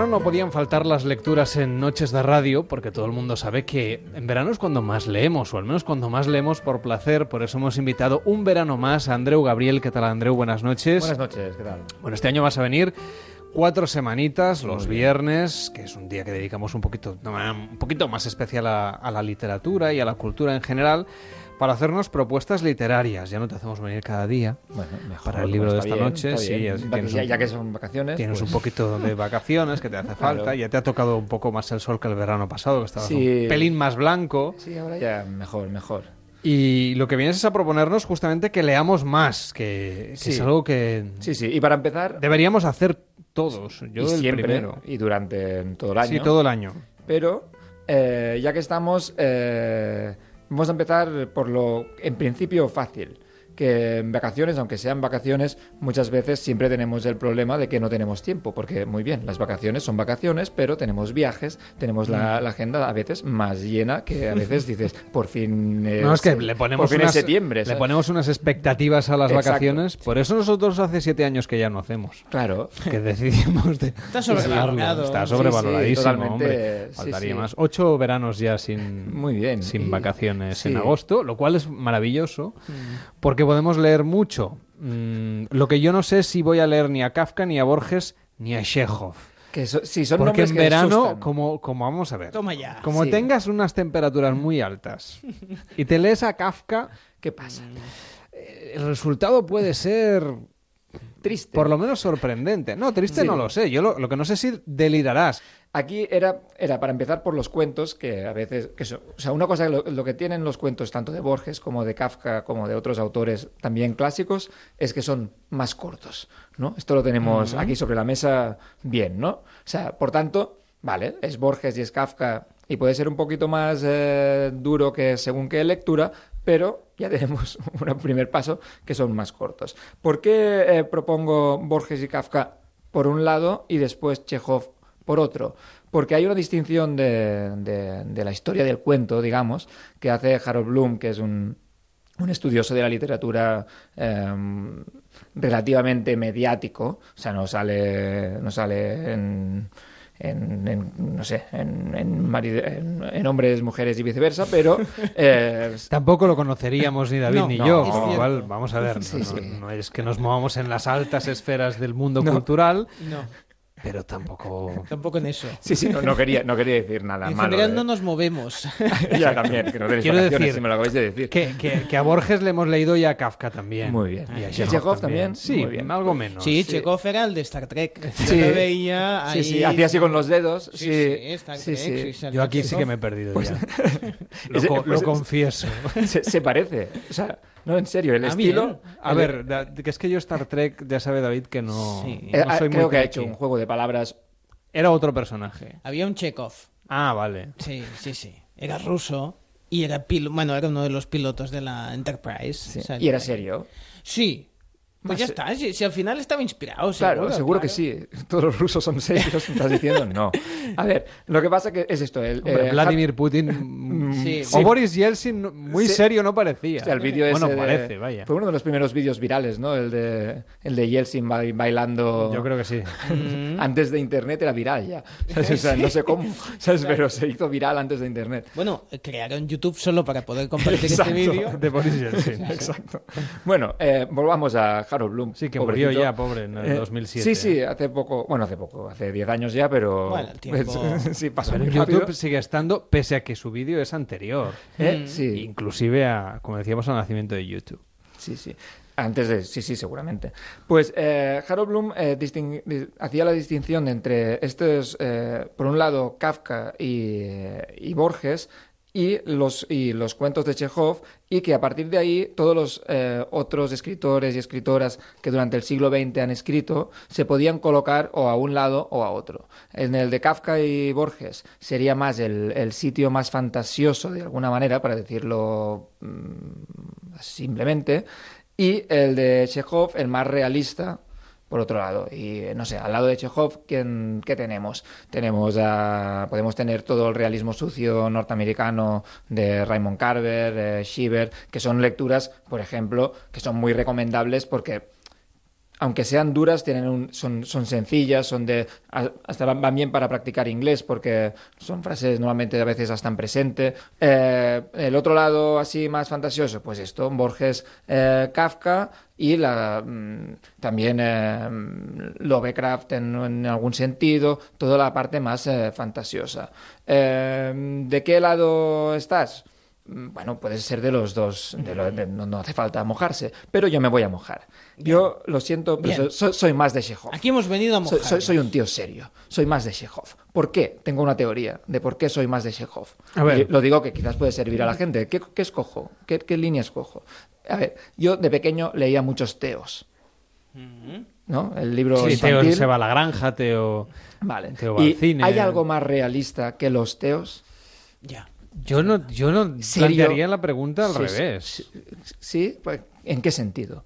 No podían faltar las lecturas en noches de radio, porque todo el mundo sabe que en verano es cuando más leemos, o al menos cuando más leemos por placer. Por eso hemos invitado un verano más a Andreu Gabriel. ¿Qué tal, Andreu? Buenas noches. Buenas noches, ¿qué tal? Bueno, este año vas a venir cuatro semanitas, los viernes, que es un día que dedicamos un poquito, de manera un poquito más especial a, a la literatura y a la cultura en general, para hacernos propuestas literarias. Ya no te hacemos venir cada día Bueno, mejor, para el libro de esta bien, noche. Sí, tienes ya- un- ya que son vacaciones, Tienes pues- un poquito de vacaciones que te hace falta. Claro. Ya te ha tocado un poco más el sol que el verano pasado, que estabas Sí. un pelín más blanco. Sí, ahora ya mejor, mejor. Y lo que vienes es a proponernos justamente que leamos más, que, que Sí. es algo que Sí, sí, y para empezar... deberíamos hacer todos. Yo y el siempre, primero. y durante todo el año. Sí, todo el año. Pero, eh, ya que estamos, eh, vamos a empezar por lo, en principio, fácil, que en vacaciones, aunque sean vacaciones, muchas veces siempre tenemos el problema de que no tenemos tiempo, porque muy bien, las vacaciones son vacaciones, pero tenemos viajes, tenemos la, Mm. la agenda a veces más llena que a veces dices, por fin es, No, es que le ponemos, por fin unas, es septiembre. le ponemos unas expectativas a las Exacto. vacaciones. Por eso nosotros hace siete años que ya no hacemos. Claro. Que decidimos de Está sobrevalorado. Está Sí, sí, sobrevaloradísimo, totalmente, hombre. sí, Faltaría sí. más. Ocho veranos ya sin, Muy bien. sin Y- vacaciones sí. en agosto, lo cual es maravilloso, porque podemos leer mucho. Mm, lo que yo no sé es si voy a leer ni a Kafka, ni a Borges, ni a Chekhov. Que so- sí, son Porque en que verano, asustan. como, como vamos a ver, Toma ya. como Sí. tengas unas temperaturas muy altas y te lees a Kafka, ¿Qué pasa? eh, el resultado puede ser Triste. por lo menos sorprendente. No, triste Sí. no lo sé. Yo lo, lo que no sé es si delirarás. Aquí era, era para empezar por los cuentos, que a veces, que o sea, una cosa, lo, lo que tienen los cuentos tanto de Borges como de Kafka, como de otros autores también clásicos, es que son más cortos, ¿no? Esto lo tenemos aquí sobre la mesa bien, ¿no? O sea, por tanto, vale, es Borges y es Kafka y puede ser un poquito más eh, duro que según qué lectura, pero ya tenemos un primer paso que son más cortos. ¿Por qué eh, propongo Borges y Kafka por un lado y después Chekhov por otro? Porque hay una distinción de, de- de la historia del cuento, digamos, que hace Harold Bloom, que es un, un estudioso de la literatura em, relativamente mediático, o sea, no sale, no sale en, en- en, no sé, en, en, mari- en- en hombres, mujeres y viceversa, pero eh, Tampoco lo conoceríamos ni David No, ni no, yo. con lo cual, vamos a ver, no, Sí, no- sí. no es que nos movamos en las altas esferas del mundo No. cultural, No, pero tampoco... tampoco en eso. sí, sí, no, no quería, no quería decir nada En malo. general de- no nos movemos. ya también, que no tenéis Quiero decir si me lo acabáis de decir. Que, que- que a Borges le hemos leído y a Kafka también. Muy bien. Y a ¿Y a Chekhov, Chekhov también. también? Sí, Muy bien. algo menos. Sí, Chekhov era el de Star Trek. Sí. Yo lo veía Sí, ahí. sí, hacía así con los dedos. Sí, Sí, sí, Star sí, Trek, sí. sí, Yo aquí sí Chekhov. que me he perdido Pues- ya. Lo, Ese- pues- lo confieso. Se, se parece. O sea, no, en serio, el Ah, estilo. bien. A el- ver, da- que es que yo Star Trek, ya sabe David que no, Sí. eh, no soy creo muy que ha hecho un juego de palabras. Era otro personaje. Había un Chekhov. Ah, vale. Sí, sí, sí. Era ruso y era pil bueno, era uno de los pilotos de la Enterprise. Y era serio. Sí. Pues ya está, si, si al final estaba inspirado. Claro, seguro, seguro, que claro. sí. Todos los rusos son serios. ¿me ¿Estás diciendo? No. A ver, lo que pasa que es esto. El, Hombre, eh, Vladimir Putin Sí, o sí. Boris Yeltsin muy Sí. serio no parecía. Hostia, el vídeo bueno, ese de- parece, vaya. Fue uno de los primeros vídeos virales, ¿no? El de, el de Yeltsin ba- bailando. Yo creo que sí. Antes de internet era viral ya. O sea, no sé cómo, ¿sabes? pero se hizo viral antes de internet. Bueno, crearon YouTube solo para poder compartir Exacto. este vídeo. De Boris Yeltsin. Exacto. Bueno, eh, volvamos a Harold Bloom. Sí, que murió pobrecito. ya, pobre, en el Eh, 2007. Sí, sí, hace poco. Bueno, hace poco, hace 10 años ya, pero. Bueno, el tiempo- pues, sí, pasó Pero muy YouTube rápido. sigue estando, pese a que su vídeo es anterior. Eh, Sí, Inclusive, a, como decíamos, al nacimiento de YouTube. sí, sí. Antes de. Sí, sí, seguramente. Pues eh, Harold Bloom eh, hacía la distinción entre estos, eh, por un lado, Kafka y, eh, y Borges. Y los, y los cuentos de Chekhov, y que a partir de ahí todos los eh, otros escritores y escritoras que durante el siglo XX han escrito se podían colocar o a un lado o a otro. En el de Kafka y Borges sería más el, el sitio más fantasioso, de alguna manera, para decirlo mm, simplemente, y el de Chekhov, el más realista, por otro lado. Y no sé, al lado de Chekhov, ¿quién, ¿qué tenemos? Tenemos a, podemos tener todo el realismo sucio norteamericano de Raymond Carver, eh, que son lecturas, por ejemplo, que son muy recomendables porque aunque sean duras, tienen un- son, son sencillas, son de hasta van, bien para practicar inglés porque son frases normalmente a veces hasta en presente. Eh, el otro lado así más fantasioso, pues esto, Borges, eh, Kafka y la mm, también eh, Lovecraft en, en algún sentido, toda la parte más fantasiosa. ¿De qué lado estás? Mm, Bueno, puede ser de los dos, de lo- de- no, no hace falta mojarse, pero yo me voy a mojar. Yo lo siento, pero soy, soy más de Chekhov. Aquí hemos venido a mojar. soy- soy un tío serio, soy más de Chekhov. ¿Por qué? Tengo una teoría de por qué soy más de Chekhov. A ver. Lo digo que quizás puede servir a la gente. ¿Qué, qué escojo? ¿Qué, qué línea escojo? A ver, yo de pequeño leía muchos teos, ¿no? El libro Sí, Teo infantil. se va a la granja, Teo, Vale. Teo va ¿Y al cine. hay algo más realista que los teos? Ya. Yo no, yo no serio. plantearía la pregunta al Sí, revés. Sí, sí, pues, ¿en qué sentido?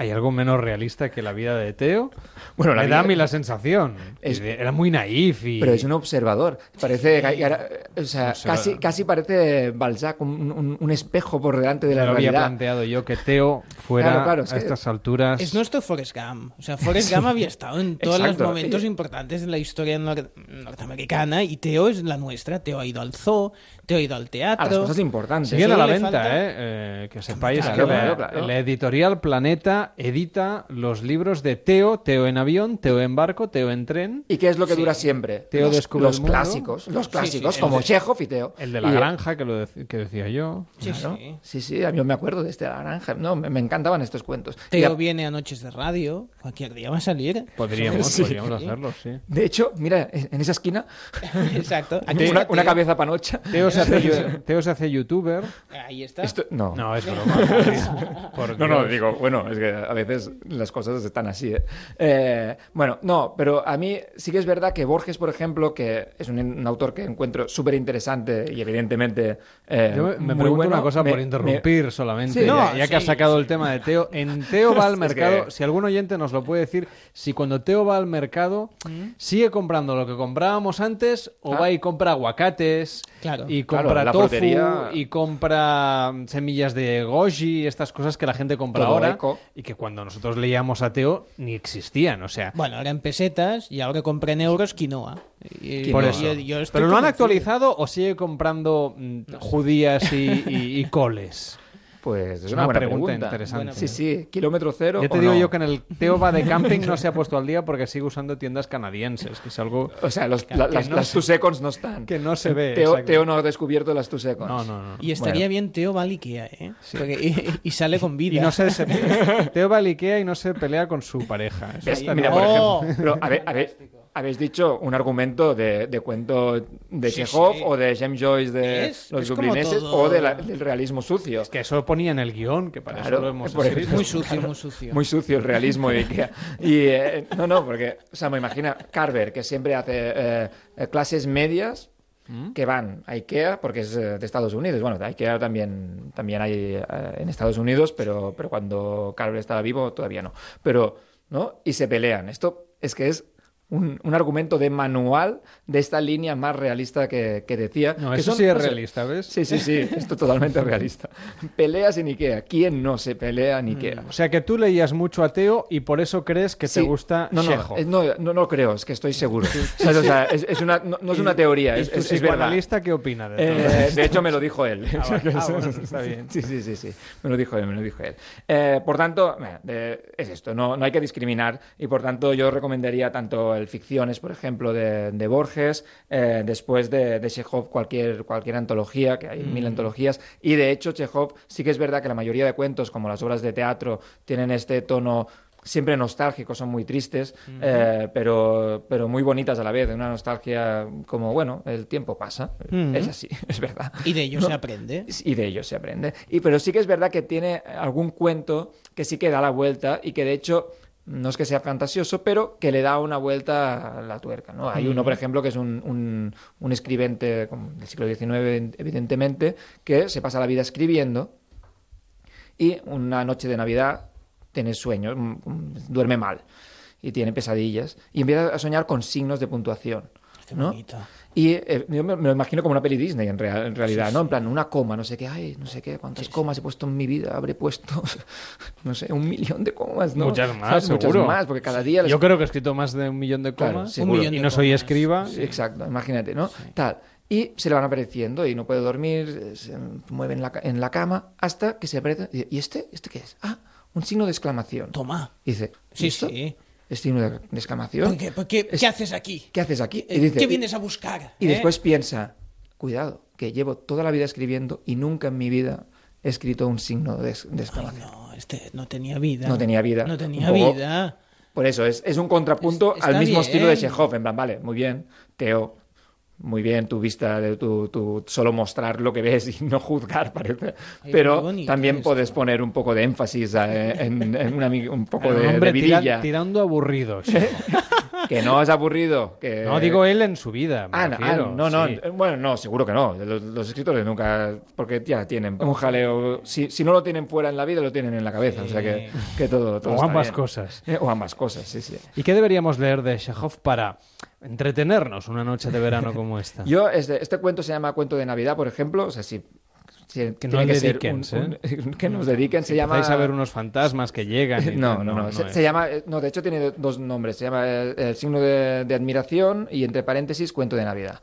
¿Hay algo menos realista que la vida de Teo? Bueno, la Me da a vida- mí la sensación. Es- Era muy naif y... Pero es un observador. Parece, o sea, Observador. casi, casi parece Balzac, un, un- un espejo por delante de la lo había realidad. planteado yo que Teo fuera Claro, claro, es a que- estas alturas... Es nuestro Forrest Gump. O sea, Forrest Gump había estado en todos Exacto. los momentos importantes de la historia nor- norteamericana y Teo es la nuestra. Teo ha ido al zoo, Teo ha ido al teatro. A las cosas importantes. Siguen a la venta, falta- ¿eh? Eh, Que sepáis Claro, que la, claro, claro. la editorial Planeta edita los libros de Teo, Teo en avión, Teo en barco, Teo en tren. ¿Y qué es lo que Sí. dura siempre? Teo los, descubre los el mundo. clásicos, los Sí, clásicos, sí, como el de- Chekhov y Teo. El de la Y- granja, que, lo dec- que decía yo. Sí, Claro. sí. Sí, sí, a mí me acuerdo de este de la granja. No, me, me encantaban estos cuentos. Teo a- viene a Noches de Radio. Cualquier día va a salir. Podríamos, Sí. podríamos hacerlo, sí. De hecho, mira, en esa esquina, Exacto. una, Aquí una cabeza panocha. Teo se, hace, yu- Teo se hace youtuber. Ahí está. Esto- no. No, es broma. Por No, no, Dios. digo, bueno, es que a veces las cosas están así. ¿eh? Eh, bueno, no, pero a mí sí que es verdad que Borges, por ejemplo, que es un, un autor que encuentro súper interesante y evidentemente. eh, Yo me, me muy pregunto bueno, una cosa me- por me- interrumpir solamente, Sí, ya, no, ya que has sí, sacado el tema de Teo. En Teo va al Es mercado, que- si algún oyente nos lo puede decir, si cuando Teo va al mercado sigue comprando lo que comprábamos antes o Ah. va y compra aguacates Claro. y Claro, compra la tofu frutería- y compra mm, semillas de goji, estas cosas que la gente compra Todo ahora eco. y que cuando nosotros leíamos a Teo ni existían, o sea, Bueno, ahora en pesetas y ahora compré en euros quinoa. Y- por eso. yo- yo estoy Pero lo han actualizado o sigue comprando mm, judías y, y- y coles. Pues es una, una buena pregunta pregunta. interesante. Sí, sí, kilómetro cero. Ya te o digo no. yo que en el Teo va de camping no se ha puesto al día porque sigue usando tiendas canadienses, que es algo O sea, los- la- no las, las se- two seconds no están. que no se ve. Teo. Teo no ha descubierto las two seconds. No, no, no. Y estaría Bueno. bien Teo va al Ikea, ¿eh? Porque- y, y sale con vida. Y no se, se- Teo va al Ikea y no se pelea con su pareja. Está Mira, bien. por Oh. ejemplo, pero habe- habe- habéis dicho un argumento de, de cuento de Sí, Chekhov sí. o de James Joyce de Es- los es dublineses todo- o de la- del realismo sucio. que eso ponía en el guion, que para Claro, eso lo hemos escrito. Muy sucio, muy sucio. Muy sucio el realismo de Ikea. Y, eh, no, no, porque, o sea, me imagina Carver, que siempre hace eh, eh, clases medias ¿Mm? que van a Ikea, porque es de Estados Unidos. Bueno, de Ikea también, también hay eh, en Estados Unidos, pero, pero cuando Carver estaba vivo todavía no. Pero, ¿no? Y se pelean. Esto es que es un, un argumento de manual de esta línea más realista que, que decía. No, que eso son- sí es no sé, realista, ¿ves? Sí, sí, sí, esto es totalmente realista. Peleas en Ikea. ¿Quién no se pelea en Ikea? O sea que tú leías mucho a Teo y por eso crees que te Sí. gusta no, no, no, no, no creo, es que estoy seguro. ¿Sabes? O sea, es, es una, no, es una teoría, ¿Y es, es, es verdad. qué opina de todo Eh, esto? de hecho, me lo dijo él. Ah. Ah, bueno, está bien. Sí, sí, sí, sí. Me lo dijo él, me lo dijo él. Eh, por tanto, eh, es esto, no, no hay que discriminar y por tanto yo recomendaría tanto el Ficciones, por ejemplo, de, de Borges, eh, después de, de Chekhov cualquier, cualquier antología, que hay mil Mm. antologías, y de hecho Chekhov sí que es verdad que la mayoría de cuentos, como las obras de teatro, tienen este tono siempre nostálgico, son muy tristes, eh, pero, pero muy bonitas a la vez, una nostalgia como, bueno, el tiempo pasa, es así, es verdad. Y de ello ¿No? se aprende. Y de ello se aprende. Y, pero sí que es verdad que tiene algún cuento que sí que da la vuelta y que de hecho no es que sea fantasioso, pero que le da una vuelta a la tuerca. ¿no? Hay uno, por ejemplo, que es un, un, un escribente del siglo XIX, evidentemente, que se pasa la vida escribiendo y una noche de Navidad tiene sueños, mm, mm, duerme mal y tiene pesadillas y empieza a soñar con signos de puntuación. ¿No? Y eh, yo me, me lo imagino como una peli Disney en, real- en realidad, ¿no? En plan, una coma, no sé qué, ay, no sé qué, cuántas comas he puesto en mi vida, habré puesto, no sé, un millón de comas, ¿no? Muchas más, ¿Sabes? seguro. Muchas más, porque cada día... Yo creo que he escrito más de un millón de Claro, comas y no soy escriba. Sí, Exacto, imagínate, ¿no? Tal. Y se le van apareciendo y no puede dormir, se mueve en la, ca- en la cama hasta que se aprieta. y- ¿Y este? ¿Este qué es? Ah, un signo de exclamación. Toma. Y dice, sí. ¿Es signo de, de exclamación? ¿Por qué, por qué- Es- qué haces aquí? ¿Qué haces aquí? Eh, Y dice- ¿Qué vienes a buscar? Y eh? después piensa, cuidado, que llevo toda la vida escribiendo y nunca en mi vida he escrito un signo de, de exclamación. No, este no tenía vida. No tenía vida. No tenía vida. Por eso, es, es un contrapunto Es- al mismo estilo de bien. Chekhov. En plan, vale, muy bien, Teo, muy bien tu vista, de tu, tu solo mostrar lo que ves y no juzgar, parece. Pero bonito también esto. puedes poner un poco de énénfasis eh, en, en una un poco de, hombre de tira- vidilla. tirando aburrido. Que no es aburrido. Que... No, digo él en su vida. me Ah, no, ah, no, no, sí. eh, bueno, no, seguro que no. Los, los escritores nunca, porque ya tienen un jaleo. Si, si no lo tienen fuera en la vida, lo tienen en la cabeza. O sea que, que todo, todo O está ambas bien. cosas. O ambas cosas, sí, sí. ¿Y qué deberíamos leer de Chekhov para entretenernos una noche de verano como esta? Yo, este, este cuento se llama Cuento de Navidad, por ejemplo. O sea, si. Que no de ser Dickens, un- ¿eh? un- que nos dediquen, se Si llama. empezáis a ver unos fantasmas que llegan. y No, tal, no, no. se, se llama. eh, No, de hecho tiene dos nombres. Se llama eh, El signo de, de admiración y entre paréntesis Cuento de Navidad.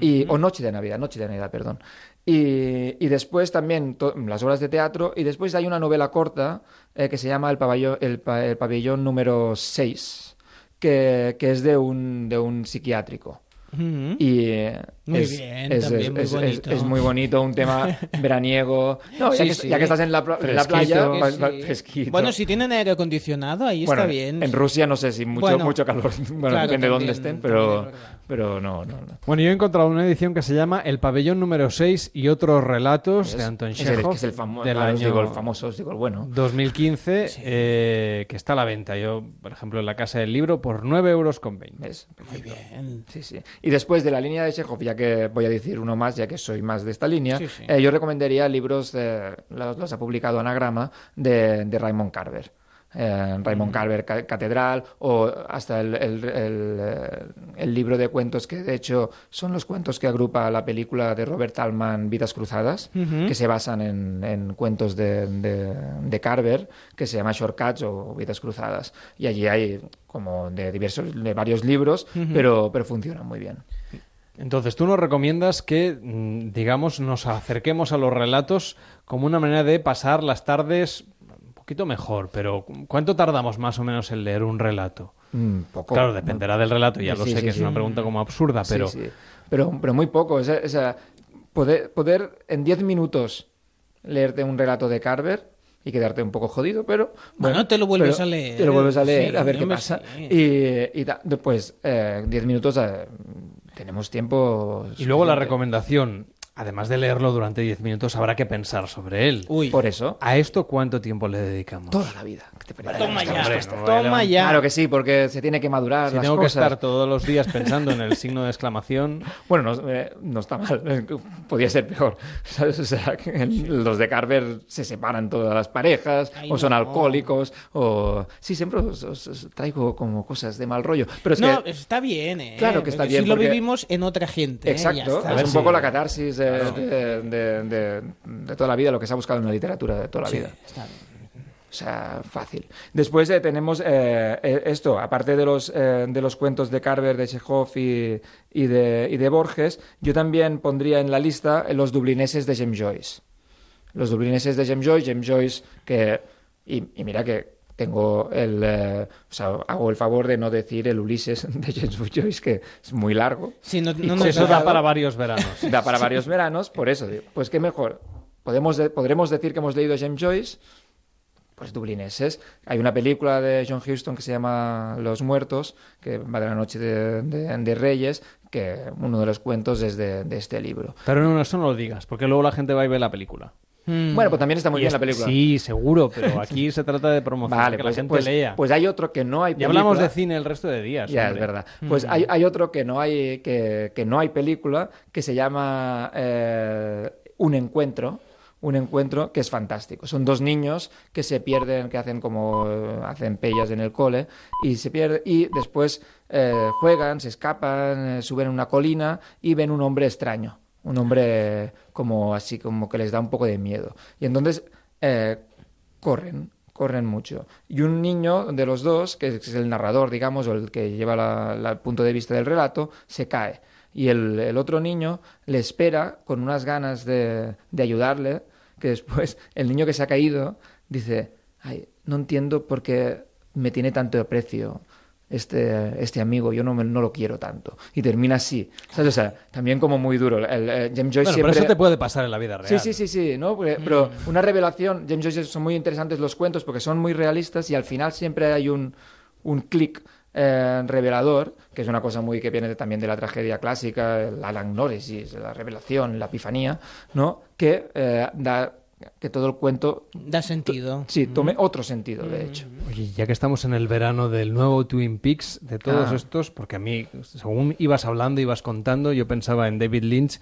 Y, O Noche de Navidad, Noche de Navidad, perdón. Y, y después también las obras de teatro. Y después hay una novela corta eh, que se llama El pabellón, el, pa- el pabellón número 6, que, que es de un, de un psiquiátrico. Y eh, Muy es, bien, es- también es- muy es- bonito. es muy bonito, un tema veraniego. No, ya, Sí, que, sí. ya que estás en la, en la playa, Sí, va- va- sí. fresquito. Bueno, si tienen aire acondicionado, ahí Bueno, está bien. En Rusia no sé si mucho, Bueno, mucho calor. Bueno, claro, depende de dónde estén, pero, pero no, no, no. Bueno, yo he encontrado una edición que se llama El pabellón número 6 y otros relatos de Anton Es el- Chekhov que es el famo- del año digo el famoso, os digo el bueno. 2015 eh, que está a la venta. Yo, por ejemplo, en la casa del libro por 9 euros con 20. Muy bien. Sí, sí. Y después de la línea de Chekhov, ya que voy a decir uno más, ya que soy más de esta línea, Sí, sí. eh, yo recomendaría libros, de, los, los ha publicado Anagrama, de, de Raymond Carver. Eh, Raymond Carver Ca- Catedral o hasta el, el- el, eh, el libro de cuentos que de hecho son los cuentos que agrupa la película de Robert Altman Vidas Cruzadas que se basan en, en cuentos de, de- de Carver que se llama Shortcuts o Vidas Cruzadas. Y allí hay como de diversos de varios libros pero, pero funcionan muy bien Entonces, tú nos recomiendas que, mm, digamos, nos acerquemos a los relatos como una manera de pasar las tardes un poquito mejor, pero ¿cuánto tardamos más o menos en leer un relato? Mm, poco. Claro, dependerá del relato, ya Sí, lo sé sí, que es sí. una pregunta como absurda, pero... sí. pero pero muy poco o sea, o sea, poder, poder en 10 minutos leerte un relato de Carver y quedarte un poco jodido, pero... Bueno, te lo vuelves a leer. Te lo vuelves a leer, Sí, a ver qué pasa. sí. Y, y da- después, eh, 10 minutos, eh, tenemos tiempo... Y luego la recomendación, además de leerlo durante 10 minutos, habrá que pensar sobre él. Por eso. ¿A esto cuánto tiempo le dedicamos? Toda la vida. ¿Qué te parece? Toma ya, Hombre, no, toma ya. Claro que sí, porque se tiene que madurar Si las tengo cosas. que estar todos los días pensando en el signo de exclamación... Bueno, no, eh, no está mal, eh, podía ser peor. ¿sabes? O sea, que el- los de Carver se separan todas las parejas, Ay, o son no. alcohólicos, o... Sí, siempre os, os- os traigo como cosas de mal rollo. Pero es no, que... está bien, ¿eh? Claro que está Porque bien, Si lo porque- vivimos en otra gente. ¿eh? Ya Exacto, está. es un poco la catarsis de, de- de- de- de toda la vida, lo que se ha buscado en la literatura de toda la Sí, vida. está bien. O sea, fácil. Después eh, tenemos eh, eh, esto, aparte de los, eh, de los cuentos de Carver, de Chekhov y, y de, y de Borges, yo también pondría en la lista los dublineses de James Joyce. Los dublineses de James Joyce, James Joyce que... Y, y mira que tengo el... eh, o sea, hago el favor de no decir el Ulises de James Joyce, que es muy largo. Sí, no- no Eso da para varios veranos. Da para varios veranos, por eso. digo, Pues qué mejor. Podemos de- podremos decir que hemos leído James Joyce, pues dublineses. Hay una película de John Huston que se llama Los Muertos, que va de la noche de, de- de Reyes, que uno de los cuentos es de, de este libro. Pero no, eso no lo digas, porque luego la gente va y ve la película. Mm. Bueno, pues también está muy Y bien es- la película. Sí, seguro, pero aquí se trata de promocionar Vale, que pues, la gente pues- lea. pues hay otro que no hay y hablamos película. de cine el resto de días. Ya, es verdad. Pues Mm. hay, hay otro que no hay, que, que no hay película, que se llama eh, Un encuentro. Un encuentro que es fantástico. Son dos niños que se pierden, que hacen como hacen pellas en el cole y se pierden y después eh, juegan, se escapan, eh, suben a una colina y ven un hombre extraño, un hombre como así como que les da un poco de miedo. Y entonces eh, corren, corren mucho. Y un niño de los dos, que es el narrador, digamos, o el que lleva la- el punto de vista del relato, se cae. Y el, el otro niño le espera con unas ganas de, de ayudarle, que después el niño que se ha caído dice, ay, no entiendo por qué me tiene tanto aprecio este, este amigo, yo no, me- no lo quiero tanto. Y termina así. ¿Sabes? O sea, también como muy duro. El, eh, James Joyce Bueno, siempre... pero eso te puede pasar en la vida real. Sí, sí, sí, sí, ¿no? Porque- pero una revelación, James Joyce son muy interesantes los cuentos porque son muy realistas y al final siempre hay un, un clic eh, revelador, que es una cosa muy que viene también de la tragedia clásica, el Alan Norris, la revelación, la epifanía, ¿no? Que eh, da que todo el cuento Da sentido. sí tome otro sentido, de hecho. Y ya que estamos en el verano del nuevo Twin Peaks, de todos Ah. estos, porque a mí, según ibas hablando, ibas contando, yo pensaba en David Lynch.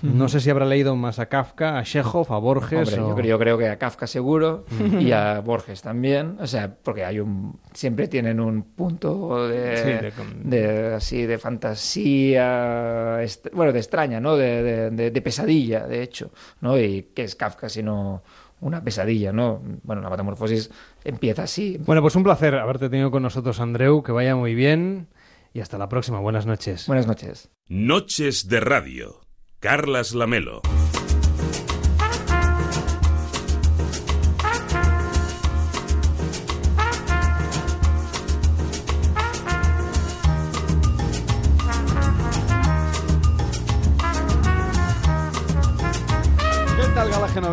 No sé si habrá leído más a Kafka, a Chekhov, a Borges. Hombre, o- yo, creo, yo creo que a Kafka seguro y a Borges también. O sea, porque hay un. Siempre tienen un punto de. Sí, de así, de fantasía. bueno, de extraña, ¿no? De, de- de- de pesadilla, de hecho. ¿no? Y que es Kafka sino una pesadilla, ¿no? Bueno, la metamorfosis empieza así. Bueno, pues un placer haberte tenido con nosotros, Andreu. Que vaya muy bien. Y hasta la próxima. Buenas noches. Buenas noches. Noches de Radio. Carlas Lamelo.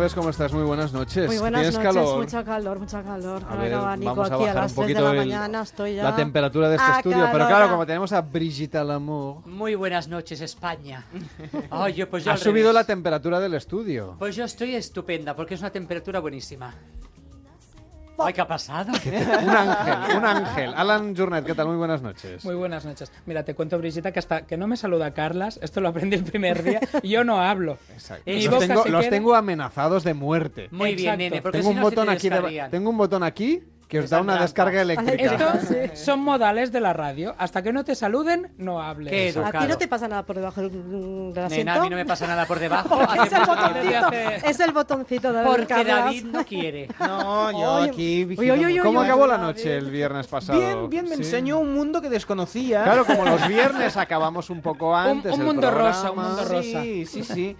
¿Cómo estás? Muy buenas noches. Muy buenas ¿Tienes noches, calor? mucho calor, mucho calor. A ver, vamos a aquí a bajar las un 3 de poquito la el- mañana, estoy ya... la temperatura de este Ah, estudio. Pero calor. claro, como tenemos a Brigitte Lamour, Muy buenas noches, España. Yo, pues yo ha subido revés. la temperatura del estudio. Pues yo estoy estupenda, porque es una temperatura buenísima. Ay, ¿qué ha pasado? un ángel, un ángel. Alan Journet, ¿qué tal? Muy buenas noches. Muy buenas noches. Mira, te cuento, Brigitte, que hasta que no me saluda Carlas, esto lo aprendí el primer día, yo no hablo. Mi Los tengo, se los queda- tengo amenazados de muerte. Muy bien, nene, porque tengo si un no se botón te aquí, de- tengo un botón aquí que os da una descarga eléctrica. Estos son modales de la radio. Hasta que no te saluden, no hables. Qué ¿A ti no te pasa nada por debajo del, asiento? Nena, a mí no me pasa nada por debajo. Hace es el botoncito, es el botoncito de Porque. David no quiere. No, yo Oye, aquí... uy, uy, ¿Cómo acabó la noche el viernes pasado? Bien, bien, me Sí. enseñó un mundo que desconocía. Claro, como los viernes acabamos un poco antes. un el mundo programa. rosa, un mundo rosa. Sí, sí, sí.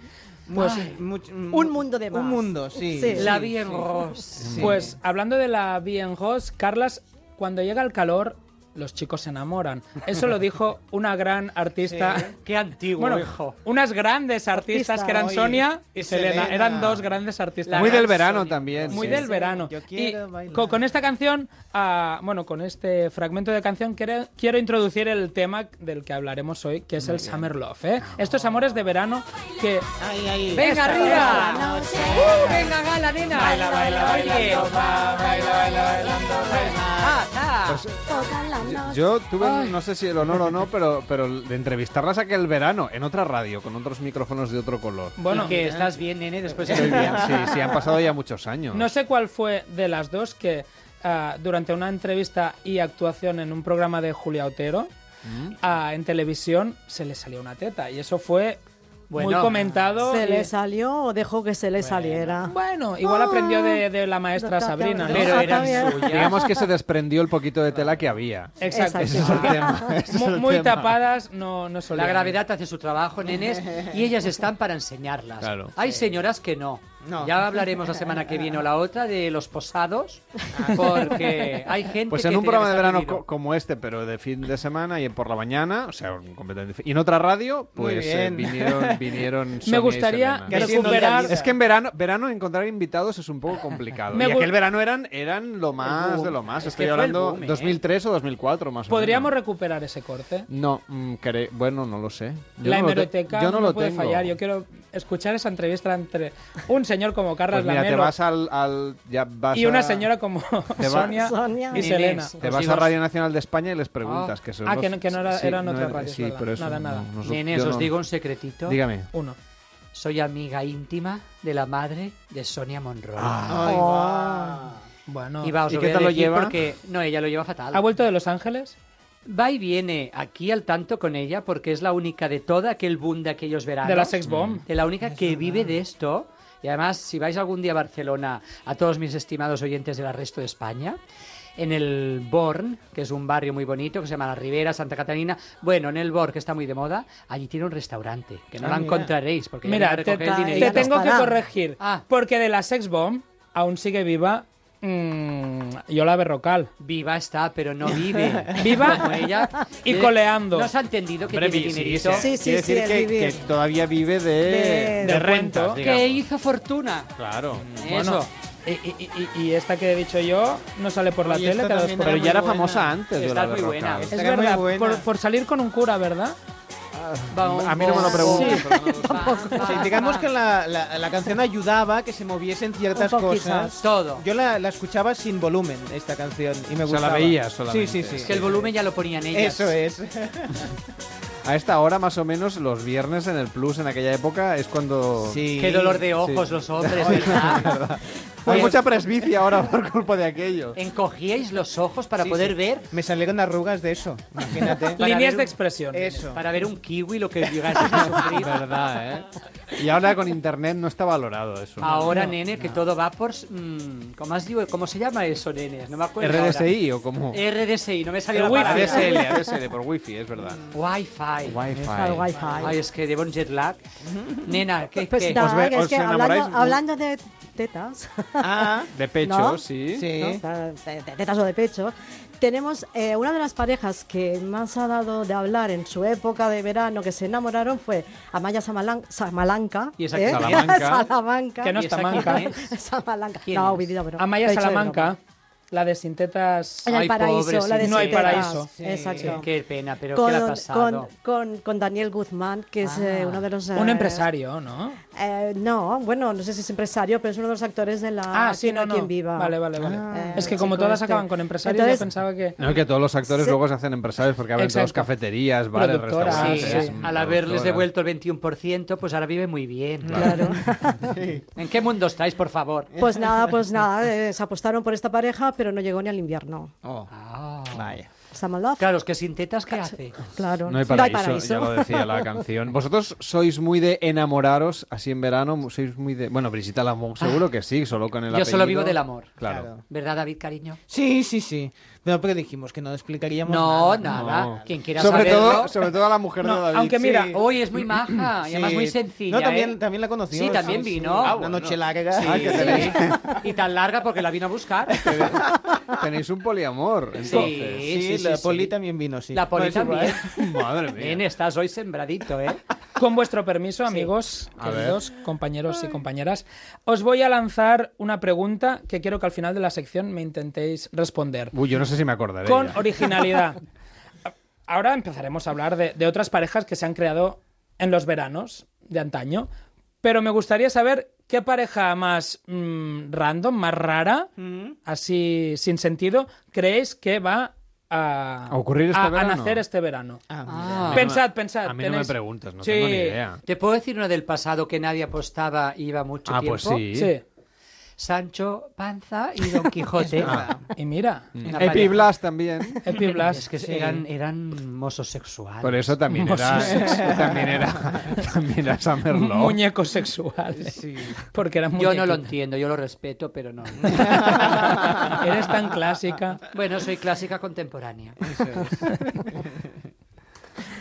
Pues- Ay, much- Un mundo de más. Un mundo, sí. Sí. La Bien. Sí. Pues hablando de la Bien Host, Carlas, cuando llega el calor, los chicos se enamoran. Eso lo dijo una gran artista. Qué antiguo, Bueno, hijo. unas grandes artistas Artista. que eran Oye, Sonia y Selena. Selena. Eran dos grandes artistas. Muy del verano Sonia. también. Muy sí. del verano. Yo Y quiero bailar. co- con esta canción, ah, bueno, con este fragmento de canción, quiero, quiero introducir el tema del que hablaremos hoy, que es el Summer Love. ¿eh? Estos amores de verano que... Ay, ay. ¡Venga, Esta- arriba! ¡Uh, venga, gala, nena! Baila, baila, baila, baila, baila, bailando, Ah, ah. Pues, Yo tuve, no sé si el honor o no, pero, pero de entrevistarlas aquel verano en otra radio, con otros micrófonos de otro color. Bueno, ¿Y que estás bien, nene, después de Estoy bien, sí, sí, han pasado ya muchos años. No sé cuál fue de las dos que ah, durante una entrevista y actuación en un programa de Julia Otero Mm. ah, en televisión se le salió una teta y eso fue muy comentado. ¿Se y- le salió o dejó que se le saliera? Bueno, igual aprendió de, de la maestra Sabrina. ¿no? Pero eran suyas. Digamos que se desprendió el poquito de tela que había. Exacto. Ese es el tema. ese es Mu- el Muy tema. tapadas no, no La gravedad hace su trabajo, nenes, y ellas están para enseñarlas. Claro. Hay señoras que no. No. Ya hablaremos la semana que viene o la otra de los posados, porque hay gente Pues que en un tiene programa que de verano co- como este, pero de fin de semana y por la mañana, o sea, completamente Y en otra radio, pues eh, vinieron, vinieron Me y gustaría Selena. Que haciendo recuperar... Es que en verano, verano encontrar invitados es un poco complicado. Me y gu- aquel verano eran, eran lo más de lo más. Es Estoy que fue el hablando boom, ¿eh? 2003 o 2004 más o ¿Podríamos menos. recuperar ese corte? No, mm, cre- bueno, no lo sé. Yo la no lo te- hemeroteca yo no, no lo puede tengo. fallar. Yo quiero escuchar esa entrevista entre un señor como Carlos Pues mira, te vas al, al- ya vas y una a- señora como Sonia, Sonia. y. Selena. Te Os vas a Radio Nacional de España y les preguntas Ah. que son Ah, los- que no- que no era- sí, eran no otras era- radios, Sí, ¿verdad? pero eso Nada, no- nada. no- Nenes, os no- digo un secretito. Dígame. Uno. Soy amiga íntima de la madre de Sonia Monroy. Ay, va. Bueno. Y va, os ¿Y lo qué tal lo lleva? porque no, ella lo lleva fatal. ¿Ha vuelto de Los Ángeles? Va y viene aquí al tanto con ella porque es la única de toda aquel boom de aquellos veranos. De la sex bomb. De la única que vive de esto. Y además, si vais algún día a Barcelona, a todos mis estimados oyentes del resto de España, en el Born, que es un barrio muy bonito, que se llama La Ribera, Santa Catalina, bueno, en el Born, que está muy de moda, allí tiene un restaurante, que no Ah, la mira. encontraréis, porque Mira, te, el te tengo que corregir. Ah. Porque de la sex bomb aún sigue viva mm, Yola Berrocal. Viva está, pero no vive. Viva Como ella. y coleando. ¿No has entendido que Hombre, tiene vi- sí, dinerito? sí, Sí, sí, Quiere sí, decir el que, vivir. que todavía vive de, De- rento. Que hizo fortuna. Claro. Eso. Bueno, y, y- y- y esta que he dicho yo no sale por la Oye, tele esta cada dos también por Pero ya era buena. famosa antes Está la muy buena. Es Esta muy verdad, buena. por, por salir con un cura, ¿verdad? A mí no me lo preguntes. Sí. no. Sí, digamos que la, la- la canción ayudaba a que se moviesen ciertas cosas. Todo. Yo la, la escuchaba sin volumen, esta canción, y me O sea, la gustaba. veías solamente. Sí, sí, sí. Es que el volumen ya lo ponían ellas. Eso es. A esta hora, más o menos, los viernes en el Plus, en aquella época, es cuando... Sí. Qué dolor de ojos Sí. los hombres, ¿verdad? Hay Pues- mucha presbicia ahora por culpa de aquello. Encogíais los ojos para Sí, poder sí. ver. Me salieron arrugas de eso, imagínate. Líneas de expresión. Eso. Para ver un kiwi lo que llegases a sufrir. verdad, ¿eh? Y ahora con internet no está valorado eso. Ahora, No. nene, que todo va por... mm, ¿cómo, has dicho? ¿Cómo se llama eso, nene? No me acuerdo ahora. ¿RDSI o cómo? RDSI, no me salió El la wifi. palabra. ADSL, ADSL, por wifi, es verdad. Wi-Fi. Wi-Fi. El wifi. Ay, es que llevo un jet lag. Nena, ¿qué? Pues qué? ve- es que enamoráis hablando, hablando de tetas, Ah, De pecho, ¿No? sí. sí. ¿no? de, de tetas o de pecho, tenemos eh, una de las parejas que más ha dado de hablar en su época de verano que se enamoraron fue Amaya Samalan- Samalanca. ¿Y esa ¿eh? Salamanca. Salamanca. Que no ¿Y está manca. es? Salamanca. ¿Quién No, es? vivido, pero Amaya Salamanca. La de Sintetas. En el Ay, paraíso, pobre, la de No hay paraíso. Sí, Exacto. Qué pena, pero con, ¿qué le ha pasado? con, con, con Daniel Guzmán, que es eh, Ah. uno de los... Un eh, empresario, ¿no? Eh, no, bueno, no sé si es empresario, pero es uno de los actores de la Ah, sí, no, quien viva. Vale, vale, vale. Eh, es que como todas este. acaban con empresarios, Entonces, yo pensaba que... No, que todos los actores Sí. luego se hacen empresarios porque abren Exacto. cafeterías, bares, restaurantes. Sí, sí. al haberles devuelto el 21%, pues ahora vive muy bien. Claro. ¿En qué mundo estáis, por favor? Pues nada, pues nada, eh, se apostaron por esta pareja, pero no llegó ni al invierno. Oh, Ah. vaya. Summer Love. Claro, es que sin tetas, ¿qué hace? Claro. No hay paraíso, ya lo decía la canción. ¿Vosotros sois muy de enamoraros así en verano? ¿Sois muy de...? Bueno, Brigitte Lamour seguro que sí, solo con el Yo solo vivo del amor. Claro. Claro. ¿Verdad, David, cariño? Sí, sí, sí. Pero porque dijimos que no explicaríamos No, nada. nada. No. Quien quiera sobre saberlo... todo, sobre todo a la mujer No, de David. aunque mira, Sí. Hoy es muy maja y además Sí. muy sencilla. No, también, ¿eh? también la conocí. Sí, también vino. Una noche larga. Sí, Ah, que tenéis. y tan larga porque la vino a buscar. Tenéis un poliamor, entonces. Sí, Sí, sí, la sí, Poli sí. también vino, sí. La poli No, también. Madre mía. Bien, estás hoy sembradito, ¿eh? Con vuestro permiso, amigos, queridos compañeros y compañeras, os voy a lanzar una pregunta que quiero que al final de la sección me intentéis responder. Uy, yo no sé si me acordaré. Con ya. originalidad. Ahora empezaremos a hablar de, de otras parejas que se han creado en los veranos de antaño, pero me gustaría saber qué pareja más mm, random, más rara, así sin sentido, creéis que va a, ¿A ocurrir este a- nacer este verano. Ah. Pensad, pensad. A mí no me preguntas, no Sí. tengo ni idea. ¿Te puedo decir una del pasado que nadie apostaba y iba mucho Ah, tiempo? pues sí. Sí. Sancho Panza y Don Quijote. Ah. Y mira, Una Epi. Blas también. Epi Blas. Es que sí. eran, eran mozos sexuales. Por eso también era, también era, también era muñecos sexuales. Porque eran Yo no lo entiendo, yo lo respeto, pero no. Eres tan clásica. Bueno, soy clásica contemporánea.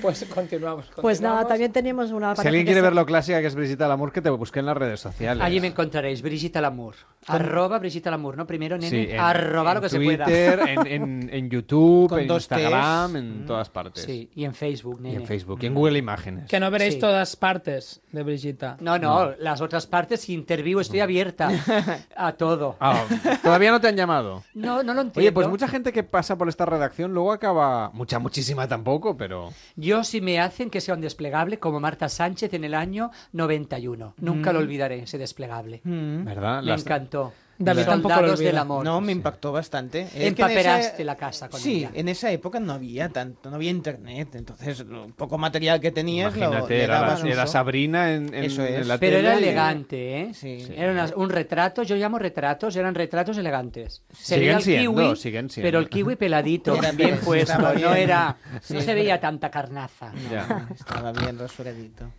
Pues continuamos. Pues nada, continuamos. también tenemos una Si alguien quiere se- ver lo clásica que es Brigitte Lamour, que te busque en las redes sociales. Allí me encontraréis, Brigitte Lamour. Arroba Brigitte Lamour, ¿no? Primero, nene, Sí, en, arroba lo que se pueda. En, en, en YouTube, Con en dos. Instagram, en todas partes. Sí, y en Facebook, Y nene. en Facebook, y en Google Imágenes. Que no veréis Sí. todas partes de Brigitta. No, no, las otras partes, si interview, estoy abierta a todo. Ah, ¿Todavía no te han llamado? No, no lo entiendo. Oye, pues mucha gente que pasa por esta redacción luego acaba... Mucha, muchísima tampoco, pero... Yo, si me hacen que sea un desplegable, como Marta Sánchez en el año 91. Nunca lo olvidaré, ese desplegable. ¿Verdad? Me Las- encantó. David tampoco lo olvida. del amor. No, me impactó bastante. Empaperaste esa- la casa con Sí, ella. en esa época no había tanto, no había internet, entonces lo poco material que tenías lo, Imagínate, le era, la- era. Sabrina en, en- Eso es. en la Pero tele era elegante, ¿eh? Sí. Era una- un retrato, yo llamo retratos, eran retratos elegantes. Se Siguen el siendo, kiwi, siguen siendo. pero el kiwi peladito, Era bien bien, puesto, estaba no bien. era, Sí. no se veía tanta carnaza. Ya. Estaba bien rasuradito.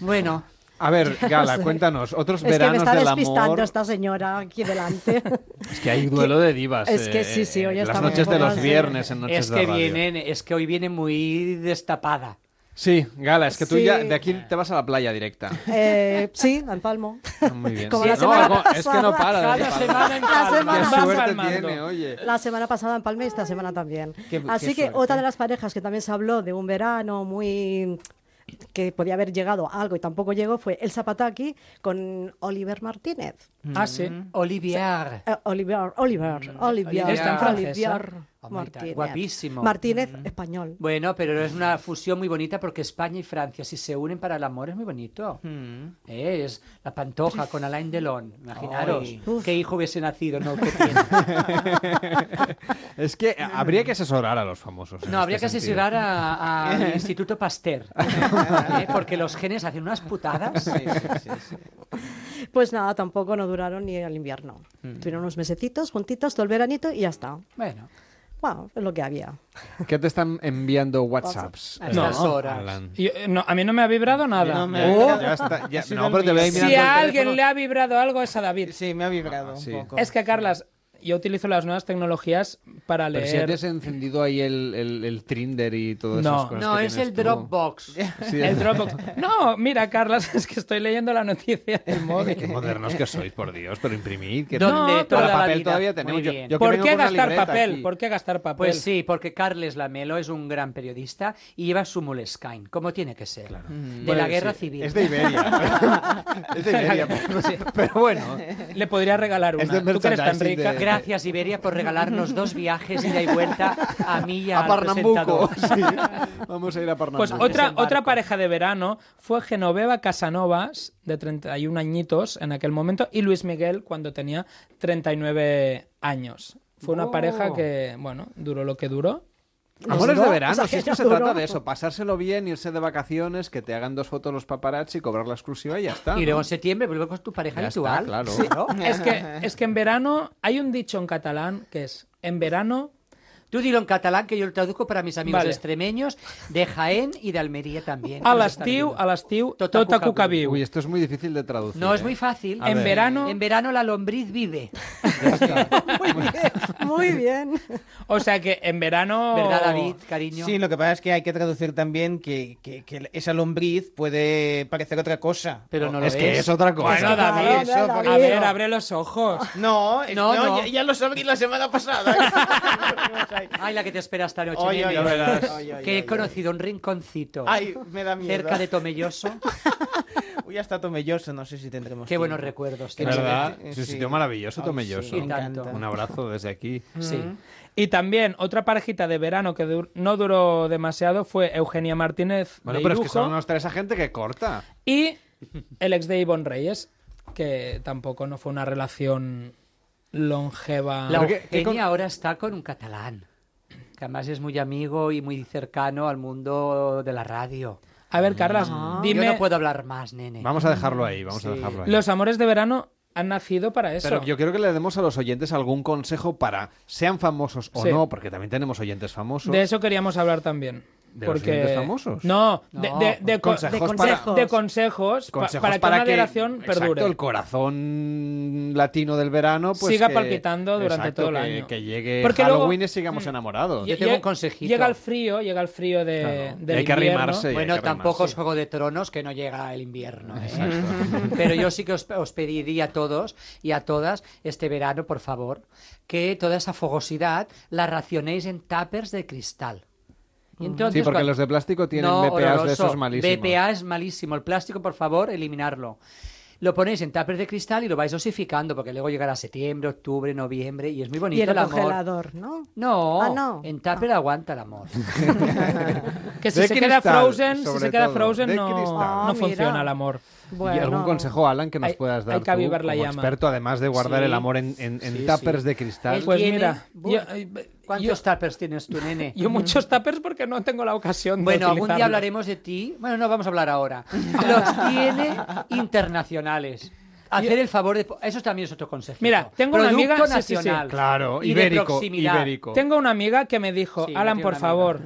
Bueno, A ver, Gala, cuéntanos, otros Es que me veranos está del despistando amor... esta señora aquí delante. Es que hay duelo de divas. Es que eh, sí, sí, hoy Las noches de los eh, viernes en Noches es de que Radio. vienen, es que hoy viene muy destapada. Sí, Gala, es que tú Sí. ya de aquí te vas a la playa directa. Eh, sí, en Palmo. Muy bien. Como Sí, la no, semana algo- es que no pasada. para de Cada semana en La Palma. semana Qué Vas suerte palmando. tiene, oye. La semana pasada en Palma y esta semana también. Qué- Así qué que suerte. otra de las parejas que también se habló de un verano muy que podía haber llegado a algo y tampoco llegó fue el Zapataki con Oliver Martínez. Ah, sí. Olivier. Eh, Oliver, Oliver, Olivier, Está en francés, Olivier. Martínez. Guapísimo. Martínez, español. Bueno, pero es una fusión muy bonita porque España y Francia, si se unen para el amor, es muy bonito. Mm. Eh, Es la pantoja con Alain Delon. Imaginaros qué hijo hubiese nacido, no que tiene. Es que habría que asesorar a los famosos. No, habría este que sentido. asesorar a- al Instituto Pasteur. ¿eh? Porque los genes hacen unas putadas. Pues nada, tampoco no duraron ni el invierno. Mm. Tuvieron unos mesecitos juntitos, todo el veranito y ya está. Bueno. Bueno, es lo que había. ¿Qué te están enviando WhatsApps? A estas eh, horas. Alan? Yo- eh, no, a mí no me ha vibrado nada. No me ha Oh, ya está, ya- no, pero te voy Si a alguien teléfono. le ha vibrado algo es a David. Sí, me ha vibrado un sí. poco. Es que, Carlas, yo utilizo las nuevas tecnologías para Pero si leer. has encendido ahí el, el, el Trinder y todas No. esas cosas No, que es el tú. Dropbox. Sí, El Dropbox. No, mira, Carlas, es que estoy leyendo la noticia del móvil. Qué modernos que sois, por Dios, pero imprimid. Que ¿Dónde? no, Toda para la papel vida. todavía tenemos. Yo, yo ¿Por qué gastar papel? aquí. ¿Por qué gastar papel? Pues sí, porque Carles Lamelo es un gran periodista y lleva su Moleskine, como tiene que ser. De Bueno, la guerra sí, civil. Es de Iberia. es de Iberia. pero- Pero bueno. Le podría regalar una. Es de Tú que eres tan merchandising rica. Gracias, Iberia, por regalarnos dos viajes ida y vuelta a mí y A Pernambuco. presentador. Sí. Vamos a ir a Pernambuco. Pues otra, otra pareja de verano fue Genoveva Casanovas, de 31 añitos en aquel momento, y Luis Miguel cuando tenía 39 años. Fue una Oh. pareja que, bueno, duró lo que duró. Amores de verano, si esto que se trata de eso, pasárselo bien, irse de vacaciones, que te hagan dos fotos los paparazzi, cobrar la exclusiva y ya está. Y luego en septiembre vuelve con tu pareja Ya habitual. está, claro. Claro. Es que, es que en verano hay un dicho en catalán que es, en verano Tú dilo en catalán que yo lo traduzco para mis amigos Vale. extremeños de Jaén y de Almería también. a l'estiu, a l'estiu, Tota tota cuca cuca viu. Uy, esto es muy difícil de traducir. No, es ¿eh? muy fácil. A En ver. verano, En verano la lombriz vive. Muy bien. o sea que en verano... ¿Verdad, David, cariño? Sí, lo que pasa es que hay que traducir también que, que- que esa lombriz puede parecer otra cosa. Pero no lo Es que es. es otra cosa. Bueno, David, Eso, David. a ver, abre los ojos. No, es- No, no, no. Ya, ya lo sabí la semana pasada. Ay, la que te espera esta noche, verás. Oye, oye, que he conocido un rinconcito Ay, me da miedo. cerca de Tomelloso. Uy, hasta Tomelloso, no sé si tendremos Qué buenos tiempo. recuerdos. Que tenemos. ¿Verdad? Es un sitio maravilloso, Tomelloso. sí, me tanto. encanta. Un abrazo desde aquí. Sí. Y también otra parejita de verano que dur- no duró demasiado fue Eugenia Martínez Bueno, de pero es que Irujo son unos tres gente que corta. y el ex de Ivonne Reyes, que tampoco no fue una relación longeva. La Eugenia ahora está con un catalán, que además es muy amigo y muy cercano al mundo de la radio. A ver, Carlas, Yo dime, no puedo hablar más, nene. Vamos a dejarlo ahí, vamos a dejarlo ahí. los amores de verano han nacido para eso. Pero yo quiero que le demos a los oyentes algún consejo para, sean famosos o Sí. no, porque también tenemos oyentes famosos. De eso queríamos hablar también. ¿De los porque... oyentes famosos? No, de, No, de- de co- consejos de para- consejos, de consejos Consejos para que para una que relación exacto, perdure. el corazón latino del verano pues Siga que- palpitando durante exacto, todo el año. Que llegue Porque luego- Halloween y sigamos enamorados. Yo tengo un consejito. Llega el frío, llega el frío de, Claro. del hay que invierno. arrimarse. Bueno, hay que tampoco es. Juego de Tronos que no llega el invierno. ¿eh? Pero yo sí que os, os pediría a todos y a todas este verano, por favor, que toda esa fogosidad la racionéis en tuppers de cristal. Y entonces, Sí, porque cuando- los de plástico tienen No, BPAs de esos malísimos. BPA es malísimo. El plástico, por favor, eliminarlo. Lo ponéis en tuppers de cristal y lo vais dosificando, porque luego llegará septiembre, octubre, noviembre y es muy bonito Y el el amor. congelador, ¿no? No, Ah, no. en tupper aguanta el amor. Que si De se queda frozen, si se queda frozen de no, no Ah, mira. funciona el amor. Bueno. ¿Y algún consejo, Alan, que nos Hay- puedas dar hay que tú, avivar la como llama. experto, además de guardar Sí. el amor en, en, en Sí, tuppers sí. de cristal? Pues tiene- mira, Buf. yo, ¿Cuántos tuppers tienes tú, nene? yo muchos tuppers porque no tengo la ocasión de Bueno, algún día hablaremos de ti. Bueno, no vamos a hablar ahora. Los tiene internacionales. Hacer el favor de... Eso también es otro consejo. Mira, tengo una amiga- sí, sí, sí. nacional. Claro, y de ibérico, proximidad. ibérico. Tengo una amiga que me dijo, Sí, Alan, por favor,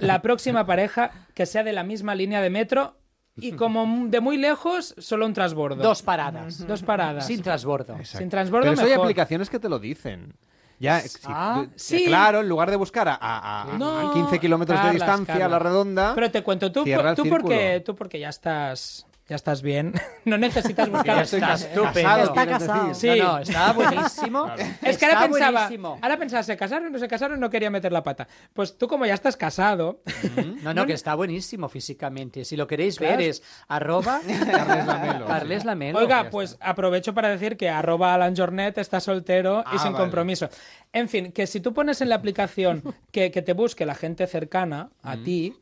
la próxima pareja que sea de la misma línea de metro y como de muy lejos, solo un transbordo. Dos paradas. Dos paradas. Sin transbordo. Sin transbordo Pero eso hay mejor. aplicaciones que te lo dicen. Ya, si- Ah, sí. Claro, en lugar de buscar a, a- a- No, a 15 kilómetros de Carlas, distancia a la redonda. Pero te cuento, tú, el tú, porque, tú porque ya estás ya estás bien. no necesitas buscar Ya está estupendo. Está casado. Sí. No, no, está buenísimo. Es que ahora pensaba, buenísimo. ahora pensaba, se casaron, no se casaron, no quería meter la pata. Pues tú como ya estás casado, No, no, que está buenísimo físicamente. Si lo queréis Claro. ver es arroba Carles Lamelo. Carles Lamelo. Oiga, pues aprovecho para decir que arroba Alan Jornet está soltero y Ah, sin vale. compromiso. En fin, que si tú pones en la aplicación que, que te busque la gente cercana a ti,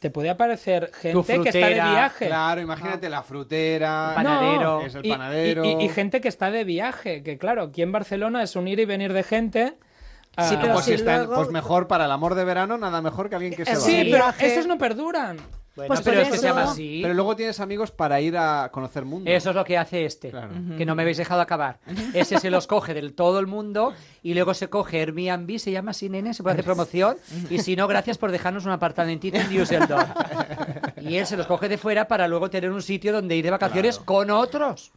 te puede aparecer gente que está de viaje. Claro, imagínate la frutera. Panadero. Es el Y- panadero. Y, y- y gente que está de viaje, que claro, aquí en Barcelona es un ir y venir de gente. Sí, ah, pero pues, si está- luego- pues mejor para el amor de verano, nada mejor que alguien que se va. Sí, Sí, pero viaje. estos no perduran. Bueno, Pues pero por es que se eso- llama así. Pero luego tienes amigos para ir a conocer mundo. Eso es lo que hace este, Claro. que no me habéis dejado acabar. Ese se los coge del todo el mundo y luego se coge Airbnb, se llama así, nene, se puede hacer promoción. Y si no, gracias por dejarnos un apartamentito en Düsseldorf. Y él se los coge de fuera para luego tener un sitio donde ir de vacaciones con otros.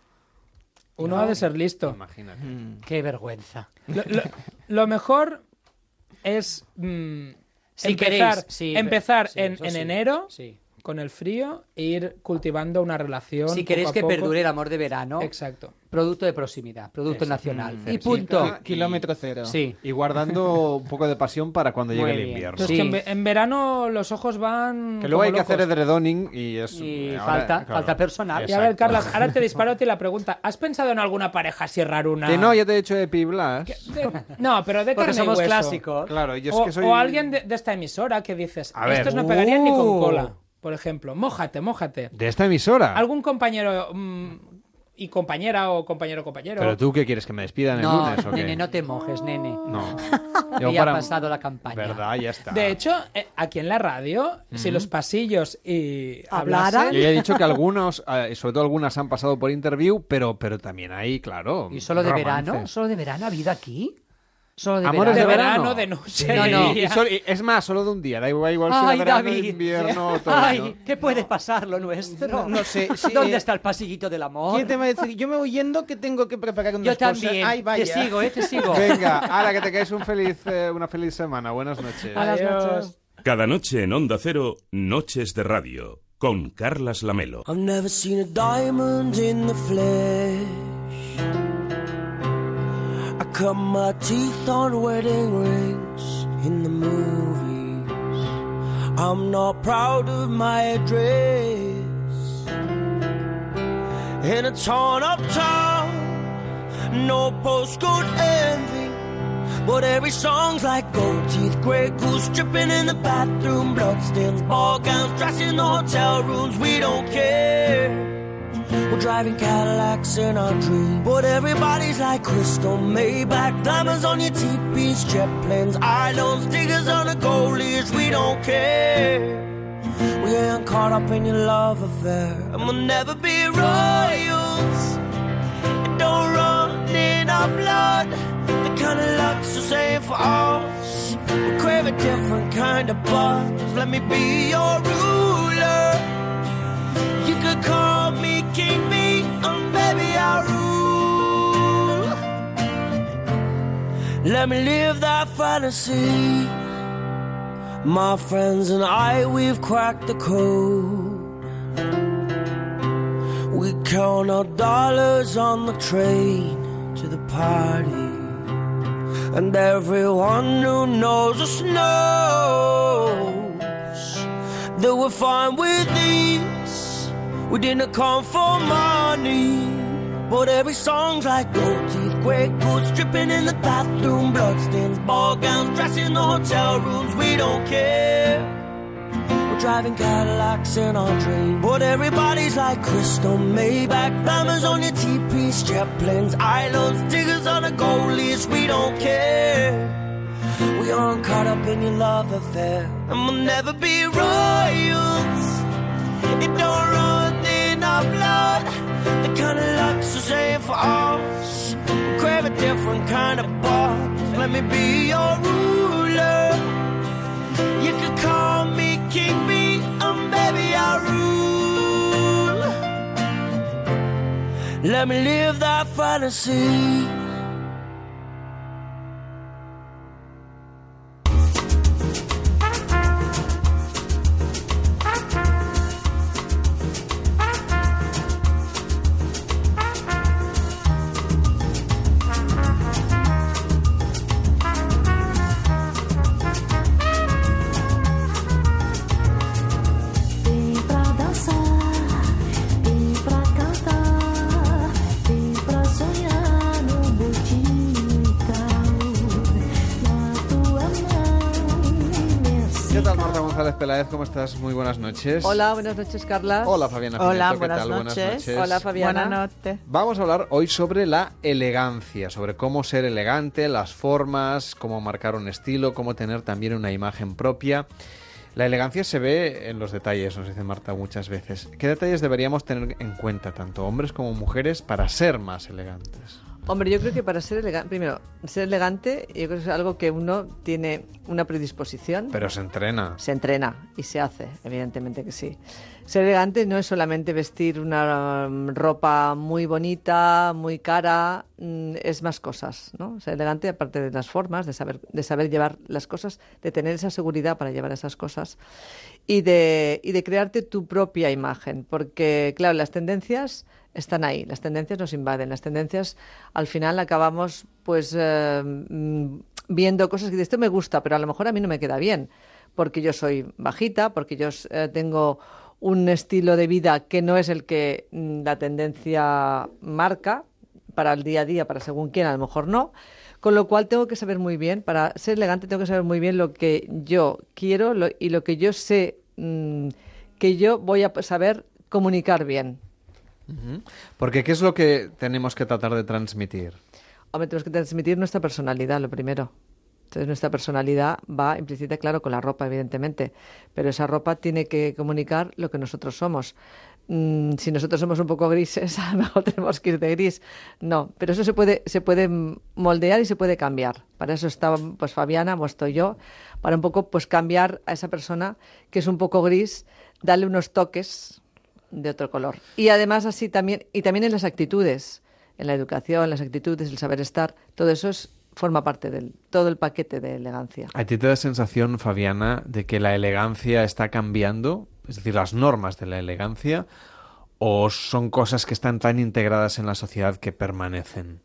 Uno ha de ser listo. Imagínate. Qué vergüenza. Lo, lo- lo mejor es mm, Si empezar, queréis, sí, empezar sí, en, eso en sí, enero sí. Con el frío e ir cultivando una relación. Si poco queréis a que poco. perdure el amor de verano, Exacto. producto de proximidad, producto nacional. y punto. Kilómetro cero. Sí. Y guardando un poco de pasión para cuando llegue Muy el invierno. Sí. que en, ve- en verano los ojos van. Que luego hay que hacer edredoning y es... Y ahora, falta, claro. falta personal. Y a ver. Carlas, ahora te disparo a ti la pregunta. ¿Has pensado en alguna pareja así raruna? Que no, ya te he Blas. De- no, pero de Porque carne y somos hueso. clásicos. Claro, yo es o, que soy... o alguien de, de esta emisora que dices, A ver. estos no pegarían ni con Uh. cola, por ejemplo. Mójate, mójate. De esta emisora. ¿Algún compañero mm, y compañera o compañero compañero? Pero tú, ¿qué quieres? ¿Que me despidan el No, lunes o qué? nene, no te mojes, nene. No. Ya ha pasado la campaña. Verdad, ya está. De hecho, eh, aquí en la radio, si los pasillos y Hablaran. Yo ya he dicho que algunos, eh, sobre todo algunas han pasado por interview, pero, pero también hay, claro. ¿Y solo de verano? ¿Solo de verano ha habido aquí? ¿Solo de Amores verano? de verano. de noche. No, no. Y- y sol- y- es más, solo de un día, da igual, igual sea Ay, verano, David. invierno, otoño. Ay, ¿qué puede pasar lo nuestro? No, no sé, sí, ¿Dónde eh, está el pasillito del amor? ¿Quién te va a decir? Yo me voy yendo que tengo que preparar unas Yo cosas. también. Ay, vaya. Te sigo, eh, te sigo. Venga, ahora que te caes un feliz, eh, una feliz semana. Buenas noches. Buenas noches. Cada noche en Onda Cero, Noches de Radio, con Carlas Lamelo. I've never seen a diamond in the flesh. I cut my teeth on wedding rings in the movies. I'm not proud of my address. In a torn up town, no postcode envy. But every song's like gold teeth, grey goose dripping in the bathroom, bloodstains, ball gowns, trash in the hotel rooms. We don't care. We're driving Cadillacs in our dreams. But everybody's like crystal Maybach, diamonds on your teepees, jet planes, islands, diggers on gold leash. We don't care. We ain't caught up in your love affair, and we'll never be royals. It don't run in our blood. The kind of luxury ain't for us. We crave a different kind of buzz. Let me be your ruler. You could call me King Me, baby I'll rule. Let me live that fantasy. My friends and I, we've cracked the code. We count our dollars on the train to the party. And everyone who knows us knows that we're fine with these. We didn't come for money. But every song's like gold teeth, grey goose dripping in the bathroom, bloodstains, ball gowns, dress in the hotel rooms. We don't care. We're driving Cadillacs in our dreams. But everybody's like crystal Maybach, diamonds on your teepees, jet planes, islands, diggers on a gold leash. We don't care. We aren't caught up in your love affair, and we'll never be royals. It don't run our blood. The kind of luxury ain't for us. Crave a different kind of buzz. Let me be your ruler. You could call me King B, and baby I rule. Let me live that fantasy. Estás? Muy buenas noches. Hola, buenas noches, Carla. Hola, Fabiana Hola, Pineto, ¿qué buenas tal? noches. Buenas noches. Hola, Fabiana. Buenas noches. Vamos a hablar hoy sobre la elegancia, sobre cómo ser elegante, las formas, cómo marcar un estilo, cómo tener también una imagen propia. La elegancia se ve en los detalles, nos dice Marta muchas veces. ¿Qué detalles deberíamos tener en cuenta, tanto hombres como mujeres, para ser más elegantes? Hombre, yo creo que para ser elegante, primero, ser elegante, yo creo que es algo que uno tiene una predisposición. Pero se entrena. Se entrena y se hace, evidentemente que sí. Ser elegante no es solamente vestir una um, ropa muy bonita, muy cara, mm, es más cosas, ¿no? Ser elegante, aparte de las formas, de saber, de saber llevar las cosas, de tener esa seguridad para llevar esas cosas y de, y de crearte tu propia imagen, porque, claro, las tendencias están ahí, las tendencias nos invaden, las tendencias al final acabamos pues eh, mm, viendo cosas que esto me gusta, pero a lo mejor a mí no me queda bien, porque yo soy bajita, porque yo eh, tengo un estilo de vida que no es el que mm, la tendencia marca para el día a día, para según quién, a lo mejor no. Con lo cual tengo que saber muy bien, para ser elegante tengo que saber muy bien lo que yo quiero lo- y lo que yo sé mm, que yo voy a saber comunicar bien. Porque ¿qué es lo que tenemos que tratar de transmitir? Hombre, tenemos que transmitir nuestra personalidad, lo primero. Entonces, nuestra personalidad va implícita, claro, con la ropa, evidentemente. Pero esa ropa tiene que comunicar lo que nosotros somos. Mm, si nosotros somos un poco grises, a lo mejor tenemos que ir de gris. No, pero eso se puede, se puede moldear y se puede cambiar. Para eso está pues Fabiana, o estoy yo, para un poco pues cambiar a esa persona que es un poco gris, darle unos toques de otro color. Y además así también, y también en las actitudes, en la educación, las actitudes, el saber estar, todo eso es, forma parte del todo el paquete de elegancia. ¿A ti te da sensación, Fabiana, de que la elegancia está cambiando? Es decir, las normas de la elegancia, o son cosas que están tan integradas en la sociedad que permanecen?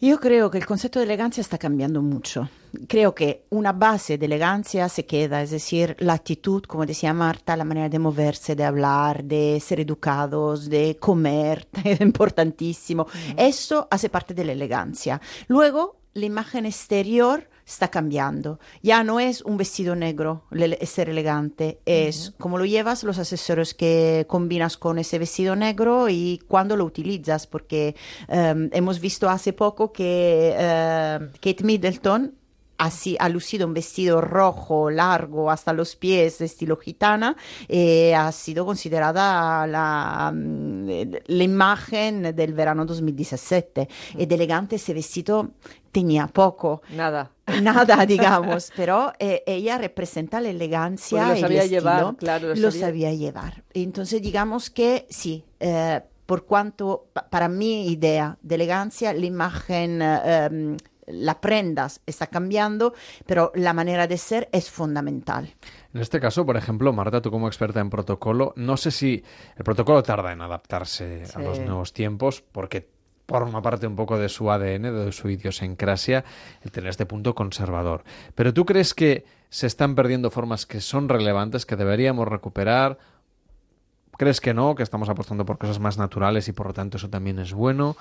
Yo creo que el concepto de elegancia está cambiando mucho. Creo que una base de elegancia se queda, es decir, la actitud, como decía Marta, la manera de moverse, de hablar, de ser educados, de comer, es importantísimo. Eso hace parte de la elegancia. Luego, la imagen exterior está cambiando. Ya no es un vestido negro le- ser elegante, es como lo llevas, los accesorios que combinas con ese vestido negro y cuándo lo utilizas, porque em, hemos visto hace poco que em, Kate Middleton así ha lucido un vestido rojo largo hasta los pies de estilo gitana e ha sido considerada la, mm, la imagen del verano 2017 ed elegante ese vestido tenía poco Nada. nada digamos pero eh, ella representa la elegancia Porque lo sabía el llevar, estilo, claro, lo lo sabía. sabía llevar entonces digamos que sí eh, por cuanto pa- para mi idea de elegancia la imagen eh, em, la prendas está cambiando, pero la manera de ser es fundamental. En este caso, por ejemplo, Marta, tú como experta en protocolo, no sé si el protocolo tarda en adaptarse a Sí. los nuevos tiempos porque forma parte un poco de su ADN, de su idiosincrasia, el tener este punto conservador. Pero tú crees que se están perdiendo formas que son relevantes, que deberíamos recuperar? ¿Crees que no, que estamos apostando por cosas más naturales y por lo tanto eso también es bueno?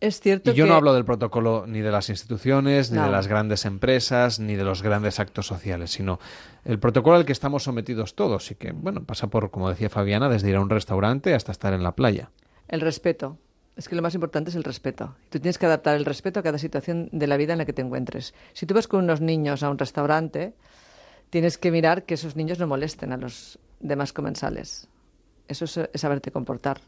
Es cierto Y yo que no hablo del protocolo ni de las instituciones, ni de las grandes empresas, ni de los grandes actos sociales, sino el protocolo al que estamos sometidos todos y que, bueno, pasa por, como decía Fabiana, desde ir a un restaurante hasta estar en la playa. el respeto. Es que lo más importante es el respeto. Tú tienes que adaptar el respeto a cada situación de la vida en la que te encuentres. Si tú vas con unos niños a un restaurante, tienes que mirar que esos niños no molesten a los demás comensales. Eso es, es saberte comportar.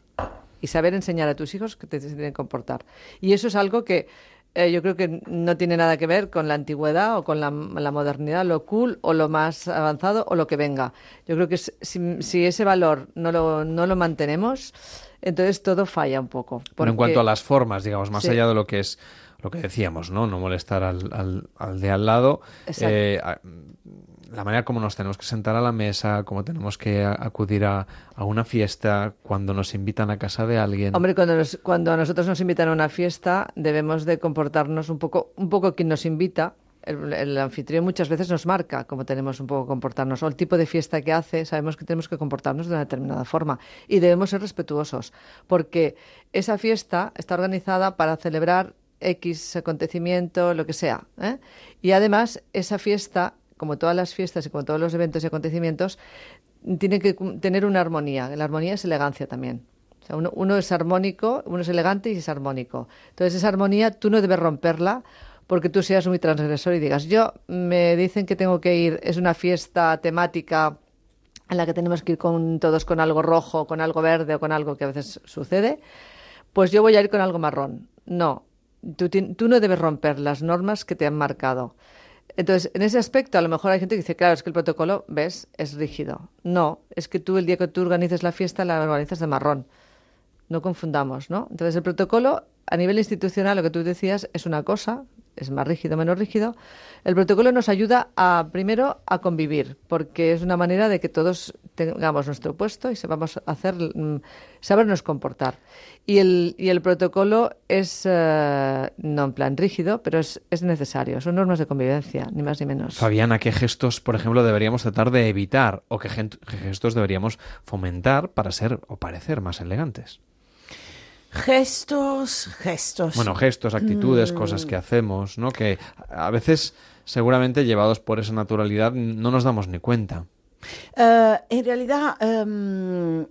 Y saber enseñar a tus hijos que te tienen que comportar. Y eso es algo que eh, yo creo que no tiene nada que ver con la antigüedad o con la, modernidad, lo cool o lo más avanzado o lo que venga. Yo creo que si, si ese valor no lo, no lo mantenemos, entonces todo falla un poco. Pero en porque- cuanto a las formas, digamos, más Sí. allá de lo que es lo que decíamos, ¿no? No molestar al, al- al de al lado. Eh, la manera como nos tenemos que sentar a la mesa, cómo tenemos que acudir a, a una fiesta, cuando nos invitan a casa de alguien. Hombre, cuando, nos- cuando a nosotros nos invitan a una fiesta, debemos de comportarnos un poco, un poco quien nos invita. El, anfitrión muchas veces nos marca cómo tenemos un poco comportarnos o el tipo de fiesta que hace, sabemos que tenemos que comportarnos de una determinada forma y debemos ser respetuosos porque esa fiesta está organizada para celebrar X acontecimiento, lo que sea. ¿eh? Y además esa fiesta como todas las fiestas y como todos los eventos y acontecimientos, tiene que tener una armonía. La armonía es elegancia también. O sea, uno, uno es armónico, uno es elegante y es armónico. Entonces, esa armonía tú no debes romperla porque tú seas muy transgresor y digas, yo me dicen que tengo que ir, es una fiesta temática en la que tenemos que ir con todos con algo rojo, con algo verde o con algo que a veces sucede, pues yo voy a ir con algo marrón. No, tú, tú no debes romper las normas que te han marcado. Entonces, en ese aspecto, a lo mejor hay gente que dice, claro, es que el protocolo, ves, es rígido. No, es que tú el día que tú organices la fiesta, la organizas de marrón. No confundamos, ¿no? Entonces, el protocolo, a nivel institucional, lo que tú decías, es una cosa, es más rígido, menos rígido. El protocolo nos ayuda a, primero, a convivir, porque es una manera de que todos tengamos nuestro puesto y sepamos hacer, mm, sabernos comportar. Y el, y el protocolo es, eh, no en plan rígido, pero es, es necesario. Son normas de convivencia, ni más ni menos. Fabiana, ¿qué gestos, por ejemplo, deberíamos tratar de evitar o qué, gestos deberíamos fomentar para ser o parecer más elegantes? Gestos, gestos. Bueno, gestos, actitudes, Mm. cosas que hacemos, ¿no? Que a veces, seguramente llevados por esa naturalidad, no nos damos ni cuenta. Eh, en realidad, em,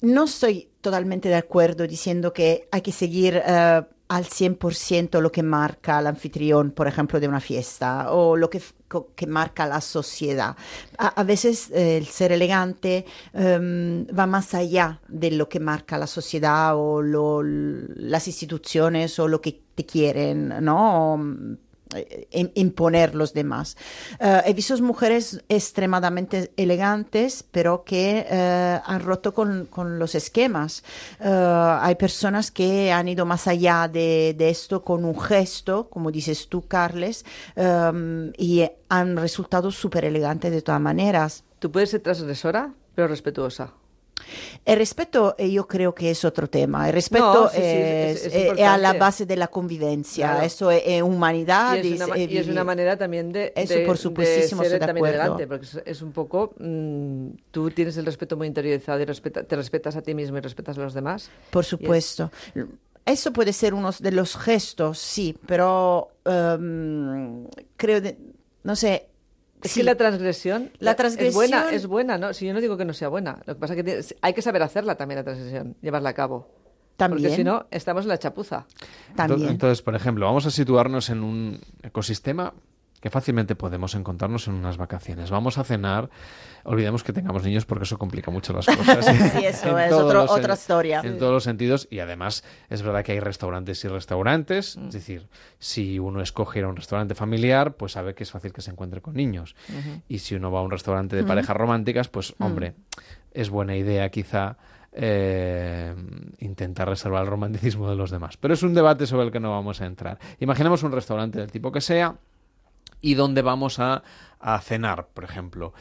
no estoy totalmente de acuerdo diciendo que hay que seguir eh, al 100% lo que marca el anfitrión, por ejemplo, de una fiesta o lo que, que marca la sociedad. A, a veces eh, el ser elegante em, va más allá de lo que marca la sociedad o lo- las instituciones o lo que te quieren, ¿no? Eh, im- imponer los demás. Eh, he visto mujeres extremadamente elegantes, pero que eh, han roto con, con los esquemas. Eh, hay personas que han ido más allá de, de esto con un gesto, como dices tú, Carles, eh, y han resultado súper elegantes de todas maneras. Tú puedes ser transgresora, pero respetuosa. El respeto eh, yo creo que es otro tema. El respeto No, sí, sí, es, es- es eh, es a la base de la convivencia. Claro. Eso es, humanidad. Y es, una, y manera también de, Eso, de- por de supuestísimo, ser de también acuerdo. elegante, porque es, un poco, mm, tú tienes el respeto muy interiorizado y respeta- te respetas a ti mismo y respetas a los demás. Por supuesto. Eso puede ser uno de los gestos, sí, pero em, creo, de- no sé. Es sí. que la transgresión, La es buena, transgresión- es buena, ¿no? Si yo no digo que no sea buena, lo que pasa es que hay que saber hacerla también la transgresión, llevarla a cabo. También. Porque si no, estamos en la chapuza. Ento- Entonces, por ejemplo, vamos a situarnos en un ecosistema que fácilmente podemos encontrarnos en unas vacaciones. Vamos a cenar, olvidemos que tengamos niños porque eso complica mucho las cosas. Sí, eso es todos otro- los otra historia. En todos los sentidos y además es verdad que hay restaurantes y restaurantes, es decir, si uno escoge ir a un restaurante familiar, pues sabe que es fácil que se encuentre con niños. Y si uno va a un restaurante de parejas románticas, pues Mm. hombre, es buena idea quizá eh, intentar reservar el romanticismo de los demás. Pero es un debate sobre el que no vamos a entrar. Imaginemos un restaurante del tipo que sea y donde vamos a, cenar, por ejemplo.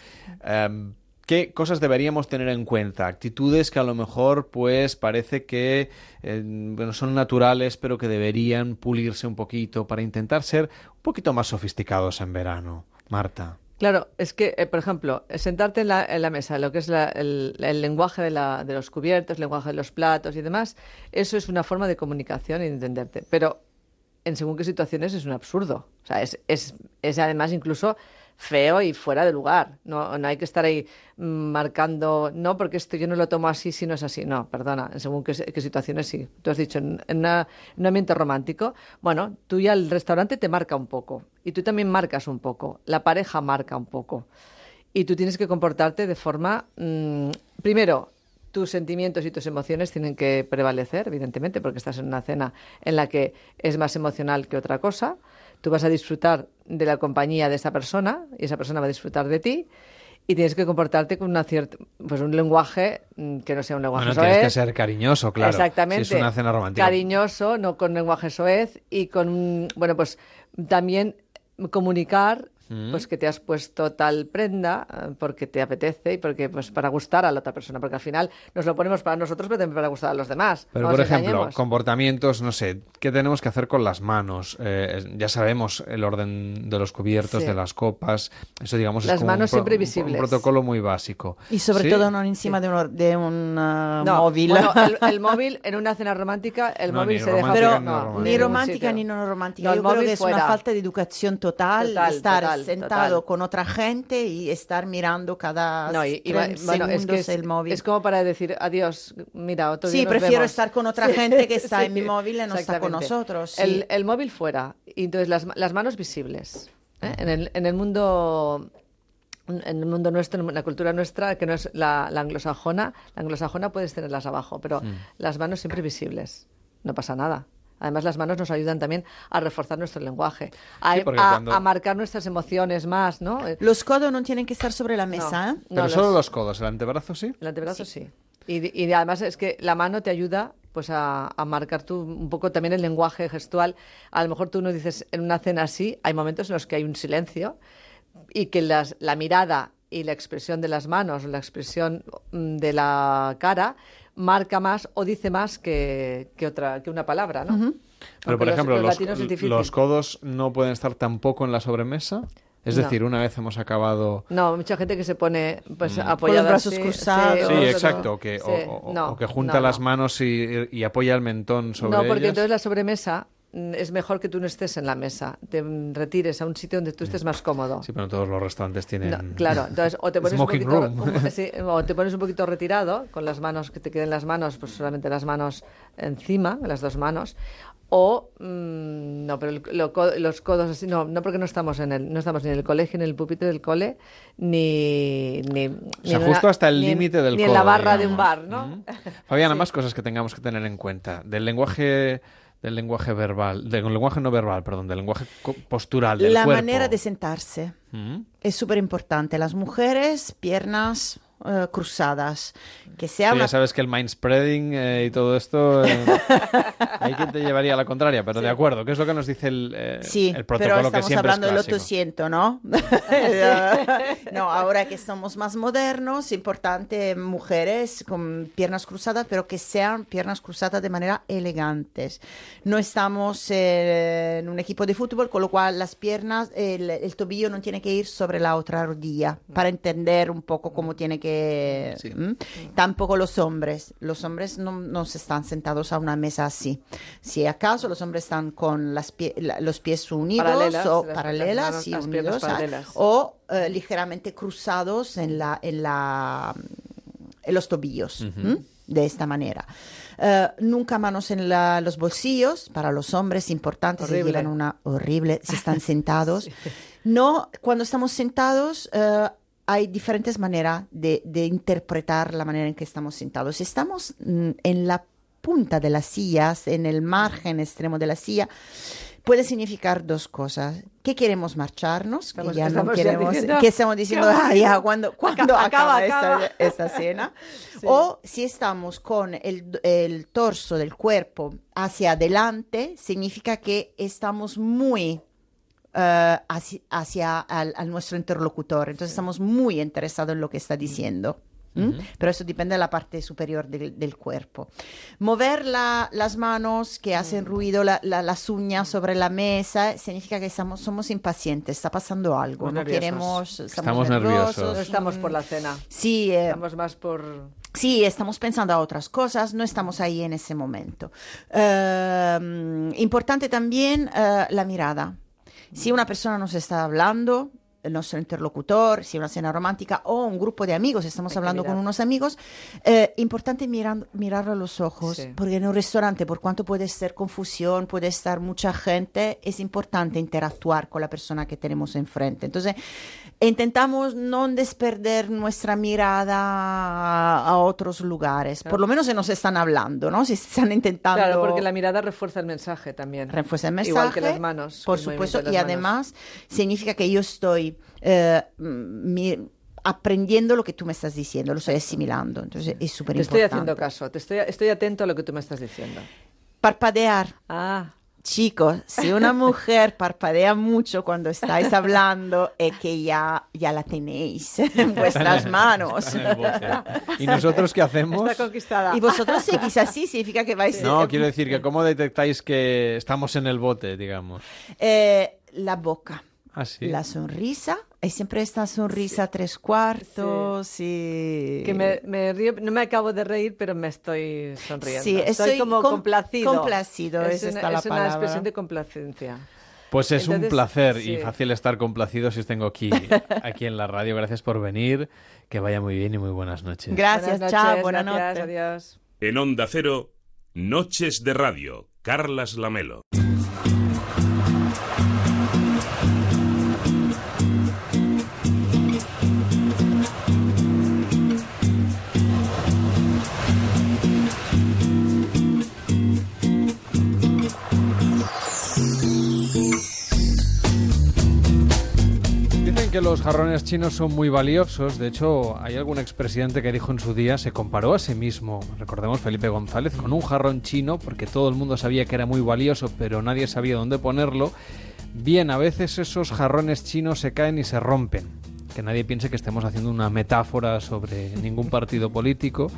Em, ¿Qué cosas deberíamos tener en cuenta? Actitudes que a lo mejor pues parece que eh, bueno, son naturales pero que deberían pulirse un poquito para intentar ser un poquito más sofisticados en verano. Marta. Claro, es que, eh, por ejemplo, sentarte en la, en la mesa, lo que es la- el, lenguaje de, los cubiertos, el lenguaje de los platos y demás, eso es una forma de comunicación y de entenderte. Pero en según qué situaciones es un absurdo. O sea, es, es además incluso feo y fuera de lugar. No, no hay que estar ahí marcando, no, porque esto yo no lo tomo así si no es así. No, perdona, según qué, qué situaciones sí. Tú has dicho, en, en una- en un ambiente romántico, bueno, tú ya el restaurante te marca un poco y tú también marcas un poco, la pareja marca un poco. Y tú tienes que comportarte de forma, mm, primero, tus sentimientos y tus emociones tienen que prevalecer, evidentemente, porque estás en una cena en la que es más emocional que otra cosa. Tú vas a disfrutar de la compañía de esa persona y esa persona va a disfrutar de ti. Y tienes que comportarte con una cierta, pues un lenguaje mm, que no sea un lenguaje Bueno, tienes que soez. ser cariñoso, claro. Exactamente. Si es una cena romántica. Cariñoso, no con lenguaje soez y con, bueno, pues también comunicar Mm. pues que te has puesto tal prenda eh, porque te apetece y porque pues para gustar a la otra persona, porque al final nos lo ponemos para nosotros pero también para gustar a los demás. Pero, no por ejemplo, engañemos. comportamientos, no sé, ¿Qué tenemos que hacer con las manos? Eh, es- ya sabemos el orden de los cubiertos, Sí. de las copas. Eso, digamos, es Las como un manos pro- siempre un- visibles. Un protocolo muy básico. Y sobre ¿Sí? todo no encima de un, de un No, móvil. bueno, el, el móvil en una cena romántica, el No, móvil se deja Pero ni romántica. ni romántica no romántica. No, el Yo creo móvil que es fuera. una falta de educación total, Total, estar total, sentado total. con otra gente y estar mirando cada No, y, y tres bueno, es segundos que es, el móvil. es como para decir adiós, mira, otro día Sí, nos prefiero vemos". estar con otra gente que está en mi móvil y no está con nosotros, sí. El, el móvil fuera, y entonces las, las manos visibles. ¿eh? En, el, en el mundo en el mundo nuestro, en la cultura nuestra, que no es la, la anglosajona, la anglosajona puedes tenerlas abajo, pero Mm. las manos siempre visibles. No pasa nada. Además, las manos nos ayudan también a reforzar nuestro lenguaje, a, Sí, porque a- cuando- a marcar nuestras emociones más, ¿no? Los codos no tienen que estar sobre la mesa, ¿eh? Pero No, solo los- los codos, el antebrazo sí. El antebrazo sí. Y, y además es que la mano te ayuda pues a, a marcar tú un poco también el lenguaje gestual. A lo mejor tú no dices en una cena así, hay momentos en los que hay un silencio y que las, la mirada y la expresión de las manos, la expresión mm, de la cara marca más o dice más que, que otra que una palabra, ¿no? Pero, Aunque por los- ejemplo, los los, los codos no pueden estar tampoco en la sobremesa. Es No. decir, una vez hemos acabado... No, mucha gente que se pone pues Mm. apoyada brazos así, cruzados. Sí, o- exacto, que, o- sí, o, no, o que junta no, las no. manos y, y apoya el mentón sobre No, porque ellas. entonces la sobremesa es mejor que tú no estés en la mesa, te mm, retires a un sitio donde tú estés más cómodo. Sí, pero no todos los restaurantes tienen... No, claro, entonces o te pones un poquito, un- sí, o te pones un poquito retirado con las manos que te queden las manos, pues solamente las manos encima, las dos manos, o mm, no, pero el- lo los codos así, no, no porque no estamos en el, no estamos ni en el colegio, ni en el pupitre del cole, ni, ni, ni sea, en justo una- hasta el ni límite del ni en la barra de un bar, ¿no? Fabiana, más cosas que tengamos que tener en cuenta. Del lenguaje del lenguaje verbal, del lenguaje no verbal, perdón, del lenguaje postural del La cuerpo. manera de sentarse Mm. es súper importante. Las mujeres, piernas eh, cruzadas. Que sea Sí, una ya sabes que el mind spreading eh, y todo esto eh, hay quien te llevaría a la contraria, pero de acuerdo, ¿qué es lo que nos dice el, eh, Sí, el pero protocolo que estamos siempre hablando es del clásico? 800, ¿no? no, ahora que somos más modernos, importante mujeres con piernas cruzadas, pero que sean piernas cruzadas de manera elegantes. No estamos eh, en un equipo de fútbol, con lo cual las piernas, el, el tobillo no tiene que ir sobre la otra rodilla, para entender un poco cómo tiene que... ¿m? Tampoco los hombres. Los hombres no, no se están sentados a una mesa así. Si acaso los hombres están con las pie- la- los pies unidos Paralelas, o las- paralelas, sí, unidos, paralelas. o eh, ligeramente cruzados en, la, en, la, en los tobillos. Ujú. ¿m? De esta manera. Eh, nunca manos en la- los bolsillos, para los hombres importantes, se llevan una horrible, si están sentados. No, cuando estamos sentados, eh, hay diferentes maneras de, de interpretar la manera en que estamos sentados. Si estamos mm, en la punta de las sillas, en el margen extremo de la silla, puede significar dos cosas. Que queremos marcharnos, que Estamos- ya no queremos, diciendo, que estamos "Qué diciendo, ah, aburrido". ya, cuando, cuando Acaba, acaba, acaba. Esta, esta cena. O si estamos con el, el torso del cuerpo hacia adelante, significa que estamos muy eh, hacia, hacia al, al nuestro interlocutor. Entonces estamos muy interesados en lo que está diciendo. ¿m? Ujú. Pero eso depende de la parte superior del, del cuerpo. Mover la- las manos que hacen ruido, la- la- las uñas sobre la mesa, significa que estamos, somos impacientes, está pasando algo, no queremos, estamos, Estamos nerviosos. nerviosos. No estamos por la cena. Sí, eh, Estamos más por... Sí, estamos pensando a otras cosas, no estamos ahí en ese momento. Eh, importante también eh, la mirada. Si una persona nos está hablando, el nuestro interlocutor, si una cena romántica o un grupo de amigos, estamos Hay hablando con unos amigos, eh, importante mirar, mirar a los ojos, Sí. porque en un restaurante, por cuanto puede ser confusión, puede estar mucha gente, es importante interactuar con la persona que tenemos enfrente. Entonces, intentamos no desperder nuestra mirada a, otros lugares, por lo menos si nos están hablando, ¿no? Si están intentando... Claro, porque la mirada refuerza el mensaje también. Refuerza el mensaje. Igual que las manos. Por supuesto, y de las manos. además significa que yo estoy eh, mi- aprendiendo lo que tú me estás diciendo, lo estoy asimilando. Entonces es súper Te estoy importante. haciendo caso, te estoy, estoy atento a lo que tú me estás diciendo. Parpadear. Ah. Chicos, si una mujer parpadea mucho cuando estáis hablando, es que ya, ya la tenéis en vuestras manos. ¿Y nosotros qué hacemos? Está conquistada. Y vosotros seguís así, significa que vais... No, quiero decir que cómo detectáis que estamos en el bote, digamos. Eh, la boca, Ah, sí. la sonrisa, y siempre esta sonrisa tres cuartos y... Que me, me río, no me acabo de reír, pero me estoy sonriendo. Sí, estoy estoy como com- complacido. complacido, es esa una, está la es una palabra. expresión de complacencia. Pues es un Entonces, placer y sí. fácil estar complacido si os tengo aquí, aquí en la radio. Gracias por venir. Que vaya muy bien y muy buenas noches. Gracias, Buenas chao, noches, buenas gracias, noches. adiós. En Onda Cero, Noches de Radio, Carlas Lamelo. Los jarrones chinos son muy valiosos. De hecho, hay algún expresidente que dijo en su día, se comparó a sí mismo, recordemos Felipe González, con un jarrón chino, porque todo el mundo sabía que era muy valioso, pero nadie sabía dónde ponerlo. Bien, a veces esos jarrones chinos se caen y se rompen. Que nadie piense que estemos haciendo una metáfora sobre ningún partido político,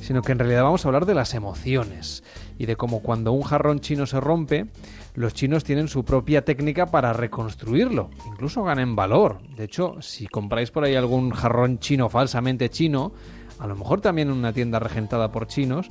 sino que en realidad vamos a hablar de las emociones y de cómo cuando un jarrón chino se rompe, los chinos tienen su propia técnica para reconstruirlo, incluso ganen valor. De hecho, si compráis por ahí algún jarrón chino falsamente chino, a lo mejor también en una tienda regentada por chinos,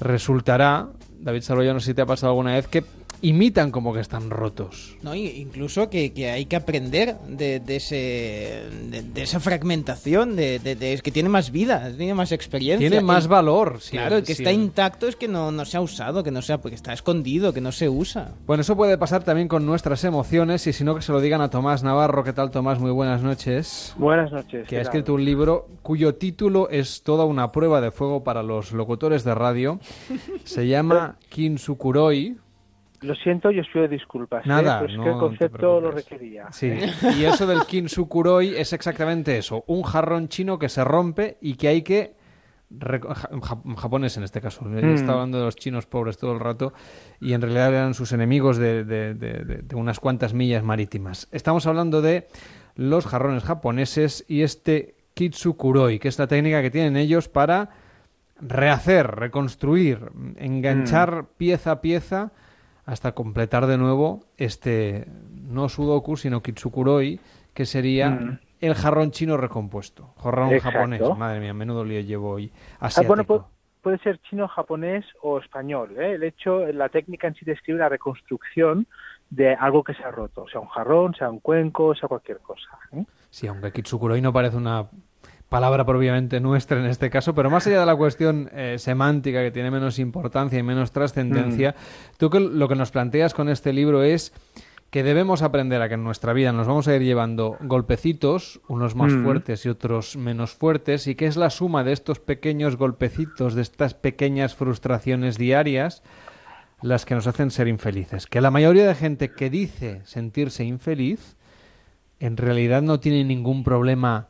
resultará, David Saloya, no sé si te ha pasado alguna vez, que imitan como que están rotos. No, y- incluso que, que hay que aprender de, de ese, de, de esa fragmentación, de, de- de- es que tiene más vida, tiene más experiencia. Tiene más valor. si claro, el- que si está el- intacto es que no, no se ha usado, que no se ha, porque está escondido, que no se usa. Bueno, eso puede pasar también con nuestras emociones y si no que se lo digan a Tomás Navarro. ¿Qué tal Tomás? Muy buenas noches. Buenas noches. Que ha ¿qué escrito un libro cuyo título es toda una prueba de fuego para los locutores de radio. Se llama Kinsukuroi. Lo siento y os pido disculpas. ¿eh? Nada, Pero es no que el concepto lo requería. Sí, y eso del Kinsukuroi es exactamente eso, un jarrón chino que se rompe y que hay que japonés en este caso. Mm. estado hablando de los chinos pobres todo el rato y en realidad eran sus enemigos de, de- de- de- de unas cuantas millas marítimas. Estamos hablando de los jarrones japoneses y este Kitsukuroi, que es la técnica que tienen ellos para rehacer, reconstruir, enganchar pieza a pieza hasta completar de nuevo este no Sudoku, sino Kitsukuroi, que sería Mm. el jarrón chino recompuesto. Jarrón Exacto. japonés. Madre mía, menudo lío llevo hoy. Ah, bueno, pu- puede ser chino, japonés o español. ¿eh? El hecho, la técnica en sí describe la reconstrucción de algo que se ha roto, sea un jarrón, sea un cuenco, sea cualquier cosa. ¿eh? Sí, aunque Kitsukuroi no parece una palabra propiamente nuestra en este caso, pero más allá de la cuestión eh, semántica que tiene menos importancia y menos trascendencia, tú que lo que nos planteas con este libro es que debemos aprender a que en nuestra vida nos vamos a ir llevando golpecitos, unos más Mm. fuertes y otros menos fuertes, y que es la suma de estos pequeños golpecitos, de estas pequeñas frustraciones diarias, las que nos hacen ser infelices. Que la mayoría de gente que dice sentirse infeliz, en realidad no tiene ningún problema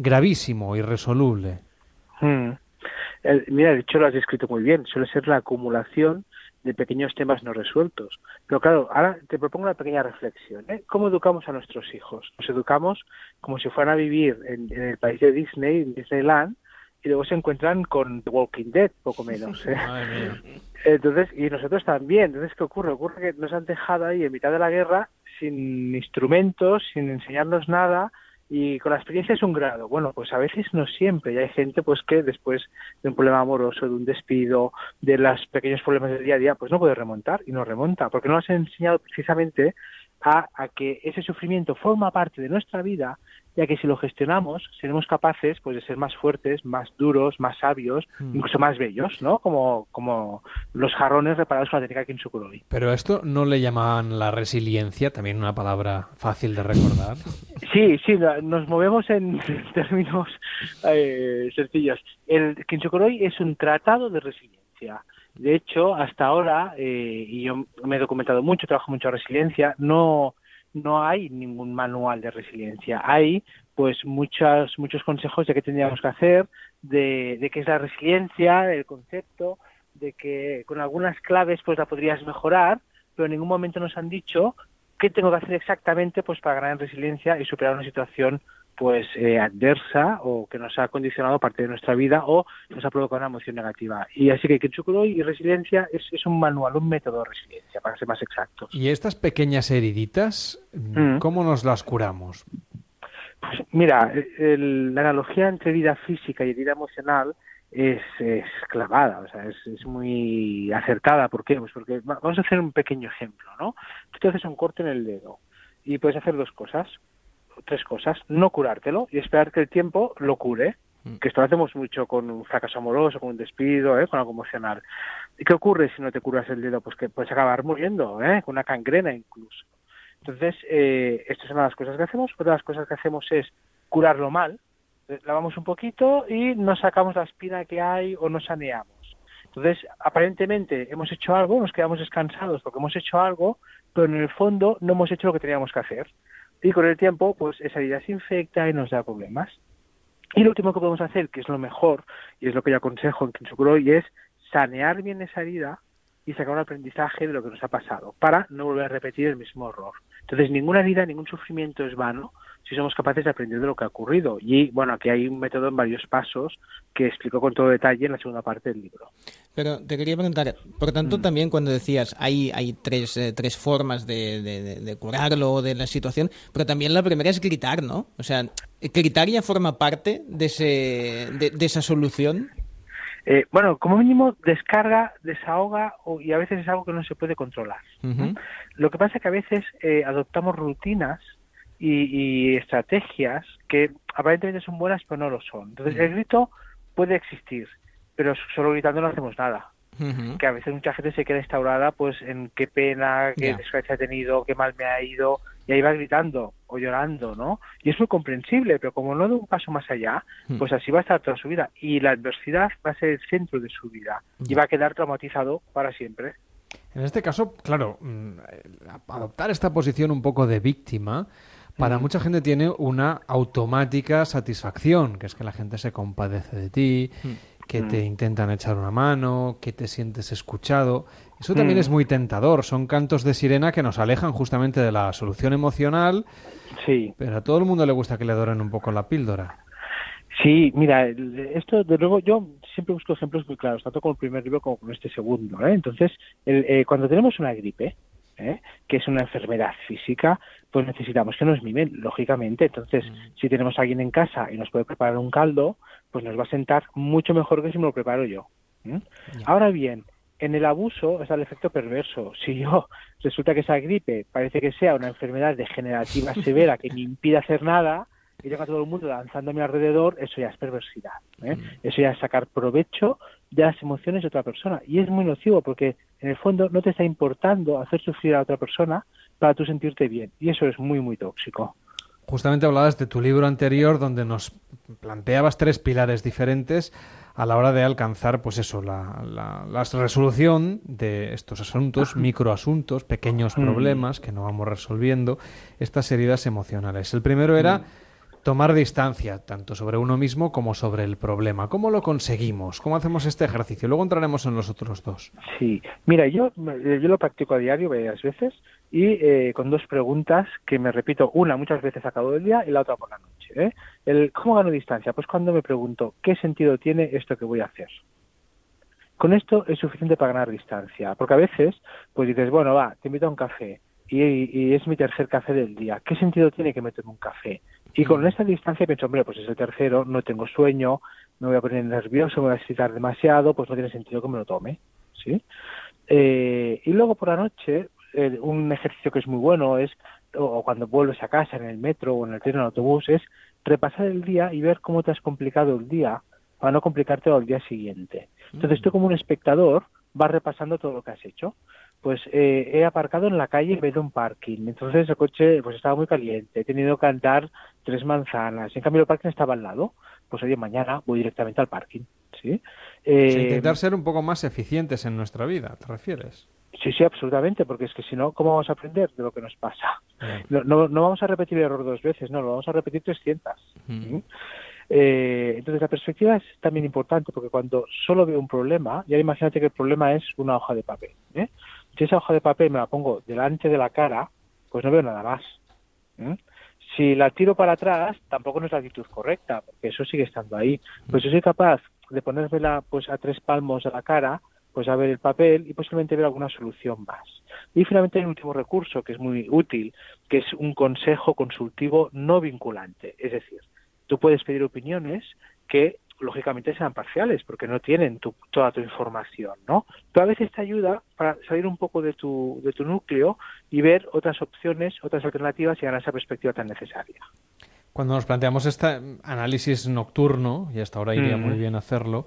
gravísimo, irresoluble. Mm. El- mira, de hecho lo has descrito muy bien. Suele ser la acumulación de pequeños temas no resueltos. Pero claro, ahora te propongo una pequeña reflexión. ¿eh? ¿Cómo educamos a nuestros hijos? Los educamos como si fueran a vivir en, en el país de Disney, en Disneyland, y luego se encuentran con The Walking Dead, poco menos. ¿eh? Entonces, y nosotros también. Entonces, ¿qué ocurre? Ocurre que nos han dejado ahí en mitad de la guerra sin instrumentos, sin enseñarnos nada y con la experiencia es un grado. Bueno, pues a veces no siempre. Y hay gente pues que después de un problema amoroso, de un despido, de los pequeños problemas del día a día, pues no puede remontar y no remonta porque no nos han enseñado precisamente a, a que ese sufrimiento forma parte de nuestra vida ya que si lo gestionamos seremos capaces pues de ser más fuertes, más duros, más sabios, Mm. incluso más bellos, ¿no? Como, como los jarrones reparados con la técnica Kinsukuroi. Pero a esto no le llamaban la resiliencia, también una palabra fácil de recordar. Sí, sí, nos movemos en términos eh, sencillos. El Kinsukuroi es un tratado de resiliencia. De hecho, hasta ahora, eh, y yo me he documentado mucho, trabajo mucho en resiliencia, no, no hay ningún manual de resiliencia. Hay pues muchos, muchos consejos de qué tendríamos que hacer, de, de qué es la resiliencia, el concepto, de que con algunas claves pues la podrías mejorar, pero en ningún momento nos han dicho qué tengo que hacer exactamente pues para ganar en resiliencia y superar una situación pues eh, adversa o que nos ha condicionado parte de nuestra vida o nos ha provocado una emoción negativa. Y así que Kitsukuroi y resiliencia es, es un manual, un método de resiliencia, para ser más exactos. ¿Y estas pequeñas heriditas, Mm. cómo nos las curamos? Pues mira, el- la analogía entre vida física y vida emocional es, es clavada, o sea, es, es muy acertada. ¿Por qué? Pues porque va- vamos a hacer un pequeño ejemplo, ¿no? Tú te haces un corte en el dedo y puedes hacer dos cosas, tres cosas. No curártelo y esperar que el tiempo lo cure, que esto lo hacemos mucho con un fracaso amoroso, con un despido, ¿eh? con algo emocional. ¿Y qué ocurre si no te curas el dedo? Pues que puedes acabar muriendo, ¿eh? con una cangrena incluso. Entonces, eh, estas son las cosas que hacemos. Otra de las cosas que hacemos es curarlo mal. Eh, Lavamos un poquito y no sacamos la espina que hay o no saneamos. Entonces, aparentemente hemos hecho algo, nos quedamos descansados porque hemos hecho algo, pero en el fondo no hemos hecho lo que teníamos que hacer. Y con el tiempo, pues esa herida se infecta y nos da problemas. Y lo último que podemos hacer, que es lo mejor, y es lo que yo aconsejo en Kinsukuroi, es sanear bien esa herida y sacar un aprendizaje de lo que nos ha pasado, para no volver a repetir el mismo error. Entonces, ninguna herida, ningún sufrimiento es vano si somos capaces de aprender de lo que ha ocurrido. Y bueno, aquí hay un método en varios pasos que explico con todo detalle en la segunda parte del libro. Pero te quería preguntar, por tanto, Mm. también cuando decías hay, hay tres, eh, tres formas de, de, de- de curarlo de la situación, pero también la primera es gritar, ¿no? O sea, gritar ya forma parte de, ese, de, de esa solución. Eh, bueno, como mínimo descarga, desahoga o- y a veces es algo que no se puede controlar. Lo que pasa es que a veces eh, adoptamos rutinas y, y estrategias que aparentemente son buenas pero no lo son. Entonces el grito puede existir, pero solo gritando no hacemos nada. Que a veces mucha gente se queda instaurada pues en qué pena, qué Ya. desgracia he tenido, qué mal me ha ido y ahí va gritando o llorando, ¿no? Y es muy comprensible, pero como no da un paso más allá, Hmm. pues así va a estar toda su vida y la adversidad va a ser el centro de su vida y va a quedar traumatizado para siempre. En este caso, claro, mm, adoptar esta posición un poco de víctima, para mucha gente tiene una automática satisfacción, que es que la gente se compadece de ti, que te Mm. intentan echar una mano, que te sientes escuchado. Eso también Mm. es muy tentador, son cantos de sirena que nos alejan justamente de la solución emocional, Sí. pero a todo el mundo le gusta que le doren un poco la píldora. Sí, mira, esto de luego yo siempre busco ejemplos muy claros, tanto con el primer libro como con este segundo. ¿eh? Entonces, el- eh, cuando tenemos una gripe, ¿eh? que es una enfermedad física, pues necesitamos que nos mimen, lógicamente. Entonces, si tenemos a alguien en casa y nos puede preparar un caldo, pues nos va a sentar mucho mejor que si me lo preparo yo. Ahora bien, en el abuso está el efecto perverso. Si yo resulta que esa gripe parece que sea una enfermedad degenerativa severa que me impide hacer nada y tengo a todo el mundo danzando a mi alrededor, eso ya es perversidad. ¿eh? Eso ya es sacar provecho de las emociones de otra persona. Y es muy nocivo porque en el fondo no te está importando hacer sufrir a otra persona para tú sentirte bien. Y eso es muy, muy tóxico. Justamente hablabas de tu libro anterior donde nos planteabas tres pilares diferentes a la hora de alcanzar, pues eso, la, la, la resolución de estos asuntos, microasuntos, pequeños Mm. problemas que no vamos resolviendo, estas heridas emocionales. El primero era Mm. tomar distancia, tanto sobre uno mismo como sobre el problema. ¿Cómo lo conseguimos? ¿Cómo hacemos este ejercicio? Luego entraremos en los otros dos. Sí, mira, yo, yo lo practico a diario varias veces y eh, con dos preguntas que me repito, una muchas veces a cabo del día y la otra por la noche. ¿eh? El, ¿Cómo gano distancia? Pues cuando me pregunto, ¿qué sentido tiene esto que voy a hacer? Con esto es suficiente para ganar distancia, porque a veces pues dices, bueno, va, te invito a un café y, y es mi tercer café del día. ¿Qué sentido tiene que me tome un café? Y con esta distancia pienso, hombre, pues es el tercero, no tengo sueño, me voy a poner nervioso, me voy a excitar demasiado, pues no tiene sentido que me lo tome, ¿sí? Eh, y luego por la noche, eh, un ejercicio que es muy bueno es, o, o cuando vuelves a casa en el metro o en el tren o en el autobús, es repasar el día y ver cómo te has complicado el día para no complicarte al día siguiente. Entonces tú como un espectador vas repasando todo lo que has hecho. Pues eh, he aparcado en la calle en vez de un parking. Entonces el coche pues estaba muy caliente. He tenido que andar tres manzanas. En cambio el parking estaba al lado. Pues oye, mañana voy directamente al parking. ¿sí? Eh, Sí, intentar ser un poco más eficientes en nuestra vida, ¿te refieres? Sí, sí, absolutamente, porque es que si no, ¿cómo vamos a aprender de lo que nos pasa? No, no, no vamos a repetir el error dos veces, no, lo vamos a repetir 300. ¿sí? Eh, entonces la perspectiva es también importante, porque cuando solo veo un problema, ya imagínate que el problema es una hoja de papel. ¿eh? Si esa hoja de papel me la pongo delante de la cara, pues no veo nada más. ¿eh? Si la tiro para atrás, tampoco no es la actitud correcta, porque eso sigue estando ahí. Pues yo soy capaz de ponérmela pues a tres palmos de la cara, pues a ver el papel y posiblemente ver alguna solución más. Y finalmente hay un último recurso que es muy útil, que es un consejo consultivo no vinculante. Es decir, tú puedes pedir opiniones que lógicamente sean parciales porque no tienen tu- toda tu información, ¿no? Pero a veces te ayuda para salir un poco de tu, de tu núcleo y ver otras opciones, otras alternativas y ganar esa perspectiva tan necesaria. Cuando nos planteamos este análisis nocturno, y hasta ahora iría Mm. muy bien hacerlo,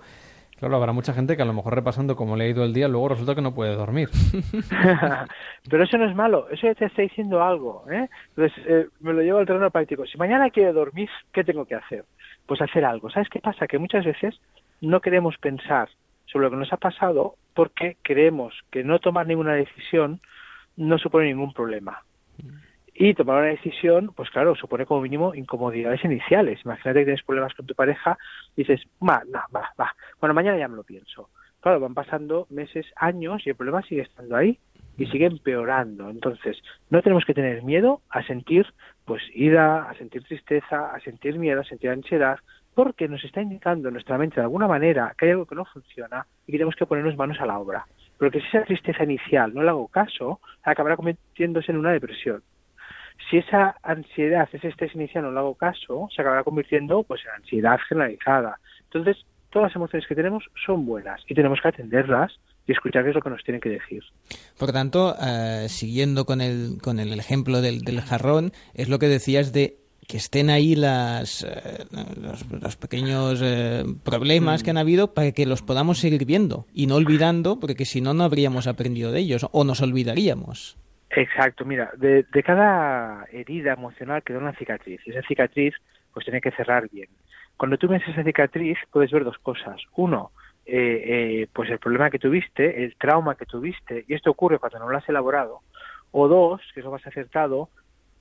claro, habrá mucha gente que a lo mejor repasando cómo le ha ido el día, luego resulta que no puede dormir. Pero eso no es malo, eso ya te está diciendo algo. ¿eh? Entonces, eh, me lo llevo al terreno práctico. Si mañana quiero dormir, ¿qué tengo que hacer? Pues hacer algo. ¿Sabes qué pasa? Que muchas veces no queremos pensar sobre lo que nos ha pasado porque creemos que no tomar ninguna decisión no supone ningún problema. Y tomar una decisión, pues claro, supone como mínimo incomodidades iniciales. Imagínate que tienes problemas con tu pareja y dices, va, no, va, va. Bueno, mañana ya me lo pienso. Claro, van pasando meses, años y el problema sigue estando ahí y sigue empeorando. Entonces, no tenemos que tener miedo a sentir pues ira, a sentir tristeza, a sentir miedo, a sentir ansiedad, porque nos está indicando nuestra mente de alguna manera que hay algo que no funciona y que tenemos que ponernos manos a la obra. Pero que si esa tristeza inicial no le hago caso, acabará convirtiéndose en una depresión. Si esa ansiedad, ese estrés inicial no le hago caso, se acabará convirtiendo pues en ansiedad generalizada. Entonces, todas las emociones que tenemos son buenas y tenemos que atenderlas y escuchar qué es lo que nos tienen que decir. Por tanto, eh, siguiendo con el, con el ejemplo del, del jarrón, es lo que decías de que estén ahí las, eh, los, los pequeños eh, problemas Mm. que han habido para que los podamos seguir viendo y no olvidando, porque si no, no habríamos aprendido de ellos o nos olvidaríamos. Exacto, mira, de, de cada herida emocional queda una cicatriz y esa cicatriz pues tiene que cerrar bien. Cuando tú ves esa cicatriz puedes ver dos cosas. Uno, eh, eh, pues el problema que tuviste, el trauma que tuviste, y esto ocurre cuando no lo has elaborado. O dos, que es lo más acertado,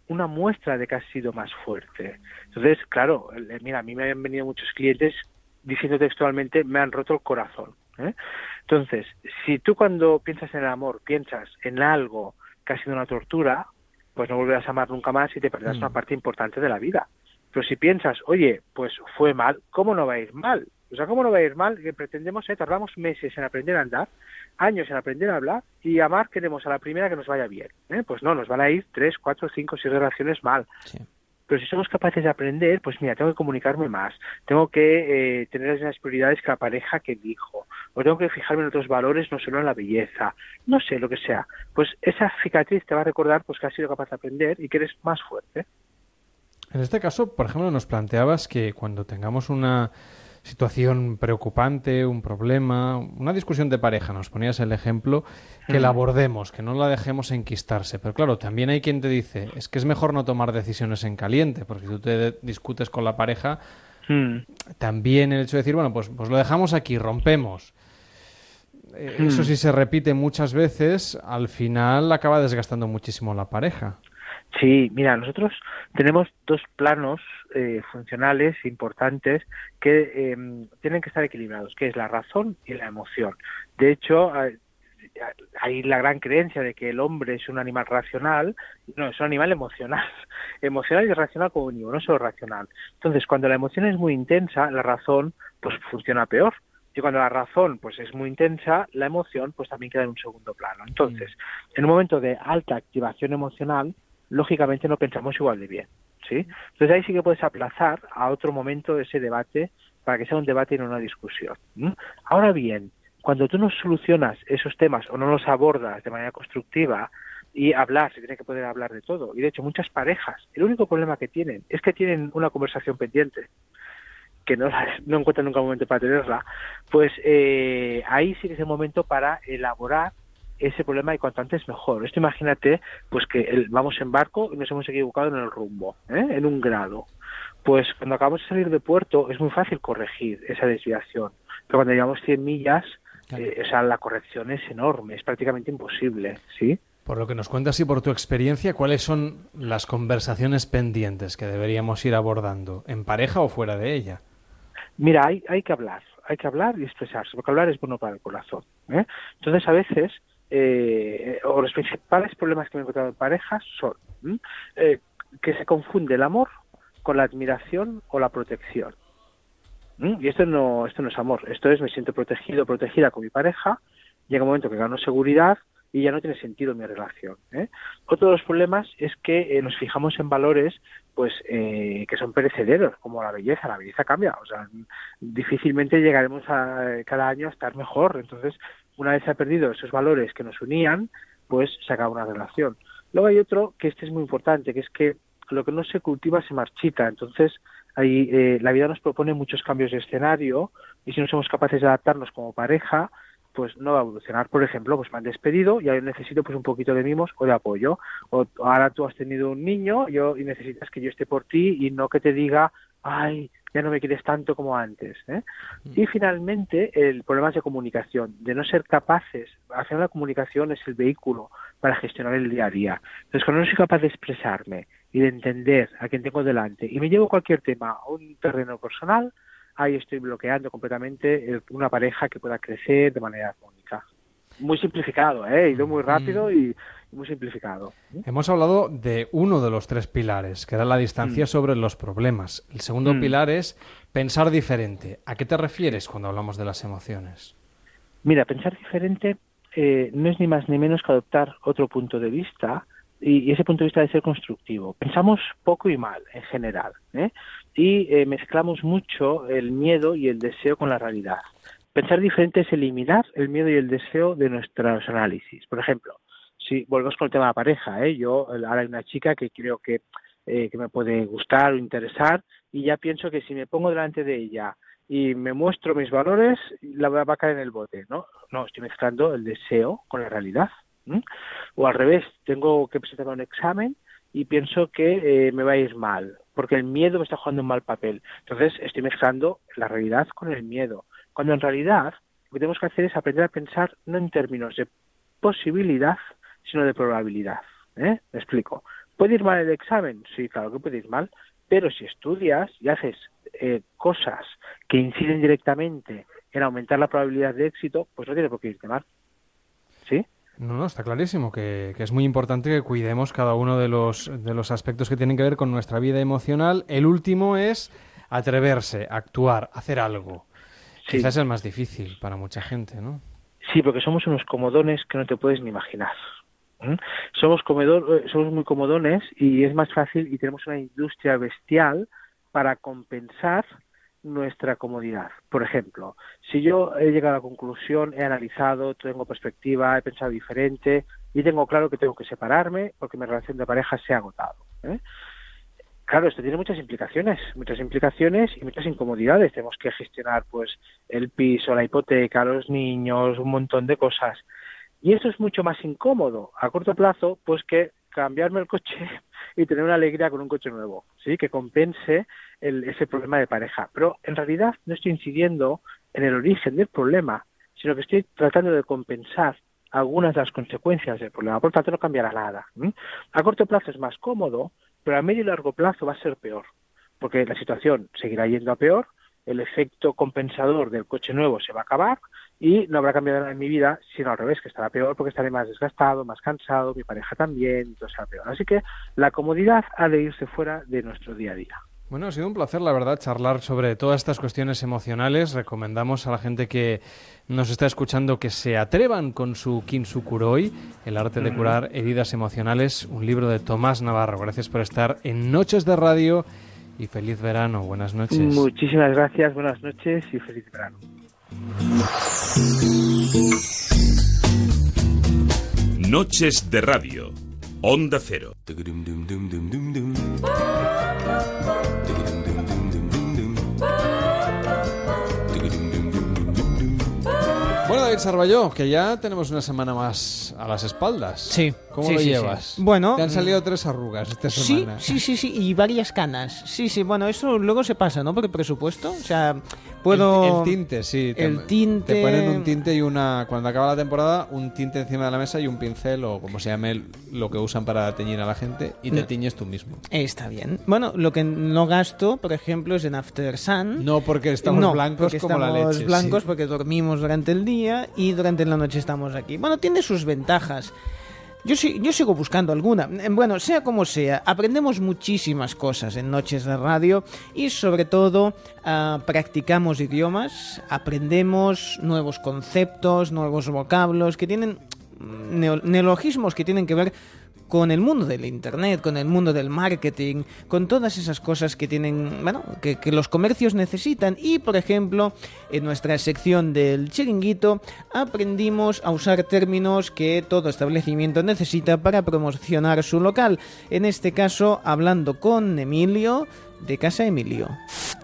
una muestra de que has sido más fuerte. Entonces, claro, el- mira, a mí me han venido muchos clientes diciendo textualmente, me han roto el corazón. ¿eh? Entonces, si tú cuando piensas en el amor, piensas en algo que ha sido una tortura, pues no volverás a amar nunca más y te perderás una parte importante de la vida. Pero si piensas, oye, pues fue mal, ¿cómo no va a ir mal? O sea, ¿cómo no va a ir mal? Que pretendemos, eh, tardamos meses en aprender a andar, años en aprender a hablar y amar queremos a la primera que nos vaya bien. ¿eh? Pues no, nos van a ir tres, cuatro, cinco, seis relaciones mal. Pero si somos capaces de aprender, pues mira, tengo que comunicarme más, tengo que eh, tener las mismas prioridades que la pareja que elijo, o tengo que fijarme en otros valores, no solo en la belleza, no sé, lo que sea. Pues esa cicatriz te va a recordar pues que has sido capaz de aprender y que eres más fuerte. En este caso, por ejemplo, nos planteabas que cuando tengamos una situación preocupante, un problema, una discusión de pareja, nos ponías el ejemplo, que la Mm. abordemos, que no la dejemos enquistarse. Pero claro, también hay quien te dice, es que es mejor no tomar decisiones en caliente, porque si tú te discutes con la pareja, Mm. también el hecho de decir, bueno, pues, pues lo dejamos aquí, rompemos. Eh. Eso sí se repite muchas veces, al final acaba desgastando muchísimo la pareja. Sí, mira, nosotros tenemos dos planos eh, funcionales importantes que eh, tienen que estar equilibrados, que es la razón y la emoción. De hecho, hay- la gran creencia de que el hombre es un animal racional, no, es un animal emocional, emocional y racional como no solo racional. Entonces, cuando la emoción es muy intensa, la razón pues funciona peor. Y cuando la razón pues es muy intensa, la emoción pues también queda en un segundo plano. Entonces, en un momento de alta activación emocional, lógicamente no pensamos igual de bien, ¿sí? Entonces ahí sí que puedes aplazar a otro momento ese debate para que sea un debate y no una discusión. Ahora bien, cuando tú no solucionas esos temas o no los abordas de manera constructiva y hablar, se tiene que poder hablar de todo. Y de hecho muchas parejas, el único problema que tienen es que tienen una conversación pendiente que no, no encuentran nunca un momento para tenerla, pues eh, ahí sí que es el momento para elaborar ese problema y cuanto antes mejor. Esto imagínate, pues que el- vamos en barco y nos hemos equivocado en el rumbo, ¿eh? en un grado. Pues cuando acabamos de salir de puerto es muy fácil corregir esa desviación, pero cuando llevamos 100 millas, eh, o sea, la corrección es enorme, es prácticamente imposible, ¿sí? Por lo que nos cuentas y por tu experiencia, ¿cuáles son las conversaciones pendientes que deberíamos ir abordando, en pareja o fuera de ella? Mira, hay, hay que hablar, hay que hablar y expresarse, porque hablar es bueno para el corazón. ¿eh? Entonces, a veces, eh, o los principales problemas que me he encontrado en parejas son eh, que se confunde el amor con la admiración o la protección. Y esto no, esto no es amor, esto es me siento protegido, protegida con mi pareja, llega un momento que gano seguridad y ya no tiene sentido mi relación. ¿eh? Otro de los problemas es que eh, nos fijamos en valores pues eh, que son perecederos, como la belleza. La belleza cambia, o sea, difícilmente llegaremos a, eh, cada año a estar mejor. Entonces, una vez se ha perdido esos valores que nos unían, pues se acaba una relación. Luego hay otro que este es muy importante, que es que lo que no se cultiva se marchita. Entonces, ahí eh, la vida nos propone muchos cambios de escenario y si no somos capaces de adaptarnos como pareja, pues no va a evolucionar. Por ejemplo, pues me han despedido y ahora necesito pues un poquito de mimos o de apoyo. O ahora tú has tenido un niño yo, y necesitas que yo esté por ti y no que te diga, ay, ya no me quieres tanto como antes. ¿eh? Y finalmente, el problema es de comunicación, de no ser capaces, al final la comunicación es el vehículo para gestionar el día a día. Entonces, cuando no soy capaz de expresarme y de entender a quien tengo delante y me llevo cualquier tema a un terreno personal, ahí estoy bloqueando completamente el- una pareja que pueda crecer de manera armónica. Muy simplificado, ¿eh? He ido muy rápido y y muy simplificado. Hemos hablado de uno de los tres pilares, que era la distancia Mm. sobre los problemas. El segundo Mm. pilar es pensar diferente. ¿A qué te refieres cuando hablamos de las emociones? Mira, pensar diferente eh, no es ni más ni menos que adoptar otro punto de vista y, y ese punto de vista debe ser constructivo. Pensamos poco y mal en general ¿eh? y eh, mezclamos mucho el miedo y el deseo con la realidad. Pensar diferente es eliminar el miedo y el deseo de nuestros análisis. Por ejemplo, si volvemos con el tema de la pareja, ¿eh? yo ahora hay una chica que creo que, eh, que me puede gustar o interesar y ya pienso que si me pongo delante de ella y me muestro mis valores, la va a caer en el bote, ¿no? No, estoy mezclando el deseo con la realidad. O al revés, tengo que presentar un examen y pienso que eh, me va a ir mal, porque el miedo me está jugando un mal papel. Entonces estoy mezclando la realidad con el miedo, cuando en realidad lo que tenemos que hacer es aprender a pensar no en términos de posibilidad, sino de probabilidad. ¿eh? Me explico. ¿Puede ir mal el examen? Sí, claro que puede ir mal, pero si estudias y haces eh, cosas que inciden directamente en aumentar la probabilidad de éxito, pues no tiene por qué irte mal. ¿Sí? No, no, está clarísimo que, que es muy importante que cuidemos cada uno de los, de los aspectos que tienen que ver con nuestra vida emocional. El último es atreverse, actuar, hacer algo. Sí. Quizás es más difícil para mucha gente, ¿no? Sí, porque somos unos comodones que no te puedes ni imaginar. ¿Mm? Somos, comedor, eh, somos muy comodones y es más fácil y tenemos una industria bestial para compensar nuestra comodidad. Por ejemplo, si yo he llegado a la conclusión, he analizado, tengo perspectiva, he pensado diferente y tengo claro que tengo que separarme porque mi relación de pareja se ha agotado. ¿eh? Claro, esto tiene muchas implicaciones, muchas implicaciones y muchas incomodidades. Tenemos que gestionar, pues, el piso, la hipoteca, los niños, un montón de cosas. Y eso es mucho más incómodo a corto plazo, pues, que cambiarme el coche y tener una alegría con un coche nuevo, sí, que compense el- ese problema de pareja. Pero en realidad no estoy incidiendo en el origen del problema, sino que estoy tratando de compensar algunas de las consecuencias del problema. Por tanto, no cambiará nada. A corto plazo es más cómodo, pero a medio y largo plazo va a ser peor, porque la situación seguirá yendo a peor, el efecto compensador del coche nuevo se va a acabar y no habrá cambiado nada en mi vida, sino al revés, que estará peor porque estaré más desgastado, más cansado, mi pareja también, todo será peor. Así que la comodidad ha de irse fuera de nuestro día a día. Bueno, ha sido un placer, la verdad, charlar sobre todas estas cuestiones emocionales. Recomendamos a la gente que nos está escuchando que se atrevan con su Kinsukuroi, el arte de curar heridas emocionales, un libro de Tomás Navarro. Gracias por estar en Noches de Radio y feliz verano. Buenas noches. Muchísimas gracias, buenas noches y feliz verano. Noches de Radio. Onda Cero. Bueno, David Sarballó, que ya tenemos una semana más a las espaldas. Sí. ¿Cómo sí, lo sí, sí. llevas? Bueno, Te han mm, salido tres arrugas esta Sí, semana. sí, sí, sí, y varias canas. Sí, sí, bueno, eso luego se pasa, ¿no? Por el presupuesto. O sea, puedo... El, el tinte, sí. te- El tinte... Te ponen un tinte y una. Cuando acaba la temporada, un tinte encima de la mesa y un pincel, o como se llame lo que usan para teñir a la gente, y te No. tiñes tú mismo. Está bien. Bueno, lo que no gasto, por ejemplo, es en After Sun. No, porque estamos No, blancos porque como la leche. blancos sí. porque dormimos durante el día y durante la noche estamos aquí. Bueno, tiene sus ventajas. Yo, yo sigo buscando alguna. Eh, Bueno, sea como sea, aprendemos muchísimas cosas en Noches de Radio y sobre todo ah, practicamos idiomas, aprendemos nuevos conceptos, nuevos vocablos que tienen mm, neo- neologismos que tienen que ver con el mundo del internet, con el mundo del marketing, con todas esas cosas que tienen, bueno, que, los comercios necesitan. Y por ejemplo, en nuestra sección del chiringuito aprendimos a usar términos que todo establecimiento necesita para promocionar su local. En este caso, hablando con Emilio de Casa Emilio.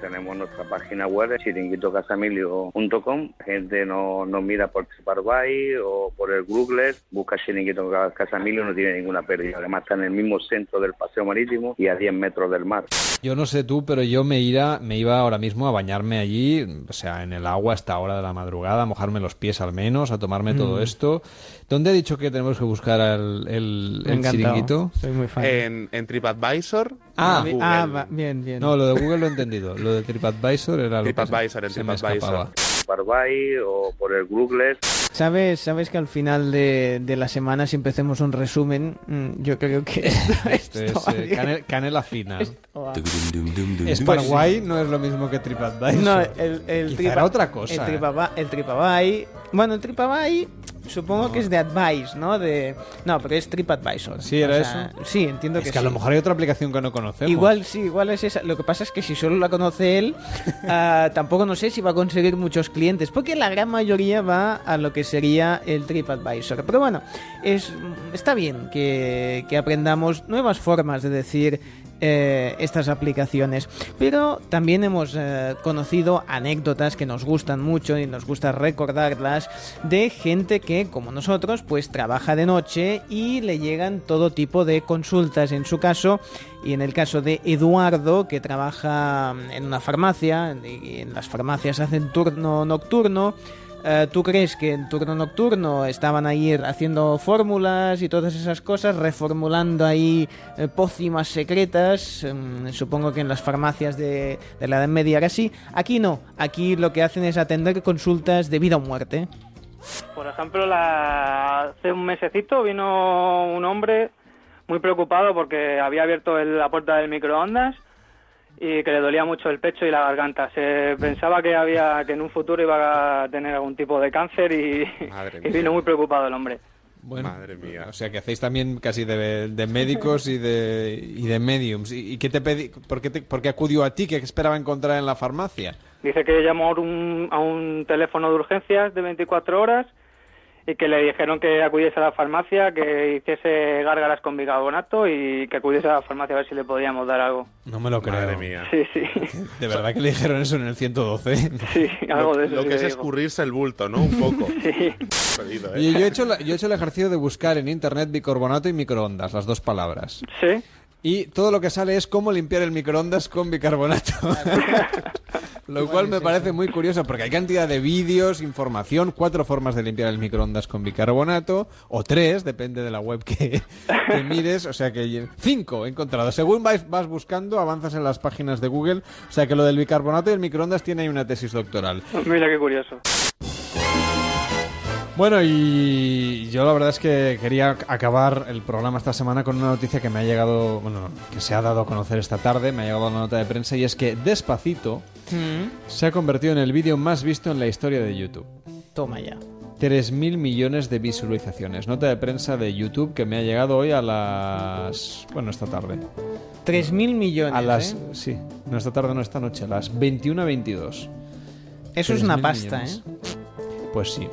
Tenemos nuestra página web, chiringuitocasamilio.com. Gente no- nos mira por Tripadvisor o por el Google, busca Chiringuito Casamilio, no tiene ninguna pérdida. Además está en el mismo centro del paseo marítimo y a 10 metros del mar. Yo no sé tú, pero yo me, ira, me iba ahora mismo a bañarme allí, o sea, en el agua a esta hora de la madrugada, a mojarme los pies al menos, a tomarme todo Mm. esto. ¿Dónde ha dicho que tenemos que buscar el, el, el chiringuito? Soy muy fan. En, en TripAdvisor. Ah. Ah, va- bien, bien. No, lo de Google lo he entendido. Lo de TripAdvisor era lo TripAdvisor, me TripAdvisor. o por el Google. ¿Sabes, sabes que al final de, de la semana, si empecemos un resumen, mm, yo creo que esto, Esto es eh, cane- canela fina. Es Paraguay, no es lo mismo que TripAdvisor. No, el, el Quizá era otra cosa. El, ¿eh? tripaba- el Tripabay. Bueno, el Tripabay supongo que es de Advice, ¿no? De, no, pero es TripAdvisor. Sí, era O sea, eso. Sí, entiendo Es que que a lo mejor hay otra aplicación que no conocemos. Igual sí, igual es esa. Lo que pasa es que si solo la conoce él, ah, tampoco no sé si va a conseguir muchos clientes, porque la gran mayoría va a lo que sería el TripAdvisor. Pero bueno, es, está bien que, que aprendamos nuevas formas de decir eh, estas aplicaciones. Pero también hemos eh, conocido anécdotas que nos gustan mucho y nos gusta recordarlas de gente que, como nosotros, pues trabaja de noche y le llegan todo tipo de consultas. En su caso, y en el caso de Eduardo, que trabaja en una farmacia, y en las farmacias hacen turno nocturno. Eh, ¿Tú crees que en turno nocturno estaban ahí haciendo fórmulas y todas esas cosas, reformulando ahí eh, pócimas secretas? Mm, supongo que en las farmacias de, la Edad Media era así. Aquí no, aquí lo que hacen es atender consultas de vida o muerte. Por ejemplo, la- hace un mesecito vino un hombre muy preocupado porque había abierto la puerta del microondas y que le dolía mucho el pecho y la garganta. Se pensaba que había que en un futuro iba a tener algún tipo de cáncer y, vino muy preocupado el hombre. Bueno, Madre mía. O sea, que hacéis también casi de, de médicos y de, y de mediums. ¿Y, y qué te pedí, por, qué te- por qué acudió a ti? ¿Qué esperaba encontrar en la farmacia? Dice que llamó a un, a un teléfono de urgencias de 24 horas y que le dijeron que acudiese a la farmacia, que hiciese gárgaras con bicarbonato y que acudiese a la farmacia a ver si le podíamos dar algo. No me lo creo. Madre mía. Sí, sí. ¿De verdad que le dijeron eso en el 112? Sí, algo Lo, de eso. lo sí que es digo. escurrirse el bulto, ¿no? Un poco. Sí. ¿eh? Y yo he, hecho la- yo he hecho el ejercicio de buscar en internet bicarbonato y microondas, las dos palabras. Sí. Y todo lo que sale es cómo limpiar el microondas con bicarbonato. lo cual me parece muy curioso porque hay cantidad de vídeos, información, cuatro formas de limpiar el microondas con bicarbonato, o tres, depende de la web que, que mires. O sea que cinco he encontrado. Según vais, vas buscando, avanzas en las páginas de Google. O sea que lo del bicarbonato y el microondas tiene ahí una tesis doctoral. Mira qué curioso. Bueno, y yo la verdad es que quería acabar el programa esta semana con una noticia que me ha llegado, bueno, que se ha dado a conocer esta tarde, me ha llegado una nota de prensa y es que Despacito se ha convertido en el vídeo más visto en la historia de YouTube. Toma ya. 3.000 millones de visualizaciones. Nota de prensa de YouTube que me ha llegado hoy a las... Bueno, esta tarde. 3.000 millones. A las... ¿eh? Sí, no esta tarde, no esta noche, a las 21 a 22. Eso es una 3.000 pasta, millones. ¿eh? Pues sí.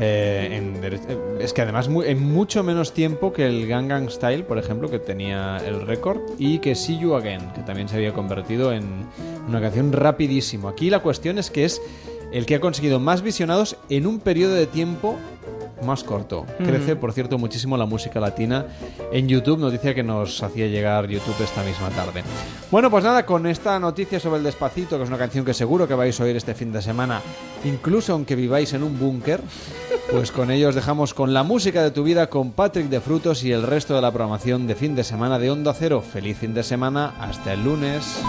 Eh, eh, es que además en mucho menos tiempo que el Gangnam Style, por ejemplo, que tenía el récord, y que See You Again, que también se había convertido en una canción rapidísimo. Aquí la cuestión es que es el que ha conseguido más visionados en un periodo de tiempo más corto. Crece, Ujú. por cierto, muchísimo la música latina en YouTube, noticia que nos hacía llegar YouTube esta misma tarde. Bueno, pues nada, con esta noticia sobre el Despacito, que es una canción que seguro que vais a oír este fin de semana, incluso aunque viváis en un búnker, pues con ello os dejamos con la música de tu vida con Patrick de Frutos y el resto de la programación de fin de semana de Onda Cero. Feliz fin de semana, hasta el lunes.